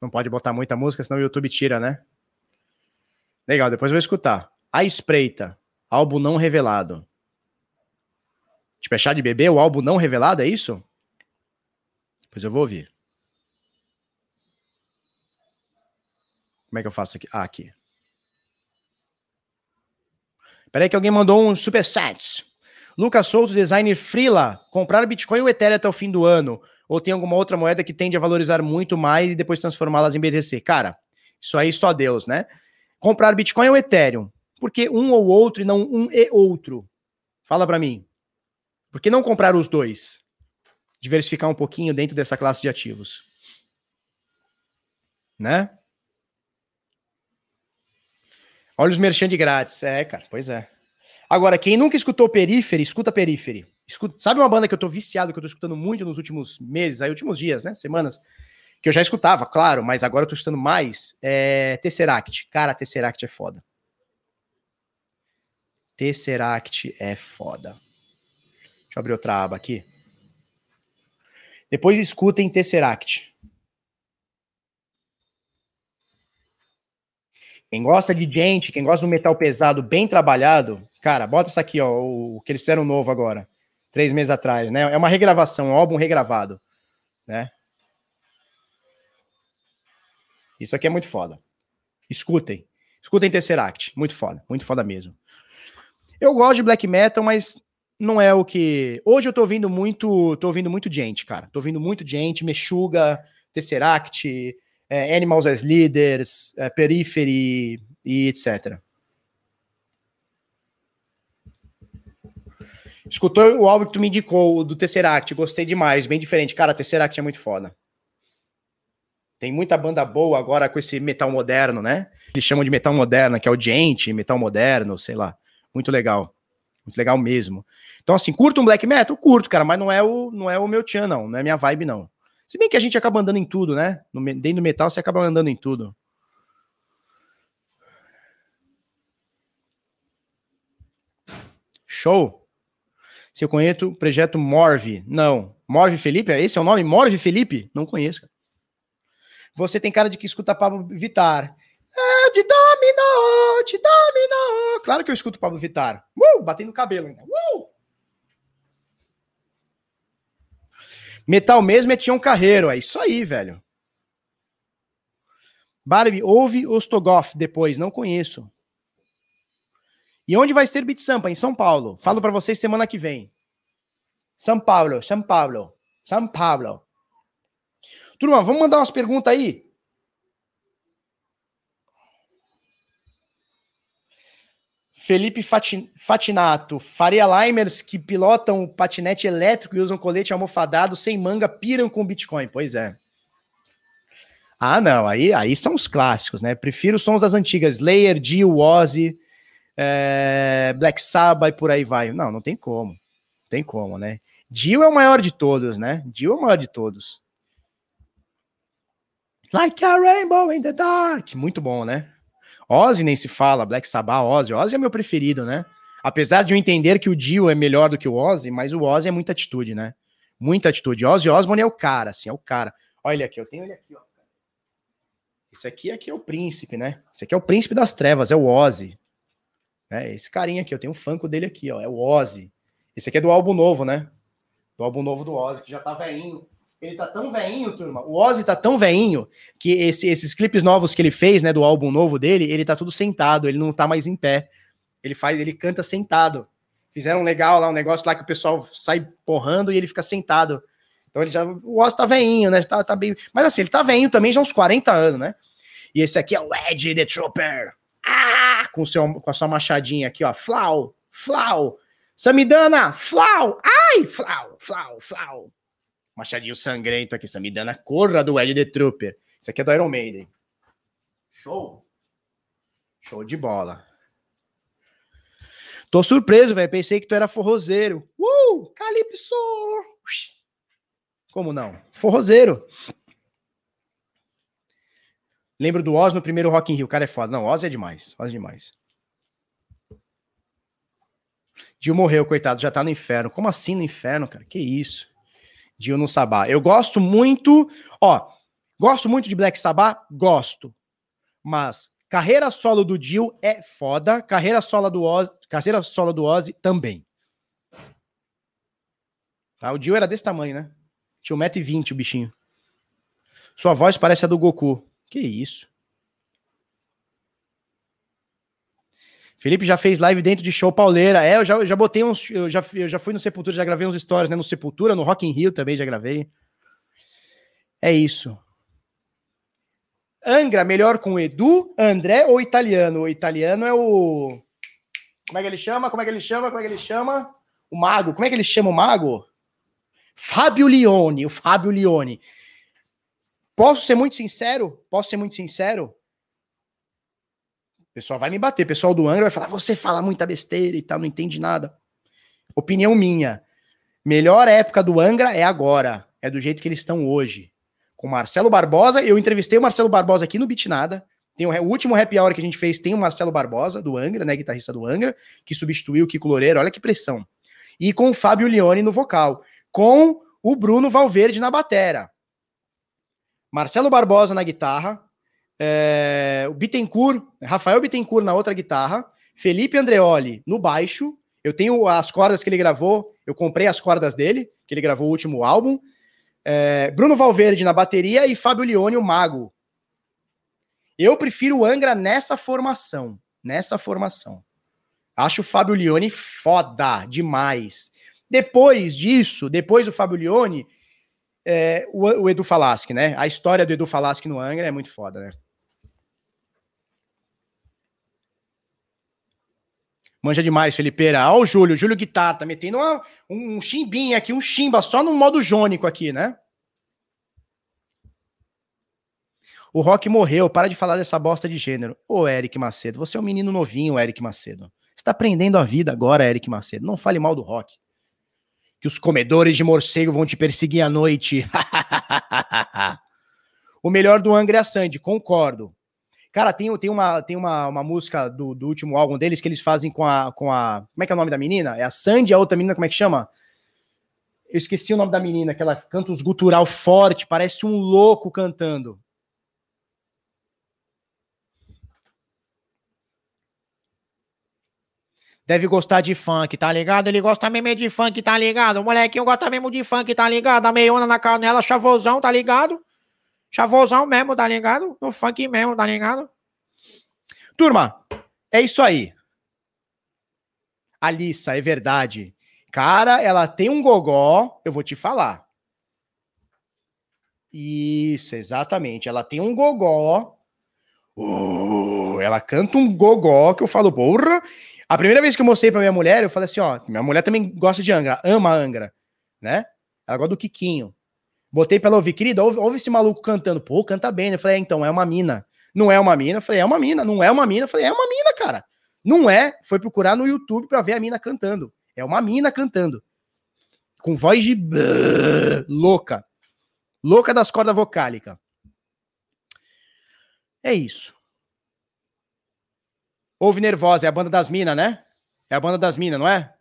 Não pode botar muita música, senão o YouTube tira, né? Legal, depois eu vou escutar. A Espreita, álbum não revelado. Tipo, é chá de bebê, o álbum não revelado, é isso? Depois eu vou ouvir. Como é que eu faço aqui? Ah, aqui. Peraí que alguém mandou um superchat. Lucas Souto, designer Freela, comprar Bitcoin ou Ethereum até o fim do ano? Ou tem alguma outra moeda que tende a valorizar muito mais e depois transformá-las em BTC? Cara, isso aí só Deus, né? Comprar Bitcoin ou Ethereum? Porque um ou outro e não um e outro? Fala para mim. Por que não comprar os dois? Diversificar um pouquinho dentro dessa classe de ativos. Né? Olha os merchan de grátis. É, cara, pois é. Agora, quem nunca escutou Periphery, escuta Periphery. Escuta, sabe uma banda que eu tô viciado, que eu tô escutando muito nos últimos meses, aí últimos dias, né? Semanas, que eu já escutava, claro, mas agora eu tô escutando mais. É Tesseract. Cara, Tesseract é foda. Tesseract é foda. Deixa eu abrir outra aba aqui. Depois escutem Tesseract. Quem gosta de gente, quem gosta do metal pesado bem trabalhado, cara, bota isso aqui, ó, o, que eles fizeram novo agora, três meses atrás, né? É uma regravação, um álbum regravado, né? Isso aqui é muito foda. Escutem. Escutem Tesseract. Muito foda. Muito foda mesmo. Eu gosto de black metal, mas não é o que. Hoje eu tô ouvindo muito. Tô ouvindo muito gente, cara. Tô ouvindo muito gente, Meshuga, Tesseract, é, Animals as Leaders, é, Periphery e etc. Escutou o álbum que tu me indicou, do Tesseract, gostei demais, bem diferente. Cara, Tesseract é muito foda. Tem muita banda boa agora com esse metal moderno, né? Eles chamam de metal moderno, que é o Gente, metal moderno, sei lá. Muito legal. Muito legal mesmo. Então, assim, curto um black metal? Curto, cara, mas não é o, não é o meu tchan, não. Não é minha vibe, não. Se bem que a gente acaba andando em tudo, né? No, dentro do metal, você acaba andando em tudo. Show. Se eu conheço o projeto Morve. Não. Morve Felipe? Esse é o nome? Morve Felipe? Não conheço. Você tem cara de que escuta Pablo Vitar. É, de dominó, de dominó. Claro que eu escuto Pablo Vitar. Uh, batendo o cabelo ainda. Uh! Metal mesmo é Tião Carreiro. É isso aí, velho. Barbie, ouve Ostogoff depois. Não conheço. E onde vai ser Beat Sampa? Em São Paulo. Falo para vocês semana que vem. São Paulo, São Paulo, São Paulo. Turma, vamos mandar umas perguntas aí? Felipe Fatinato, Faria Limers que pilotam patinete elétrico e usam colete almofadado sem manga piram com Bitcoin. Pois é. Ah, não, aí, aí são os clássicos, né? Prefiro os sons das antigas, Slayer, Dio, Ozzy, é, Black Sabbath e por aí vai. Não, não tem como. Não tem como, né? Dio é o maior de todos, né? Dio é o maior de todos. Like a rainbow in the dark. Muito bom, né? Ozzy nem se fala, Black Sabbath, Ozzy. Ozzy é meu preferido, né? Apesar de eu entender que o Dio é melhor do que o Ozzy, mas o Ozzy é muita atitude, né? Muita atitude. Ozzy Osbourne é o cara, assim, é o cara. Olha ele aqui, eu tenho ele aqui, ó. Esse aqui, aqui é o príncipe, né? Esse aqui é o príncipe das trevas, é o Ozzy. É, esse carinha aqui, eu tenho um fanco dele aqui, ó, é o Ozzy. Esse aqui é do álbum novo, né? Do álbum novo do Ozzy, que já tá velhinho. Ele tá tão veinho, turma. O Ozzy tá tão veinho que esse, esses clipes novos que ele fez, né, do álbum novo dele, ele tá tudo sentado, ele não tá mais em pé. Ele faz, ele canta sentado. Fizeram legal lá um negócio lá que o pessoal sai porrando e ele fica sentado. Então ele já, o Ozzy tá veinho, né? Tá, tá bem, mas assim, ele tá veinho também já uns 40 anos, né? E esse aqui é o Ed the Trooper. Ah, com seu com a sua machadinha aqui, ó. Flau, flau. Samidana, flau. Ai, flau, flau, flau. Machadinho sangrento aqui, Samidana, corra do Ed The Trooper. Isso aqui é do Iron Maiden. Show. Show de bola. Tô surpreso, velho. Pensei que tu era forrozeiro. Uh! Calypso! Como não? Forrozeiro. Lembro do Oz no primeiro Rock in Rio. O cara é foda. Não, Oz é demais. Oz é demais. Gil morreu, coitado. Já tá no inferno. Como assim no inferno, cara? Que isso? De no Sabá. Eu gosto muito, ó, gosto muito de Black Sabbath, gosto. Mas Carreira solo do Dio é foda. Carreira solo do Ozzy, carreira solo do Ozzy também. Tá? O Dio era desse tamanho, né? Tinha 1,20m o bichinho. Sua voz parece a do Goku. Que isso? Felipe já fez live dentro de show pauleira. É, eu já, já botei uns. Eu já, eu já fui no Sepultura, já gravei uns stories, né? No Sepultura, no Rock in Rio também já gravei. É isso. Angra, melhor com Edu, André ou italiano? O italiano é o. Como é que ele chama? Como é que ele chama? Como é que ele chama? O mago. Como é que ele chama o mago? Fábio Lione, o Fábio Lione. Posso ser muito sincero? Posso ser muito sincero? Pessoal vai me bater. O pessoal do Angra vai falar: você fala muita besteira e tal, não entende nada. Opinião minha. Melhor época do Angra é agora. É do jeito que eles estão hoje. Com Marcelo Barbosa. Eu entrevistei o Marcelo Barbosa aqui no Bitnada. Tem o, o, último happy hour que a gente fez tem o Marcelo Barbosa, do Angra, né? Guitarrista do Angra, que substituiu o Kiko Loureiro. Olha que pressão. E com o Fábio Leone no vocal. Com o Bruno Valverde na batera. Marcelo Barbosa na guitarra, é, o Bittencourt, Rafael Bittencourt na outra guitarra, Felipe Andreoli no baixo. Eu tenho as cordas que ele gravou, eu comprei as cordas dele, que ele gravou o último álbum. É, Bruno Valverde na bateria e Fábio Leone, o mago. Eu prefiro o Angra nessa formação. Nessa formação. Acho o Fábio Leone foda demais. Depois disso, depois do Fábio Leone, é, o, o, Edu Falaschi, né? A história do Edu Falaschi no Angra é muito foda, né? Manja demais, Felipeira. Ó, o Júlio, Júlio Guitar, tá metendo uma, um chimbinho aqui, um chimba, só no modo jônico aqui, né? O Rock morreu, para de falar dessa bosta de gênero. Ô, Eric Macedo, você é um menino novinho, Eric Macedo. Você tá aprendendo a vida agora, Eric Macedo. Não fale mal do Rock que os comedores de morcego vão te perseguir à noite. o melhor do Angra é a Sandy, concordo. Cara, tem, tem, uma, tem uma, uma música do, do último álbum deles que eles fazem com a, com a. Como é que é o nome da menina? É a Sandy, a outra menina, como é que chama? Eu esqueci o nome da menina, que ela canta uns gutural forte, parece um louco cantando. deve gostar de funk, tá ligado? Ele gosta mesmo de funk, tá ligado? O molequinho gosta mesmo de funk, tá ligado? A meiona na canela, chavosão, tá ligado? Chavosão mesmo, tá ligado? No funk mesmo, tá ligado? Turma, é isso aí. Alissa, é verdade. Cara, ela tem um gogó, eu vou te falar. Isso, exatamente. Ela tem um gogó. Uh, ela canta um gogó que eu falo, porra. A primeira vez que eu mostrei pra minha mulher, eu falei assim, ó, minha mulher também gosta de Angra, ama Angra, né? Ela gosta do Kikinho. Botei pra ela ouvir, querida, ouve, ouve esse maluco cantando. Pô, canta bem. Eu falei, é, então, é uma mina. Não é uma mina? Eu falei, é uma mina. Não é uma mina? Eu falei, é uma mina, cara. Não é. Foi procurar no YouTube pra ver a mina cantando. É uma mina cantando. Com voz de louca. Louca das cordas vocálicas. É isso. Ouve Nervosa, é a banda das minas, né? É a banda das minas, não é?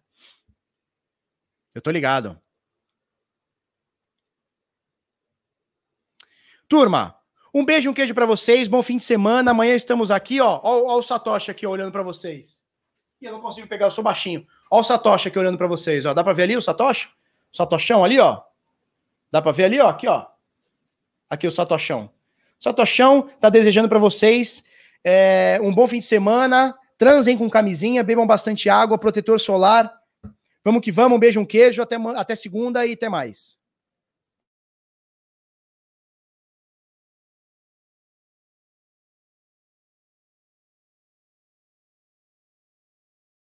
Eu tô ligado. Turma, um beijo, um queijo para vocês. Bom fim de semana. Amanhã estamos aqui, ó. Ó, ó o Satoshi aqui ó, olhando para vocês. E eu não consigo pegar, eu sou baixinho. Ó o Satoshi aqui olhando para vocês, ó. Dá para ver ali o Satoshi? O Satoshão ali, ó. Dá para ver ali, ó, aqui, ó. Aqui o Satoshão. Satoshão tá desejando para vocês é, um bom fim de semana. Transem com camisinha, bebam bastante água, protetor solar. Vamos que vamos, um beijo, um queijo. Até, até segunda e até mais.